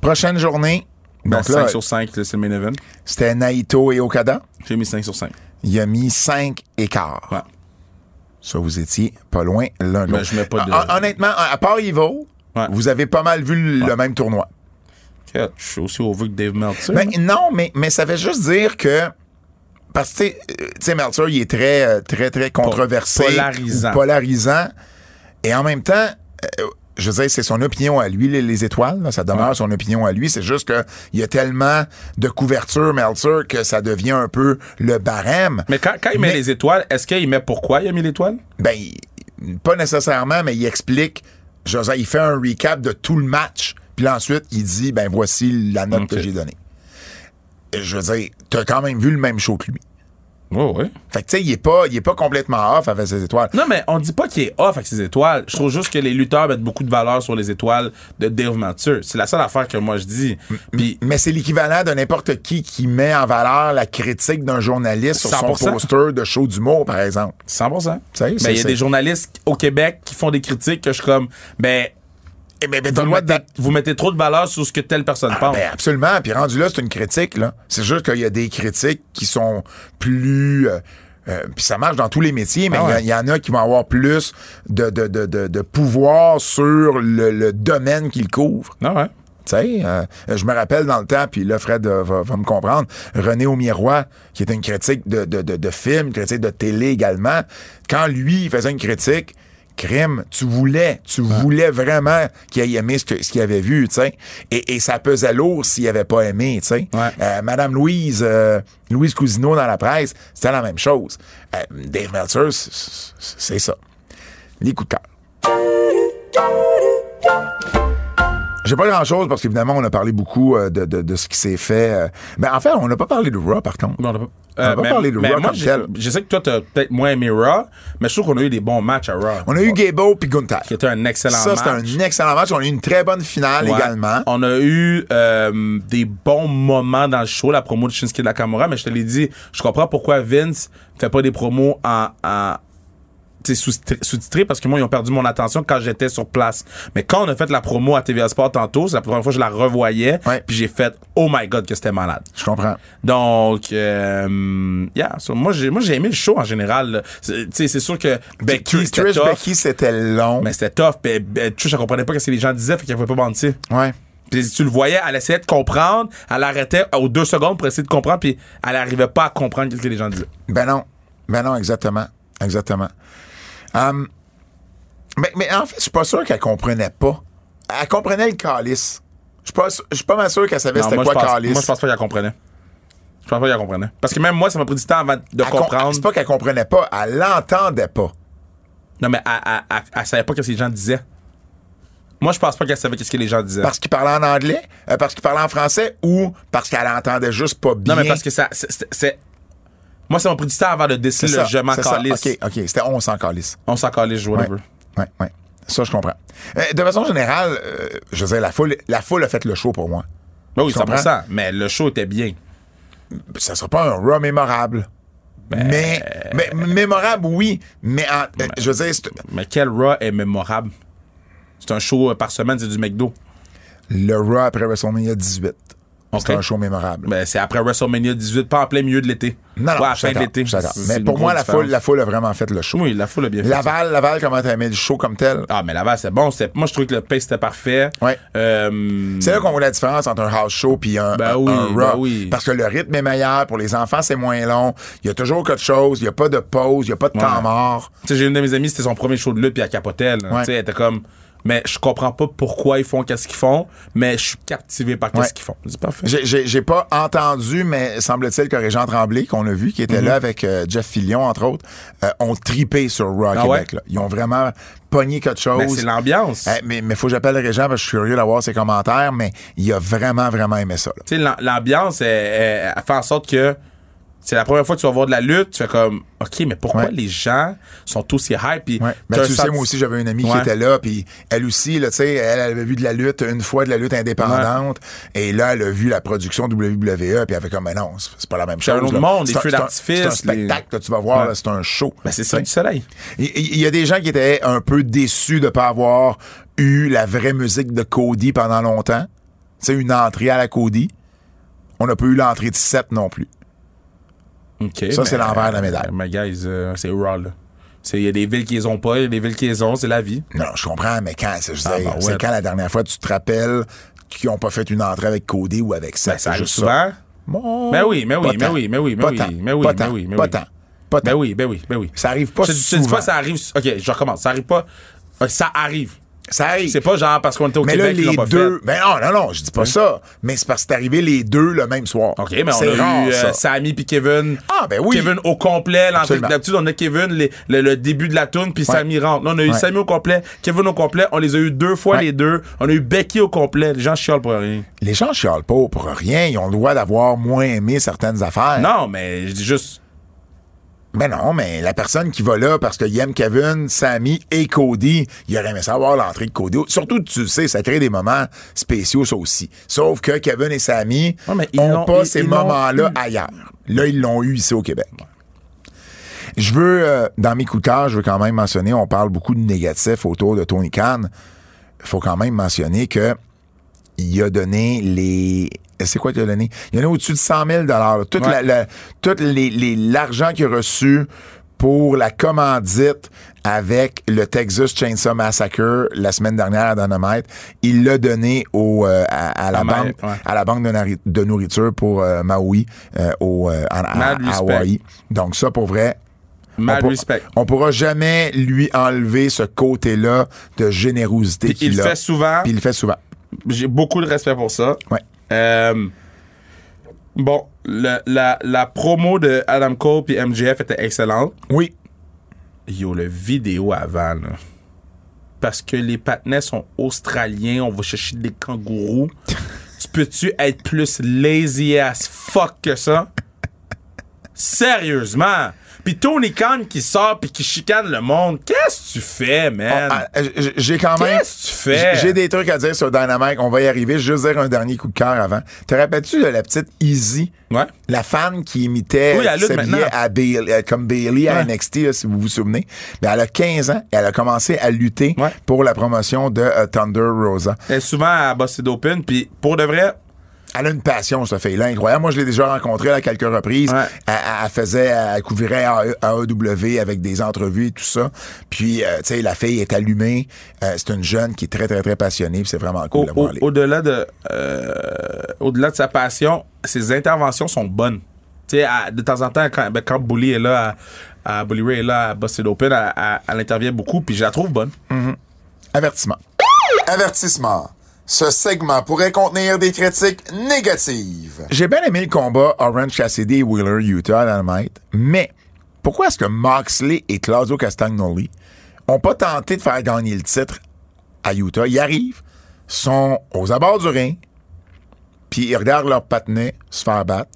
[SPEAKER 2] Prochaine journée.
[SPEAKER 3] Ben,
[SPEAKER 2] Donc
[SPEAKER 3] 5
[SPEAKER 2] là,
[SPEAKER 3] sur 5, c'est le main event.
[SPEAKER 2] c'était Naito et Okada.
[SPEAKER 3] J'ai mis 5 sur 5.
[SPEAKER 2] Il a mis 5 écarts.
[SPEAKER 3] Ouais.
[SPEAKER 2] Ça, vous étiez pas loin l'un de
[SPEAKER 3] Ben,
[SPEAKER 2] l'autre.
[SPEAKER 3] je mets pas de-
[SPEAKER 2] Hon- Honnêtement, à part Ivo,
[SPEAKER 3] Ouais.
[SPEAKER 2] vous avez pas mal vu le même tournoi.
[SPEAKER 3] Je suis aussi au vu que Dave Meltzer.
[SPEAKER 2] Ben, non, mais, mais ça veut juste dire que. Parce que, tu sais, euh, tu sais, Meltzer, il est très, euh, très, très controversé.
[SPEAKER 3] polarisant.
[SPEAKER 2] Polarisant. Et en même temps, euh, je veux dire, c'est son opinion à lui, les, les étoiles. là, ça demeure
[SPEAKER 3] Ouais.
[SPEAKER 2] son opinion à lui. C'est juste que il y a tellement de couverture, Meltzer, que ça devient un peu le barème.
[SPEAKER 3] Mais quand, quand il met
[SPEAKER 2] Mais-
[SPEAKER 3] les étoiles, est-ce qu'il met pourquoi il a mis l'étoile?
[SPEAKER 2] Ben, pas nécessairement, mais il explique. Je veux dire, il fait un recap de tout le match. Puis là, ensuite, il dit, ben, voici la note que j'ai donnée. Je veux dire, t'as quand même vu le même show que lui.
[SPEAKER 3] Oui, oui.
[SPEAKER 2] Fait que, tu sais, il est pas, il est pas complètement off avec ses étoiles.
[SPEAKER 3] Non, mais on dit pas qu'il est off avec ses étoiles. Je trouve juste que les lutteurs mettent beaucoup de valeur sur les étoiles de Dave Meltzer. C'est la seule affaire que moi je dis. Puis,
[SPEAKER 2] Mais c'est l'équivalent de n'importe qui qui met en valeur la critique d'un journaliste sur son
[SPEAKER 3] 100%.
[SPEAKER 2] poster de show d'humour, par exemple.
[SPEAKER 3] 100%.
[SPEAKER 2] Tu sais,
[SPEAKER 3] Ben, il y a des journalistes au Québec qui font des critiques que je suis comme, ben,
[SPEAKER 2] Eh ben, ben,
[SPEAKER 3] vous mettez, vous mettez trop de valeur sur ce que telle personne pense.
[SPEAKER 2] Ben, absolument. Puis rendu là, c'est une critique. là. C'est juste qu'il y a des critiques qui sont plus... euh, euh, puis ça marche dans tous les métiers, mais il
[SPEAKER 3] Ah ouais.
[SPEAKER 2] il y, en a qui vont avoir plus de, de, de, de, de pouvoir sur le, le domaine qu'ils couvrent.
[SPEAKER 3] Non, ouais.
[SPEAKER 2] Tu sais, euh, je me rappelle dans le temps, puis là, Fred euh, va, va me comprendre, René au miroir, qui était une critique de, de, de, de film, une critique de télé également, quand lui, il faisait une critique, crime, tu voulais, tu voulais vraiment qu'il ait aimé ce qu'il avait vu, tu sais. Et, et ça pesait lourd s'il avait pas aimé, tu sais.
[SPEAKER 3] Ouais.
[SPEAKER 2] Euh, Madame Louise, euh, Louise Cousineau dans la presse, c'était la même chose. Euh, Dave Meltzer, c'est ça. Les coups de cœur. J'ai pas grand chose parce qu'évidemment, on a parlé beaucoup euh, de, de, de ce qui s'est fait. euh. Mais en fait, on n'a pas parlé de Raw, par contre.
[SPEAKER 3] On a pas, mais-
[SPEAKER 2] parlé de Raw comme tel.
[SPEAKER 3] Je sais que toi, t'as peut-être moins aimé Raw, mais je trouve qu'on a eu des bons matchs à Raw.
[SPEAKER 2] On a eu Gable puis Gunther.
[SPEAKER 3] Qui était un excellent
[SPEAKER 2] Ça,
[SPEAKER 3] match.
[SPEAKER 2] c'était un excellent match. On a eu une très bonne finale
[SPEAKER 3] Ouais.
[SPEAKER 2] également.
[SPEAKER 3] On a eu euh, des bons moments dans le show, la promo de Shinsuke Nakamura, mais je te l'ai dit, je comprends pourquoi Vince fait pas des promos en, en tu sais, sous- sous-titrés parce que moi, ils ont perdu mon attention quand j'étais sur place. Mais quand on a fait la promo à TVA Sport tantôt, c'est la première fois que je la revoyais,
[SPEAKER 2] Ouais.
[SPEAKER 3] puis j'ai fait « Oh my God, que c'était malade ».
[SPEAKER 2] Je comprends.
[SPEAKER 3] Donc, euh, yeah, so, moi, j'ai, moi, j'ai aimé le show en général. C'est- c'est sûr que Becky,
[SPEAKER 2] Trish
[SPEAKER 3] c'était tough,
[SPEAKER 2] Becky, c'était long.
[SPEAKER 3] mais c'était tough. Puis, euh, Trish, elle comprenait pas ce que les gens disaient, fait qu'elle pouvait pas mentir.
[SPEAKER 2] Ouais.
[SPEAKER 3] Puis tu le voyais, elle essayait de comprendre, elle arrêtait aux deux secondes pour essayer de comprendre, puis elle arrivait pas à comprendre ce que les gens disaient.
[SPEAKER 2] Ben non. Ben non, exactement. Exactement. Hum, mais, mais en fait, je suis pas sûr qu'elle comprenait pas. Elle comprenait le calice. Je suis pas, pas mal sûr qu'elle savait c'était quoi
[SPEAKER 3] pense,
[SPEAKER 2] calice.
[SPEAKER 3] moi, je pense pas qu'elle comprenait. Je pense pas qu'elle comprenait. Parce que même moi, ça m'a pris du temps avant de
[SPEAKER 2] Elle com-
[SPEAKER 3] comprendre.
[SPEAKER 2] C'est pas qu'elle comprenait pas, elle l'entendait pas.
[SPEAKER 3] Non, mais elle, elle, elle- elle savait pas ce que les gens disaient. Moi, je pense pas qu'elle savait ce que les gens disaient.
[SPEAKER 2] Parce qu'il parlait en anglais, euh, parce qu'il parlait en français ou parce qu'elle entendait juste pas bien.
[SPEAKER 3] Non, mais parce que ça, c'est- c'est- c'est. Moi, pris du temps avant de
[SPEAKER 2] c'est
[SPEAKER 3] déceler
[SPEAKER 2] ça,
[SPEAKER 3] le je m'en
[SPEAKER 2] c'est
[SPEAKER 3] calisse.
[SPEAKER 2] OK, OK, c'était on s'en calisse.
[SPEAKER 3] On s'en calisse, whatever.
[SPEAKER 2] ouais, ouais. Ça, je comprends. Euh, de façon générale, euh, je veux dire, la foule, la foule a fait le show pour moi.
[SPEAKER 3] Ben oui,
[SPEAKER 2] Tu comprends?
[SPEAKER 3] 100%. Mais le show était bien.
[SPEAKER 2] Ça sera pas un Raw mémorable.
[SPEAKER 3] Ben,
[SPEAKER 2] Mais, mais mémorable, oui. Mais en- je veux dire, c'est-
[SPEAKER 3] Mais quel Raw est mémorable? C'est un show par semaine, c'est du McDo.
[SPEAKER 2] le Raw après WrestleMania 18. C'est
[SPEAKER 3] Ok.
[SPEAKER 2] un show mémorable.
[SPEAKER 3] Ben, c'est après WrestleMania 18, pas en plein milieu de l'été.
[SPEAKER 2] non, non,
[SPEAKER 3] Ouais, à fin de l'été.
[SPEAKER 2] Mais pour moi, la foule, la foule a vraiment fait le show.
[SPEAKER 3] Oui, la foule a bien fait. ça.
[SPEAKER 2] Laval, Laval, comment t'as aimé le show comme tel?
[SPEAKER 3] Ah, mais Laval, c'est bon. Moi, je trouvais que le pace était parfait.
[SPEAKER 2] Ouais.
[SPEAKER 3] Euh,
[SPEAKER 2] C'est là qu'on voit la différence entre un house show puis un,
[SPEAKER 3] Ben
[SPEAKER 2] un-
[SPEAKER 3] oui,
[SPEAKER 2] un Raw.
[SPEAKER 3] ben oui.
[SPEAKER 2] Parce que le rythme est meilleur. Pour les enfants, c'est moins long. Il y a toujours quelque chose. Il n'y a pas de pause. Il n'y a pas de temps mort.
[SPEAKER 3] Tu sais, j'ai une de mes amies, c'était son premier show de lutte, puis capotait. là.
[SPEAKER 2] Ouais.
[SPEAKER 3] Tu sais, elle était comme. Mais je comprends pas pourquoi ils font qu'est-ce qu'ils font, mais je suis captivé par qu'est-ce
[SPEAKER 2] Ouais.
[SPEAKER 3] qu'ils font. C'est parfait.
[SPEAKER 2] J'ai- pas entendu, mais semble-t-il que Régent Tremblay, qu'on a vu, qui était là avec euh, Jeff Fillion, entre autres, euh, ont tripé sur Raw
[SPEAKER 3] Mhm. Ah
[SPEAKER 2] Québec.
[SPEAKER 3] ouais?
[SPEAKER 2] là. Ils ont vraiment pogné quelque chose.
[SPEAKER 3] Mais c'est l'ambiance.
[SPEAKER 2] Eh, mais mais faut que j'appelle Régent parce que je suis curieux d'avoir ses commentaires, mais il a vraiment, vraiment aimé ça.
[SPEAKER 3] Tu sais, l'am- l'ambiance, elle, elle- elle fait en sorte que c'est la première fois que tu vas voir de la lutte, tu fais comme, OK, mais pourquoi
[SPEAKER 2] Ouais.
[SPEAKER 3] les gens sont aussi hype? Puis
[SPEAKER 2] Ouais. Ben,
[SPEAKER 3] un
[SPEAKER 2] tu sais, moi aussi, j'avais une amie qui était là, puis elle aussi, là, tu sais, elle avait vu de la lutte, une fois de la lutte indépendante, et là, elle a vu la production WWE, puis elle fait comme, mais non, c'est c'est pas la même
[SPEAKER 3] C'est
[SPEAKER 2] chose.
[SPEAKER 3] un autre
[SPEAKER 2] là.
[SPEAKER 3] monde,
[SPEAKER 2] C'est
[SPEAKER 3] les
[SPEAKER 2] un-
[SPEAKER 3] feux
[SPEAKER 2] c'est un-
[SPEAKER 3] d'artifice,
[SPEAKER 2] C'est un
[SPEAKER 3] les-
[SPEAKER 2] spectacle que tu vas voir, c'est un show.
[SPEAKER 3] Ben, c'est ça du soleil.
[SPEAKER 2] Il il y, a des gens qui étaient un peu déçus de pas avoir eu la vraie musique de Cody pendant longtemps. C'est une entrée à la Cody. On n'a pas eu l'entrée de 7 non plus. Ça, c'est l'envers de la médaille.
[SPEAKER 3] Mais, guys, euh, c'est raw, là. Il y a des villes qui les ont pas, il y a des villes qui les ont, c'est la vie.
[SPEAKER 2] Non, je comprends, mais quand, c'est
[SPEAKER 3] Ah, ouais.
[SPEAKER 2] quand la dernière fois tu te rappelles qu'ils n'ont pas fait une entrée avec Cody ou avec 7?
[SPEAKER 3] Ben, ça arrive souvent.
[SPEAKER 2] Bon,
[SPEAKER 3] Mais oui, mais oui, mais oui, mais oui, mais oui, mais oui, mais oui, mais
[SPEAKER 2] Pas
[SPEAKER 3] oui.
[SPEAKER 2] tant. Pas tant.
[SPEAKER 3] Ben oui, ben oui, ben oui.
[SPEAKER 2] Ça arrive pas
[SPEAKER 3] je, je dis
[SPEAKER 2] souvent.
[SPEAKER 3] pas ça arrive. OK, je recommence. Ça arrive pas. Ok, ça arrive.
[SPEAKER 2] Ça arrive.
[SPEAKER 3] C'est pas genre parce qu'on était au
[SPEAKER 2] mais là,
[SPEAKER 3] Québec qu'ils
[SPEAKER 2] les
[SPEAKER 3] pas
[SPEAKER 2] deux.
[SPEAKER 3] fait.
[SPEAKER 2] Ben non, non, non, je dis pas ça. Mais c'est parce que c'est arrivé les deux le même soir.
[SPEAKER 3] OK, mais on a
[SPEAKER 2] rare,
[SPEAKER 3] eu euh. Sammy puis Kevin.
[SPEAKER 2] Ah, ben oui.
[SPEAKER 3] Kevin au complet. D'habitude, on a Kevin, les- le, le début de la tune, puis
[SPEAKER 2] Ouais.
[SPEAKER 3] Sammy rentre. Là, on a eu
[SPEAKER 2] Ouais.
[SPEAKER 3] Sammy au complet, Kevin au complet. On les a eu deux fois,
[SPEAKER 2] Ouais.
[SPEAKER 3] les deux. On a eu Becky au complet. Les gens chialent pour rien.
[SPEAKER 2] Les gens chialent pas pour rien. Ils ont le droit d'avoir moins aimé certaines affaires.
[SPEAKER 3] Non, mais je dis juste.
[SPEAKER 2] Mais non, mais la personne qui va là parce qu'il aime Kevin, Sammy et Cody, il aurait aimé savoir l'entrée de Cody. Surtout, tu sais, ça crée des moments spéciaux, ça aussi. Sauf que Kevin et Sammy
[SPEAKER 3] Ouais, mais ils
[SPEAKER 2] ont
[SPEAKER 3] l'ont-
[SPEAKER 2] pas
[SPEAKER 3] ils-
[SPEAKER 2] ces moments-là
[SPEAKER 3] eu.
[SPEAKER 2] ailleurs. Là, ils l'ont eu ici au Québec. Je veux, euh, dans mes coups de cœur, je veux quand même mentionner, on parle beaucoup de négatifs autour de Tony Khan. Il faut quand même mentionner que il a donné les. C'est quoi qu'il a donné? Il a donné au-dessus de 100 000 là. Toute
[SPEAKER 3] Ouais.
[SPEAKER 2] la, la- tout les- les- l'argent qu'il a reçu pour la commandite avec le Texas Chainsaw Massacre la semaine dernière à Dynamite, il l'a donné au, euh, à, à la banque,
[SPEAKER 3] ouais.
[SPEAKER 2] à la banque de, nari- de nourriture pour euh, Maui, euh, au, euh, en- à. Hawaï. Donc ça, pour vrai,
[SPEAKER 3] Mad
[SPEAKER 2] on, pour-
[SPEAKER 3] respect.
[SPEAKER 2] on pourra jamais lui enlever ce côté-là de générosité
[SPEAKER 3] il
[SPEAKER 2] qu'il
[SPEAKER 3] le
[SPEAKER 2] a.
[SPEAKER 3] fait souvent.
[SPEAKER 2] Puis il le fait souvent.
[SPEAKER 3] J'ai beaucoup de respect pour ça.
[SPEAKER 2] Ouais.
[SPEAKER 3] Euh, bon, le- la, la promo de Adam Cole puis MJF était excellente.
[SPEAKER 2] Oui.
[SPEAKER 3] Yo, le vidéo avant, là. Parce que les patinets sont australiens, on va chercher des kangourous. <laughs> tu peux-tu être plus lazy as fuck que ça? Sérieusement? Puis Tony Khan qui sort puis qui chicane le monde. Qu'est-ce que tu fais, man?
[SPEAKER 2] Ah, ah, j- J'ai quand même.
[SPEAKER 3] Qu'est-ce que tu fais?
[SPEAKER 2] J'ai des trucs à dire sur Dynamite. On va y arriver. Je juste dire un dernier coup de cœur avant. Te rappelles-tu de la petite Easy?
[SPEAKER 3] Ouais.
[SPEAKER 2] La fan qui imitait,
[SPEAKER 3] Oui,
[SPEAKER 2] à Bailey- euh, comme Bailey à. NXT, là, si vous vous souvenez. Mais elle a 15 ans et elle a commencé à lutter
[SPEAKER 3] Ouais.
[SPEAKER 2] pour la promotion de euh, Thunder Rosa.
[SPEAKER 3] Elle est souvent à Busted Open, puis pour de vrai,
[SPEAKER 2] Elle a une passion, cette fille-là, incroyable. Moi, je l'ai déjà rencontrée à quelques reprises.
[SPEAKER 3] Ouais.
[SPEAKER 2] Elle, faisait, elle couvrait AE AEW avec des entrevues et tout ça. Puis, euh, tu sais, la fille est allumée. Euh, c'est une jeune qui est très, très, très passionnée. puis c'est vraiment cool
[SPEAKER 3] au-
[SPEAKER 2] de voir
[SPEAKER 3] au-
[SPEAKER 2] aller.
[SPEAKER 3] au-delà de, euh, au-delà de sa passion, ses interventions sont bonnes. Tu sais, à- de temps en temps, quand, ben, quand Bully est là, à, à Bully Ray est là à Busted Open, elle, elle- elle intervient beaucoup, puis je la trouve bonne.
[SPEAKER 2] Avertissement. Avertissement. Ce segment pourrait contenir des critiques négatives. J'ai bien aimé le combat Orange Cassidy et Wheeler Utah à Dynamite, mais pourquoi est-ce que Moxley et Claudio Castagnoli ont pas tenté de faire gagner le titre à Utah? Ils arrivent, sont aux abords du ring, puis ils regardent leur patinet se faire battre,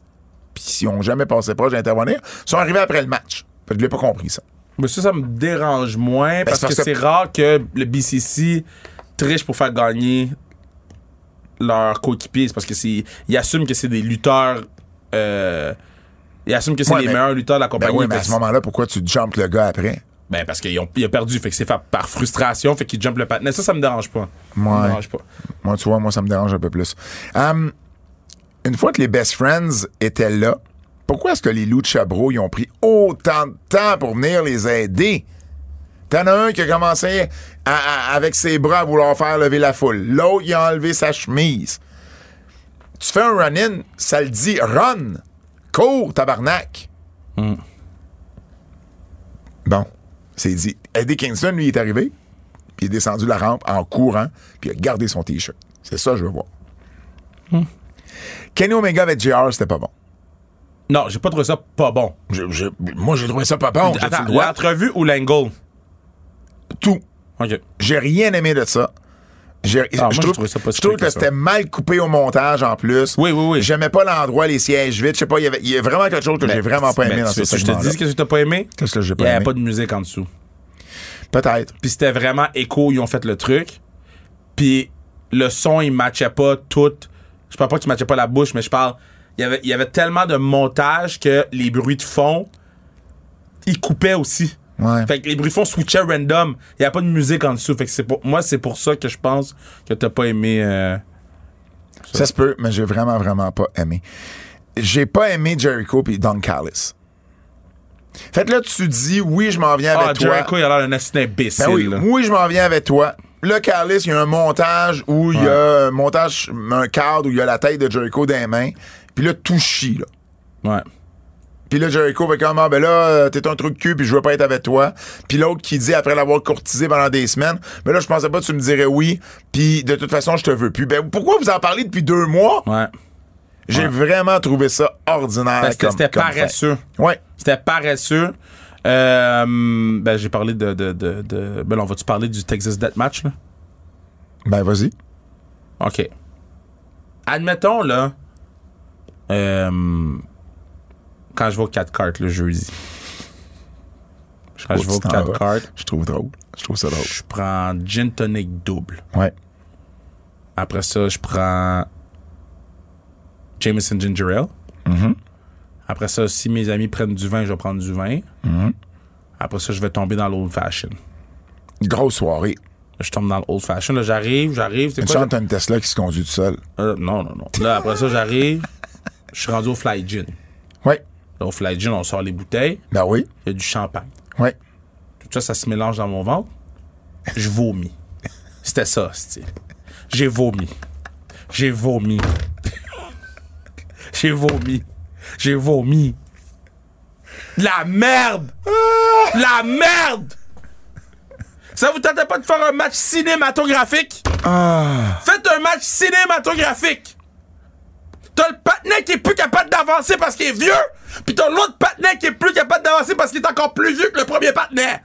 [SPEAKER 2] puis s'ils ont jamais passé proche d'intervenir, ils sont arrivés après le match. Fait que je l'ai pas compris, ça.
[SPEAKER 3] Mais ça, ça me dérange moins, parce,
[SPEAKER 2] c'est parce
[SPEAKER 3] que,
[SPEAKER 2] que-
[SPEAKER 3] c'est rare que le BCC triche pour faire gagner leurs coéquipiers. C'est parce que c'est, ils assument que c'est des lutteurs... euh, ils assument que c'est
[SPEAKER 2] Ouais,
[SPEAKER 3] les meilleurs lutteurs de la
[SPEAKER 2] Ben
[SPEAKER 3] compagnie.
[SPEAKER 2] oui, mais à ce moment-là, pourquoi tu jumpes le gars après?
[SPEAKER 3] Ben, parce qu'il a perdu. Fait que c'est fait par frustration. Fait qu'il jump le patinet. Ça, ça me dérange pas. Ça me
[SPEAKER 2] Ouais.
[SPEAKER 3] dérange pas.
[SPEAKER 2] Moi, tu vois, moi, ça me dérange un peu plus. Hum, une fois que les Best Friends étaient là, pourquoi est-ce que les Lucha Bros ils ont pris autant de temps pour venir les aider? T'en as un qui a commencé à- à- avec ses bras à vouloir faire lever la foule. L'autre, il a enlevé sa chemise. Tu fais un run-in, ça le dit run. Cours, tabarnak. Bon, c'est dit. Eddie Kingston, lui, est arrivé, puis il est descendu la rampe en courant, puis il a gardé son T-shirt. C'est ça que je veux voir. Kenny Omega avec JR, c'était pas bon.
[SPEAKER 3] Non, j'ai pas trouvé ça pas bon.
[SPEAKER 2] Je- je- moi, j'ai trouvé ça pas bon.
[SPEAKER 3] Attends, l'entrevue ou l'angle?
[SPEAKER 2] Tout. J'ai rien aimé de ça. J'ai-
[SPEAKER 3] Ah,
[SPEAKER 2] je trouve,
[SPEAKER 3] ça
[SPEAKER 2] je trouve
[SPEAKER 3] que
[SPEAKER 2] que c'était mal coupé au montage en plus.
[SPEAKER 3] Oui, oui, oui.
[SPEAKER 2] J'aimais pas l'endroit, les sièges vides. Je sais pas, il y avait, il y a vraiment quelque chose que j'ai vraiment pas aimé
[SPEAKER 3] Ben,
[SPEAKER 2] dans
[SPEAKER 3] tu
[SPEAKER 2] ce
[SPEAKER 3] que Je te
[SPEAKER 2] segment
[SPEAKER 3] dis ce que t'as pas aimé?
[SPEAKER 2] Qu'est-ce que j'ai
[SPEAKER 3] Il
[SPEAKER 2] pas
[SPEAKER 3] n'y avait
[SPEAKER 2] aimé?
[SPEAKER 3] pas de musique en dessous.
[SPEAKER 2] Peut-être.
[SPEAKER 3] Puis c'était vraiment écho, ils ont fait le truc. Puis le son, il matchait pas tout. Je parle pas qu'il matchait pas la bouche, mais je parle. Il y avait, il y avait tellement de montage que les bruits de fond, ils coupaient aussi.
[SPEAKER 2] Ouais.
[SPEAKER 3] Fait que les bruits de fond switchaient random. Il n'y a pas de musique en dessous. Fait que c'est pour, moi, c'est pour ça que je pense que t'as pas aimé. euh,
[SPEAKER 2] Ça se peut, mais j'ai vraiment, vraiment pas aimé. J'ai pas aimé Jericho puis Don Callis. Fait que là, tu dis, oui, je m'en viens avec
[SPEAKER 3] Ah,
[SPEAKER 2] toi.
[SPEAKER 3] Jericho, il a l'air d'un assassin imbécile.
[SPEAKER 2] Ben oui,
[SPEAKER 3] là.
[SPEAKER 2] oui, je m'en viens avec toi. Là, Carlis, il y a un montage où il y a un montage, un cadre où il y a la tête de Jericho dans les mains. Puis là, tout chie, là.
[SPEAKER 3] Ouais.
[SPEAKER 2] Puis là, Jericho fait comme, ah, ben là, euh, t'es un truc de cul, puis je veux pas être avec toi. Puis l'autre qui dit, après l'avoir courtisé pendant des semaines, mais là, je pensais pas que tu me dirais oui, puis de toute façon, je te veux plus. Ben, pourquoi vous en parlez depuis deux mois?
[SPEAKER 3] Ouais.
[SPEAKER 2] J'ai vraiment trouvé ça ordinaire.
[SPEAKER 3] Ben, c'était
[SPEAKER 2] comme-
[SPEAKER 3] c'était paresseux.
[SPEAKER 2] fait. Ouais.
[SPEAKER 3] C'était paresseux. Euh, ben, j'ai parlé de, de, de, de- Ben, là, on va-tu parler du Texas Deathmatch, là?
[SPEAKER 2] Ben, vas-y.
[SPEAKER 3] OK. Admettons, là, euh, quand je vais au 4 cartes le jeudi, quand je vais au
[SPEAKER 2] Tu t'en
[SPEAKER 3] 4
[SPEAKER 2] vas.
[SPEAKER 3] cartes,
[SPEAKER 2] Je trouve drôle. Je trouve ça drôle.
[SPEAKER 3] je prends gin tonic double.
[SPEAKER 2] Ouais.
[SPEAKER 3] Après ça, je prends Jameson Ginger Ale.
[SPEAKER 2] Mm-hmm.
[SPEAKER 3] Après ça, si mes amis prennent du vin, je vais prendre du vin.
[SPEAKER 2] Mm-hmm.
[SPEAKER 3] Après ça, je vais tomber dans l'old fashion.
[SPEAKER 2] Grosse soirée.
[SPEAKER 3] Je tombe dans l'old fashion. Là, j'arrive, j'arrive. C'est
[SPEAKER 2] Une
[SPEAKER 3] quoi?
[SPEAKER 2] chante, t'as une Tesla qui se conduit tout seul.
[SPEAKER 3] Euh, non, non, non. Là, après ça, j'arrive. Je suis rendu au Fly Gin.
[SPEAKER 2] Ouais.
[SPEAKER 3] Au Fly Gin, on sort les bouteilles.
[SPEAKER 2] Ben oui.
[SPEAKER 3] Il y a du champagne.
[SPEAKER 2] Ouais.
[SPEAKER 3] Tout ça, ça se mélange dans mon ventre. Je vomis. C'était ça, c'était. J'ai vomi. J'ai vomi. J'ai vomi. J'ai vomi. La merde! La merde! Ça vous tentait pas de faire un match cinématographique? Faites un match cinématographique! T'as le patinet qui est plus capable d'avancer parce qu'il est vieux, puis t'as l'autre patinet qui est plus capable d'avancer parce qu'il est encore plus vieux que le premier patinet.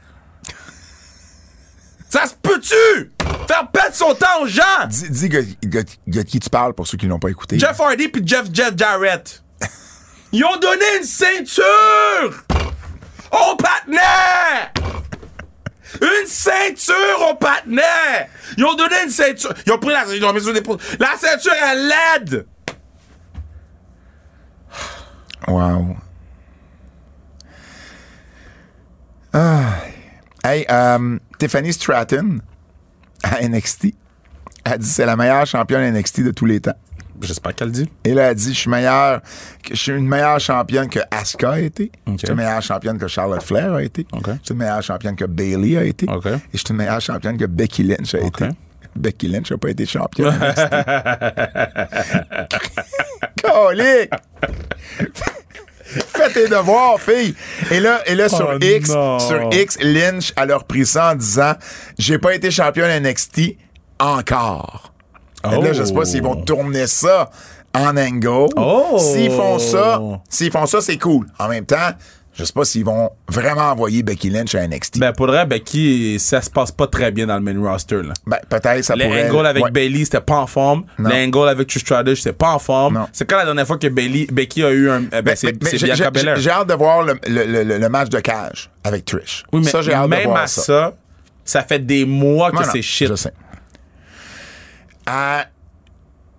[SPEAKER 3] Ça se peut-tu? Faire perdre son temps aux gens!
[SPEAKER 2] Dis, dis de qui tu parles pour ceux qui l'ont pas écouté.
[SPEAKER 3] Jeff Hardy puis Jeff Jeff Jarrett. Ils ont donné une ceinture au patinet! Une ceinture au patinet! Ils ont donné une ceinture. Ils ont pris la, ils l'ont mis sur l'épaule. La ceinture à LED!
[SPEAKER 2] Wow. Ah. Hey, euh, Tiffany Stratton à NXT a dit c'est la meilleure championne NXT de tous les temps.
[SPEAKER 3] J'espère qu'elle dit.
[SPEAKER 2] Et là, elle a dit je suis meilleure, que je suis une meilleure championne que Asuka a été. Je suis une meilleure championne que Charlotte Flair a été. Je suis une meilleure championne que Bailey a été. Et je suis une meilleure championne que Becky Lynch a été. Becky Lynch n'a pas été championne. <laughs> Colique! Fais tes devoirs, fille. Et là, et là sur
[SPEAKER 3] Oh
[SPEAKER 2] X,
[SPEAKER 3] non.
[SPEAKER 2] sur X, Lynch a leur pris ça en disant J'ai pas été championne NXT encore. Et là, je sais pas s'ils vont tourner ça en angle.
[SPEAKER 3] Oh.
[SPEAKER 2] S'ils font ça, s'ils font ça, c'est cool. En même temps, je sais pas s'ils vont vraiment envoyer Becky Lynch à NXT.
[SPEAKER 3] Ben, pour vrai, Becky, ça se passe pas très bien dans le main roster, là.
[SPEAKER 2] Ben, peut-être ça
[SPEAKER 3] Le
[SPEAKER 2] pourrait.
[SPEAKER 3] angle avec
[SPEAKER 2] ouais.
[SPEAKER 3] Bailey, c'était pas en forme.
[SPEAKER 2] Non.
[SPEAKER 3] Le angle avec Trish Stratus, c'était pas en forme. C'est quand la dernière fois que Bailey, Becky a eu un. euh, ben, c'est
[SPEAKER 2] j'ai- hâte de voir le, le- le- le match de cage avec Trish.
[SPEAKER 3] Oui, mais
[SPEAKER 2] ça, j'ai hâte de
[SPEAKER 3] même
[SPEAKER 2] voir
[SPEAKER 3] à
[SPEAKER 2] ça.
[SPEAKER 3] ça. ça, fait des mois que c'est shit.
[SPEAKER 2] Je sais. À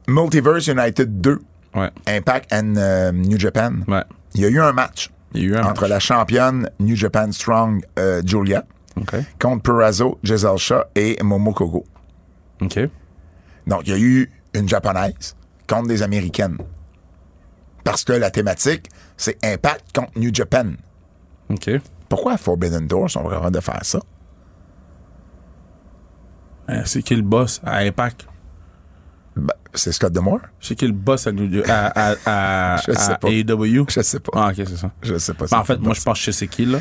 [SPEAKER 2] Multiverse United 2,
[SPEAKER 3] Ouais.
[SPEAKER 2] Impact and euh, New Japan,
[SPEAKER 3] Ouais.
[SPEAKER 2] il y a eu un match
[SPEAKER 3] Il y a eu un
[SPEAKER 2] entre
[SPEAKER 3] match.
[SPEAKER 2] la championne New Japan Strong euh, Julia contre Purazo, Giselle Shaw et Momo Kogo.
[SPEAKER 3] OK.
[SPEAKER 2] Donc, il y a eu une japonaise contre des américaines. Parce que la thématique, c'est Impact contre New Japan.
[SPEAKER 3] OK.
[SPEAKER 2] Pourquoi à Forbidden Door sont vraiment de faire ça?
[SPEAKER 3] Euh, c'est qui le boss à Impact?
[SPEAKER 2] C'est Scott Demore?
[SPEAKER 3] C'est qui le boss à, New- à, à, à, <laughs>
[SPEAKER 2] Je sais pas.
[SPEAKER 3] AEW?
[SPEAKER 2] Je sais pas.
[SPEAKER 3] Ah, OK, c'est ça.
[SPEAKER 2] Je sais pas.
[SPEAKER 3] Ben, en fait, moi, je pense que je sais c'est qui, là.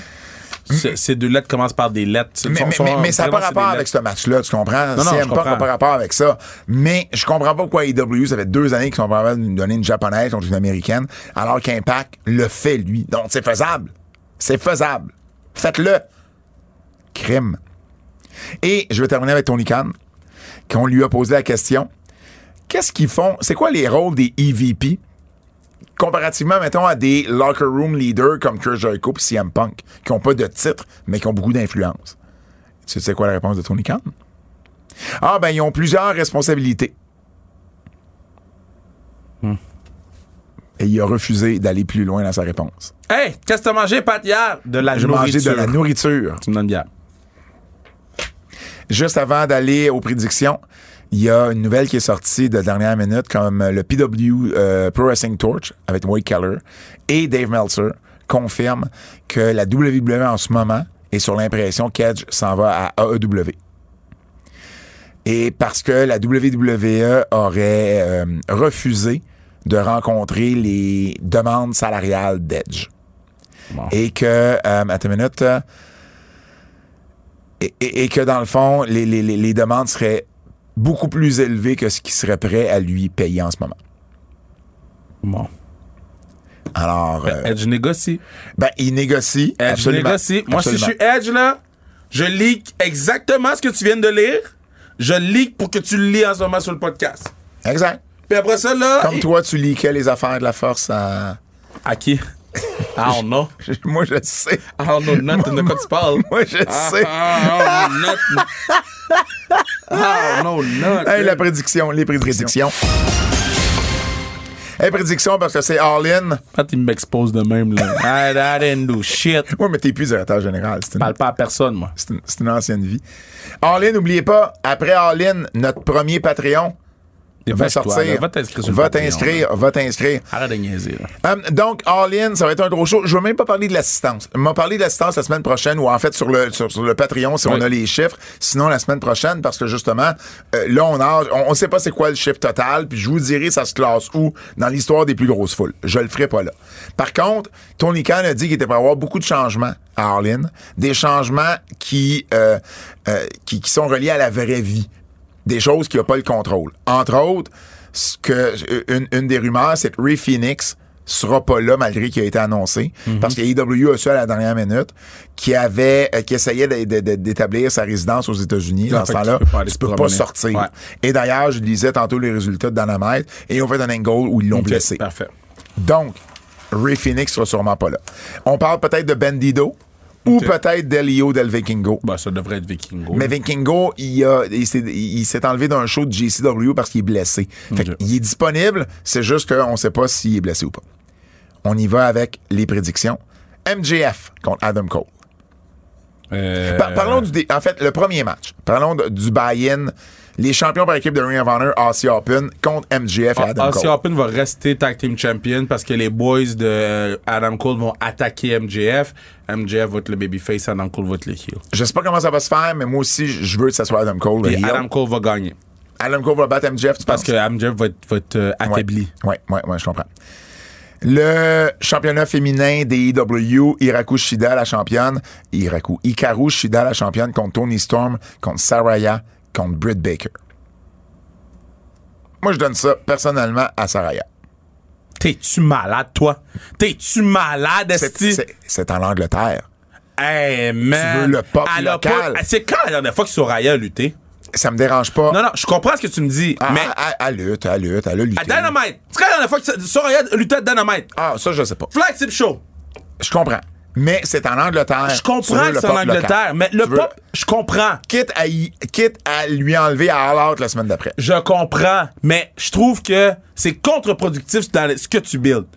[SPEAKER 3] C'est- Ces deux lettres commencent par des lettres.
[SPEAKER 2] Mais,
[SPEAKER 3] Sont-
[SPEAKER 2] mais-
[SPEAKER 3] sont-
[SPEAKER 2] mais- mais ça n'a pas rapport avec ce match-là, tu comprends?
[SPEAKER 3] Non, non,
[SPEAKER 2] CM
[SPEAKER 3] je
[SPEAKER 2] Punk n'a
[SPEAKER 3] comprends.
[SPEAKER 2] pas rapport avec ça. Mais je comprends pas pourquoi AEW, ça fait deux années qu'ils sont vraiment de nous donner une japonaise contre une américaine, alors qu'Impact le fait, lui. Donc, c'est faisable. C'est faisable. Faites-le. Crime. Et je vais terminer avec Tony Khan, qu'on lui a posé la question qu'est-ce qu'ils font? C'est quoi les rôles des EVP comparativement, mettons, à des locker room leaders comme Kurt Jericho et CM Punk, qui n'ont pas de titre, mais qui ont beaucoup d'influence. Tu sais quoi la réponse de Tony Khan? Ah, ben, ils ont plusieurs responsabilités. Et il a refusé d'aller plus loin dans sa réponse.
[SPEAKER 3] Hey, qu'est-ce que t'as mangé, Pat, hier? De la
[SPEAKER 2] J'ai
[SPEAKER 3] nourriture.
[SPEAKER 2] mangé de la nourriture.
[SPEAKER 3] Tu me donnes bien.
[SPEAKER 2] Juste avant d'aller aux prédictions, il y a une nouvelle qui est sortie de dernière minute comme le PW euh, Pro Wrestling Torch avec Wade Keller et Dave Meltzer confirment que la WWE en ce moment est sur l'impression qu'Edge s'en va à AEW. Et parce que la WWE aurait euh, refusé de rencontrer les demandes salariales d'Edge.
[SPEAKER 3] Bon.
[SPEAKER 2] Et que, euh, attends une minute, euh, et, et- et que dans le fond, les- les- les demandes seraient beaucoup plus élevées que ce qu'il serait prêt à lui payer en ce moment.
[SPEAKER 3] Bon.
[SPEAKER 2] Alors, euh,
[SPEAKER 3] Edge négocie.
[SPEAKER 2] ben, il négocie.
[SPEAKER 3] Edge
[SPEAKER 2] absolument.
[SPEAKER 3] négocie. Moi, si je suis Edge, là, je leak exactement ce que tu viens de lire. Je leak pour que tu le lis en ce moment sur le podcast.
[SPEAKER 2] Exact.
[SPEAKER 3] Puis après ça, là.
[SPEAKER 2] Comme
[SPEAKER 3] il-
[SPEAKER 2] toi, tu liquais les affaires de la force à...
[SPEAKER 3] À qui? <laughs> I don't know.
[SPEAKER 2] Moi, je sais.
[SPEAKER 3] I don't know nothing de quoi tu parles. <laughs>
[SPEAKER 2] Moi, je
[SPEAKER 3] Ah,
[SPEAKER 2] sais.
[SPEAKER 3] I don't know <laughs> know nothing.
[SPEAKER 2] Hey, la prédiction, les prédictions. Hey, prédiction parce que c'est all-in.
[SPEAKER 3] Pat, il m'expose de même, là. <laughs> I, I didn't do shit.
[SPEAKER 2] Moi, mais t'es plus directeur général.
[SPEAKER 3] Je parle pas à personne, moi.
[SPEAKER 2] c'est une- une ancienne vie. All-in, n'oubliez pas, après all-in, notre premier Patreon va
[SPEAKER 3] Dépêche-toi,
[SPEAKER 2] sortir.
[SPEAKER 3] Va t'inscrire sur le
[SPEAKER 2] Va t'inscrire, va t'inscrire.
[SPEAKER 3] Arrête de niaiser.
[SPEAKER 2] Um, donc, All In, ça va être un gros show. Je veux même pas parler de l'assistance. On m'a parlé de l'assistance la semaine prochaine, ou en fait sur le, sur, sur le Patreon, si
[SPEAKER 3] Oui.
[SPEAKER 2] on a les chiffres. Sinon, la semaine prochaine, parce que justement, euh, là, on a, on, on sait pas c'est quoi le chiffre total, puis je vous dirai ça se classe où dans l'histoire des plus grosses foules. Je le ferai pas là. Par contre, Tony Khan a dit qu'il était pour avoir beaucoup de changements à All In, des changements qui, euh, euh, qui, qui sont reliés à la vraie vie des choses qu'il n'a pas le contrôle. Entre autres, ce que, une, une des rumeurs, c'est que Ray Phoenix sera pas là malgré qu'il a été annoncé. Parce que AEW a su à la dernière minute qui avait euh, qui essayait d'établir sa résidence aux États-Unis dans ce temps-là.
[SPEAKER 3] tu peux pas
[SPEAKER 2] tu peux pas sortir.
[SPEAKER 3] Ouais.
[SPEAKER 2] et d'ailleurs je lisais tantôt les résultats de Dynamite et ils ont fait un angle où ils l'ont blessé.
[SPEAKER 3] Parfait.
[SPEAKER 2] donc Ray Phoenix sera sûrement pas là. On parle peut-être de Bandido ou peut-être d'Elio Del Vikingo
[SPEAKER 3] Bah, ça devrait être Vikingo.
[SPEAKER 2] mais Vikingo, il, a- il s'est, il s'est enlevé d'un show de JCW parce qu'il est blessé. Fait il est disponible, c'est juste qu'on ne sait pas s'il est blessé ou pas. On y va avec les prédictions. MJF contre Adam Cole.
[SPEAKER 3] Euh,
[SPEAKER 2] Par- parlons du... dé- En fait, le premier match. Parlons de- du buy-in. Les champions par équipe de Ring of Honor, Aussie Open, contre MJF et Adam
[SPEAKER 3] Aussie
[SPEAKER 2] Cole.
[SPEAKER 3] Open va rester tag team champion parce que les boys de euh, Adam Cole vont attaquer MJF. MJF va être le babyface, Adam Cole va être le heel.
[SPEAKER 2] Je sais pas comment ça va se faire, mais moi aussi, je veux que ça soit Adam Cole. le
[SPEAKER 3] Et. Adam Cole va gagner
[SPEAKER 2] Adam Cole va battre MJF, tu
[SPEAKER 3] parce
[SPEAKER 2] penses?
[SPEAKER 3] que MJF va être, va être euh, affaibli.
[SPEAKER 2] Oui, oui, oui, je comprends. Le championnat féminin des IW, Hiraku Shida, la championne. Hiraku. Hikaru Shida, la championne, contre Tony Storm, contre Saraya, contre Britt Baker. Moi, je donne ça personnellement à Saraya.
[SPEAKER 3] T'es-tu malade, toi? T'es-tu malade, Esti?
[SPEAKER 2] C'est en Angleterre.
[SPEAKER 3] Hey, man.
[SPEAKER 2] veux le pop
[SPEAKER 3] Elle
[SPEAKER 2] local.
[SPEAKER 3] pas- C'est quand la dernière fois que Soraya a lutté?
[SPEAKER 2] Ça me dérange pas.
[SPEAKER 3] Non, non, je comprends ce que tu me dis,
[SPEAKER 2] Ah,
[SPEAKER 3] mais
[SPEAKER 2] ah, ah, elle lutte, elle lutte, elle a lutté.
[SPEAKER 3] à Dynamite, c'est quand la dernière fois que Soraya a lutté à Dynamite?
[SPEAKER 2] Ah, ça, je sais pas.
[SPEAKER 3] Flagship Show.
[SPEAKER 2] Je comprends. Mais c'est en Angleterre.
[SPEAKER 3] Je comprends que c'est en
[SPEAKER 2] local.
[SPEAKER 3] Angleterre, mais le
[SPEAKER 2] Tu veux-
[SPEAKER 3] pop, je comprends.
[SPEAKER 2] Quitte à, y- quitte à lui enlever à All Out la semaine d'après.
[SPEAKER 3] Je comprends, mais je trouve que c'est contre-productif dans ce que tu builds.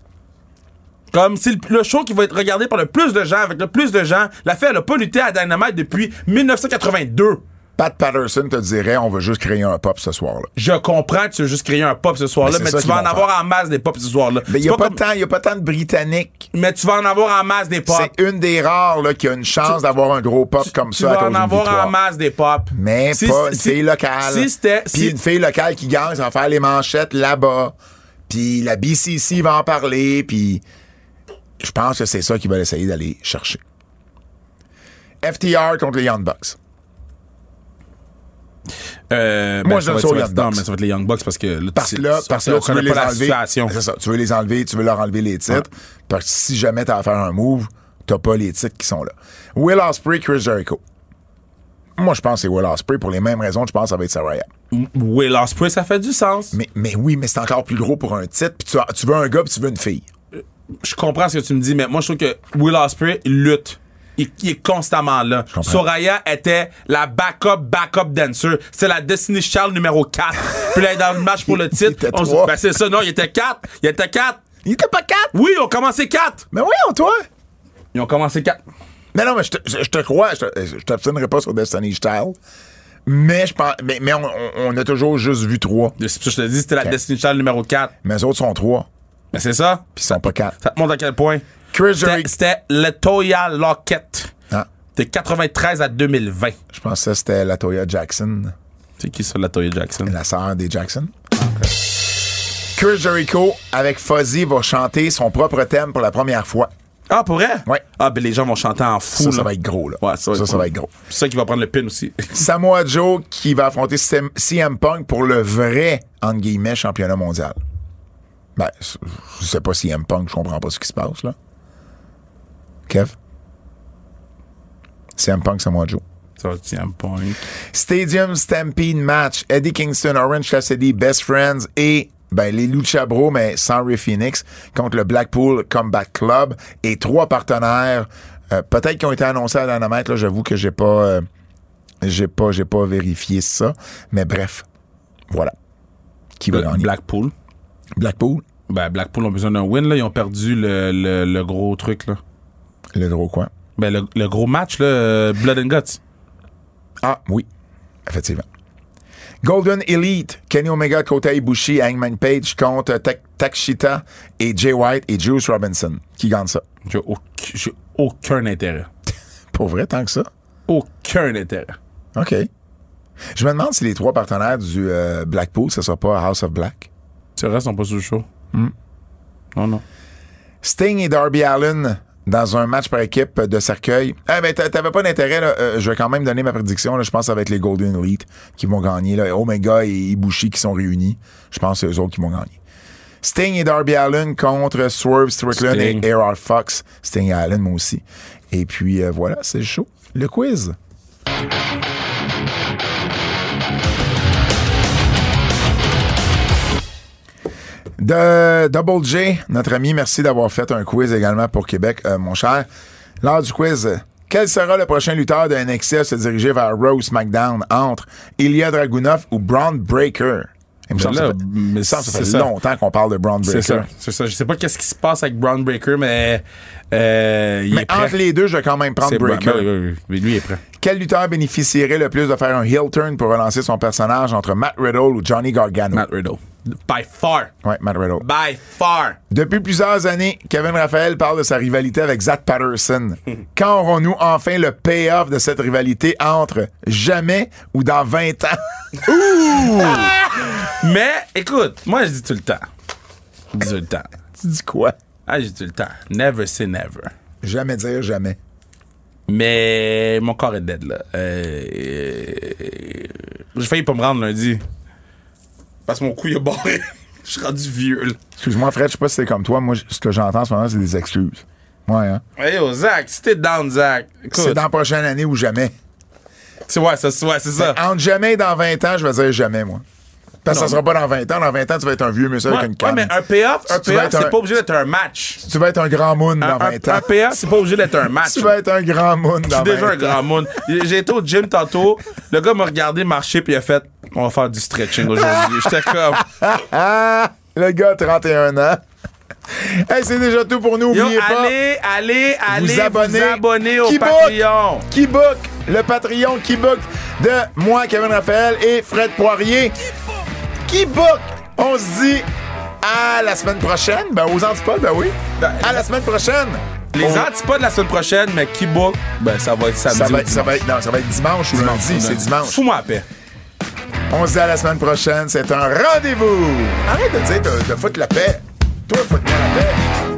[SPEAKER 3] Comme c'est le, show qui va être regardé par le plus de gens, avec le plus de gens. La fille, elle a pas lutté à Dynamite depuis 1982.
[SPEAKER 2] Pat Patterson te dirait on va juste créer un pop ce soir-là.
[SPEAKER 3] Je comprends que tu veux juste créer un pop ce soir-là,
[SPEAKER 2] Mais
[SPEAKER 3] tu vas en avoir en masse des pop ce soir-là.
[SPEAKER 2] Mais il n'y a, pas
[SPEAKER 3] comme-
[SPEAKER 2] tant- y a pas tant de Britanniques.
[SPEAKER 3] Mais tu vas en avoir en masse des pop.
[SPEAKER 2] C'est une des rares là, qui a une chance d'avoir un gros pop comme
[SPEAKER 3] tu
[SPEAKER 2] ça à
[SPEAKER 3] vas en avoir
[SPEAKER 2] victoire.
[SPEAKER 3] en masse des pop.
[SPEAKER 2] Mais
[SPEAKER 3] Si-
[SPEAKER 2] pas une
[SPEAKER 3] si-
[SPEAKER 2] fille locale.
[SPEAKER 3] Si c'était.
[SPEAKER 2] Puis
[SPEAKER 3] si-
[SPEAKER 2] une fille locale qui gagne, ça va faire les manchettes là-bas. Puis la BCC va en parler. Puis je pense que c'est ça qu'ils veulent essayer d'aller chercher. FTR contre les Young Bucks.
[SPEAKER 3] Euh,
[SPEAKER 2] Moi,
[SPEAKER 3] ben,
[SPEAKER 2] je
[SPEAKER 3] ça
[SPEAKER 2] donne ça aux Young
[SPEAKER 3] Non, mais ça va être les Young Bucks parce que là,
[SPEAKER 2] Parce là, parce que là, tu veux les
[SPEAKER 3] pas
[SPEAKER 2] enlever. C'est ça, tu veux les enlever, tu veux leur enlever les titres. Parce que si jamais t'as à faire un move, t'as pas les titres qui sont là. Will Ospreay, Chris Jericho. Moi, je pense que c'est Will Ospreay pour les mêmes raisons. Je pense que ça va être Saraya.
[SPEAKER 3] Will Ospreay, ça fait du sens.
[SPEAKER 2] Mais, mais oui, mais c'est encore plus gros pour un titre. Puis tu, tu veux un gars, puis tu veux une fille.
[SPEAKER 3] Je comprends ce que tu me dis, mais moi, je trouve que Will Ospreay, il lutte. Il, il est constamment là. Soraya était la backup, backup dancer. C'est la Destiny Child numéro 4. Puis là, dans le match pour le titre, on se- ben c'est ça, non, il était 4. Il était 4.
[SPEAKER 2] Il était pas quatre?
[SPEAKER 3] Oui, ils ont commencé 4.
[SPEAKER 2] Mais voyons, toi.
[SPEAKER 3] Ils ont commencé 4.
[SPEAKER 2] Mais non, mais je te, je- je te crois. Je t'obstinerai pas sur Destiny Child. Mais je pense, mais, mais on, on- on a toujours juste vu trois.
[SPEAKER 3] C'est pour ça que je te dis, c'était la Destiny Child numéro 4.
[SPEAKER 2] Mais les autres sont trois.
[SPEAKER 3] Ben c'est ça.
[SPEAKER 2] Puis ils sont pas quatre.
[SPEAKER 3] Ça te montre à quel point. C'était Latoya Lockett.
[SPEAKER 2] Ah,
[SPEAKER 3] De 93 à 2020.
[SPEAKER 2] je pensais que c'était la Toya Jackson,
[SPEAKER 3] C'est qui ça, Latoya Jackson?
[SPEAKER 2] la sœur des Jackson. Chris Jericho, avec Fuzzy, va chanter son propre thème pour la première fois.
[SPEAKER 3] Ah, pour vrai?
[SPEAKER 2] Ouais.
[SPEAKER 3] Ah, ben les gens vont chanter en fou.
[SPEAKER 2] Ça, ça va être gros, là.
[SPEAKER 3] Ouais, ça va
[SPEAKER 2] ça,
[SPEAKER 3] être
[SPEAKER 2] ça va être gros.
[SPEAKER 3] C'est ça qui va prendre le pin aussi. <laughs>
[SPEAKER 2] Samoa Joe qui va affronter CM Punk pour le vrai, entre guillemets, championnat mondial. Ben, je sais pas CM Punk, je comprends pas ce qui se passe, là. Kev? CM Punk, Samoa Joe.
[SPEAKER 3] tiens point.
[SPEAKER 2] Stadium Stampede Match. Eddie Kingston, Orange Cassidy, Best Friends et ben, les Lucha Bros, mais sans Ray Phoenix, contre le Blackpool Combat Club et trois partenaires, euh, peut-être qui ont été annoncés à Dynamite, là, j'avoue que j'ai pas, euh, j'ai pas, j'ai pas vérifié ça, mais bref, voilà. Qui va gagner?
[SPEAKER 3] Blackpool.
[SPEAKER 2] Blackpool?
[SPEAKER 3] Ben, Blackpool ont besoin d'un win, là. Ils ont perdu le, le, le gros truc, là.
[SPEAKER 2] Le gros coin.
[SPEAKER 3] Ben, le, le gros match, là, euh, Blood and Guts.
[SPEAKER 2] Ah, oui, effectivement. Golden Elite, Kenny Omega, Kota Ibushi, Hangman Page contre Tak- Takshita et Jay White et Juice Robinson. Qui gagne ça?
[SPEAKER 3] J'ai aucun, intérêt. <laughs>
[SPEAKER 2] Pour vrai, tant que ça?
[SPEAKER 3] Aucun intérêt.
[SPEAKER 2] OK. Je me demande si les trois partenaires du euh, Blackpool, ce sera pas House of Black.
[SPEAKER 3] Ces restes sont pas sur le show.
[SPEAKER 2] Hmm.
[SPEAKER 3] Non, non.
[SPEAKER 2] Sting et Darby Allen dans un match par équipe de cercueil. Eh ben, t'a- t'avais pas d'intérêt, là. Euh, je vais quand même donner ma prédiction, là. Je pense être les Golden Elite qui vont gagner, là. Omega et Ibushi qui sont réunis. Je pense que c'est eux autres qui vont gagner. Sting et Darby Allen contre Swerve Strickland
[SPEAKER 3] Sting.
[SPEAKER 2] et AR Fox. Sting et Allen, moi aussi. Et puis, euh, voilà, c'est show. Le quiz. De Double J, notre ami, merci d'avoir fait un quiz également pour Québec, euh, mon cher. Lors du quiz, euh, quel sera le prochain lutteur de NXT à se diriger vers ou SmackDown entre Ilya Dragunov ou Braun Breaker? Il me semble que
[SPEAKER 3] là,
[SPEAKER 2] ça fait,
[SPEAKER 3] mais
[SPEAKER 2] ça
[SPEAKER 3] c'est ça.
[SPEAKER 2] longtemps qu'on parle de Braun
[SPEAKER 3] C'est
[SPEAKER 2] Breaker.
[SPEAKER 3] ça. C'est ça. Je sais pas qu'est-ce qui se passe avec Brown Breaker, mais euh, il
[SPEAKER 2] Mais
[SPEAKER 3] est prêt.
[SPEAKER 2] entre les deux, je vais quand même prendre
[SPEAKER 3] C'est
[SPEAKER 2] Breaker.
[SPEAKER 3] Ben oui. Lui il est prêt.
[SPEAKER 2] Quel lutteur bénéficierait le plus de faire un heel turn pour relancer son personnage entre Matt Riddle ou Johnny Gargano?
[SPEAKER 3] Matt Riddle. By far.
[SPEAKER 2] Ouais, Matt Riddle.
[SPEAKER 3] By far.
[SPEAKER 2] Depuis plusieurs années, Kevin Raphaël parle de sa rivalité avec Zach Patterson. <laughs> Quand aurons-nous enfin le payoff de cette rivalité entre jamais ou dans 20 ans? <laughs>
[SPEAKER 3] Mais, écoute, moi, je dis tout le temps. Je dis tout le temps.
[SPEAKER 2] tu dis quoi?
[SPEAKER 3] Ah, je dis tout le temps. Never say never.
[SPEAKER 2] Jamais dire jamais.
[SPEAKER 3] Mais mon corps est dead, là. Euh, euh, J'ai failli pas me rendre lundi. Parce que mon cou, il a barré. <laughs> Je suis rendu vieux, là.
[SPEAKER 2] Excuse-moi, Fred, je sais pas si c'est comme toi. Moi, ce que j'entends en ce moment, c'est des excuses. Ouais, hein?
[SPEAKER 3] Hey, Zach, si t'es down, Zach.
[SPEAKER 2] C'est dans la prochaine année ou jamais.
[SPEAKER 3] C'est ouais, ça, c'est- ouais, c'est ça.
[SPEAKER 2] Entre jamais et dans 20 ans, je vais dire jamais, moi. Parce que ça sera pas dans 20 ans. Dans 20 ans, tu vas être un vieux monsieur
[SPEAKER 3] Ouais,
[SPEAKER 2] avec une
[SPEAKER 3] ouais,
[SPEAKER 2] canne.
[SPEAKER 3] mais un payoff, un
[SPEAKER 2] Tu
[SPEAKER 3] payoff, c'est
[SPEAKER 2] un-
[SPEAKER 3] pas obligé d'être un match.
[SPEAKER 2] Tu vas être un grand moon dans
[SPEAKER 3] Un,
[SPEAKER 2] 20
[SPEAKER 3] un,
[SPEAKER 2] ans.
[SPEAKER 3] un payoff, c'est pas obligé d'être un <laughs> match.
[SPEAKER 2] Tu vas être un grand moon
[SPEAKER 3] Je
[SPEAKER 2] dans
[SPEAKER 3] suis
[SPEAKER 2] 20
[SPEAKER 3] déjà un
[SPEAKER 2] ans.
[SPEAKER 3] grand monde. J'ai été au gym tantôt. Le gars m'a regardé marcher puis il a fait On va faire du stretching aujourd'hui. J'étais comme! <laughs>
[SPEAKER 2] Le gars a 31 ans. Hey, c'est déjà tout pour nous.
[SPEAKER 3] Yo,
[SPEAKER 2] pas.
[SPEAKER 3] allez, allez, allez vous
[SPEAKER 2] abonner.
[SPEAKER 3] abonner, au? Patreon.
[SPEAKER 2] Qui book? Le Patreon qui book de moi, Kevin Raphaël et Fred Poirier. Qui book? On se dit à la semaine prochaine. Ben, aux antipodes, ben oui. À la semaine prochaine.
[SPEAKER 3] Les
[SPEAKER 2] On-
[SPEAKER 3] antipodes la semaine prochaine, mais qui book, ben ça va être samedi.
[SPEAKER 2] ça va,
[SPEAKER 3] ou
[SPEAKER 2] être, ça, va être, non, ça va être dimanche ou lundi. C'est dimanche.
[SPEAKER 3] Fous-moi la paix.
[SPEAKER 2] On se dit à la semaine prochaine. C'est un rendez-vous. Arrête de dire de, foutre la paix. Toi, foutre-moi la paix.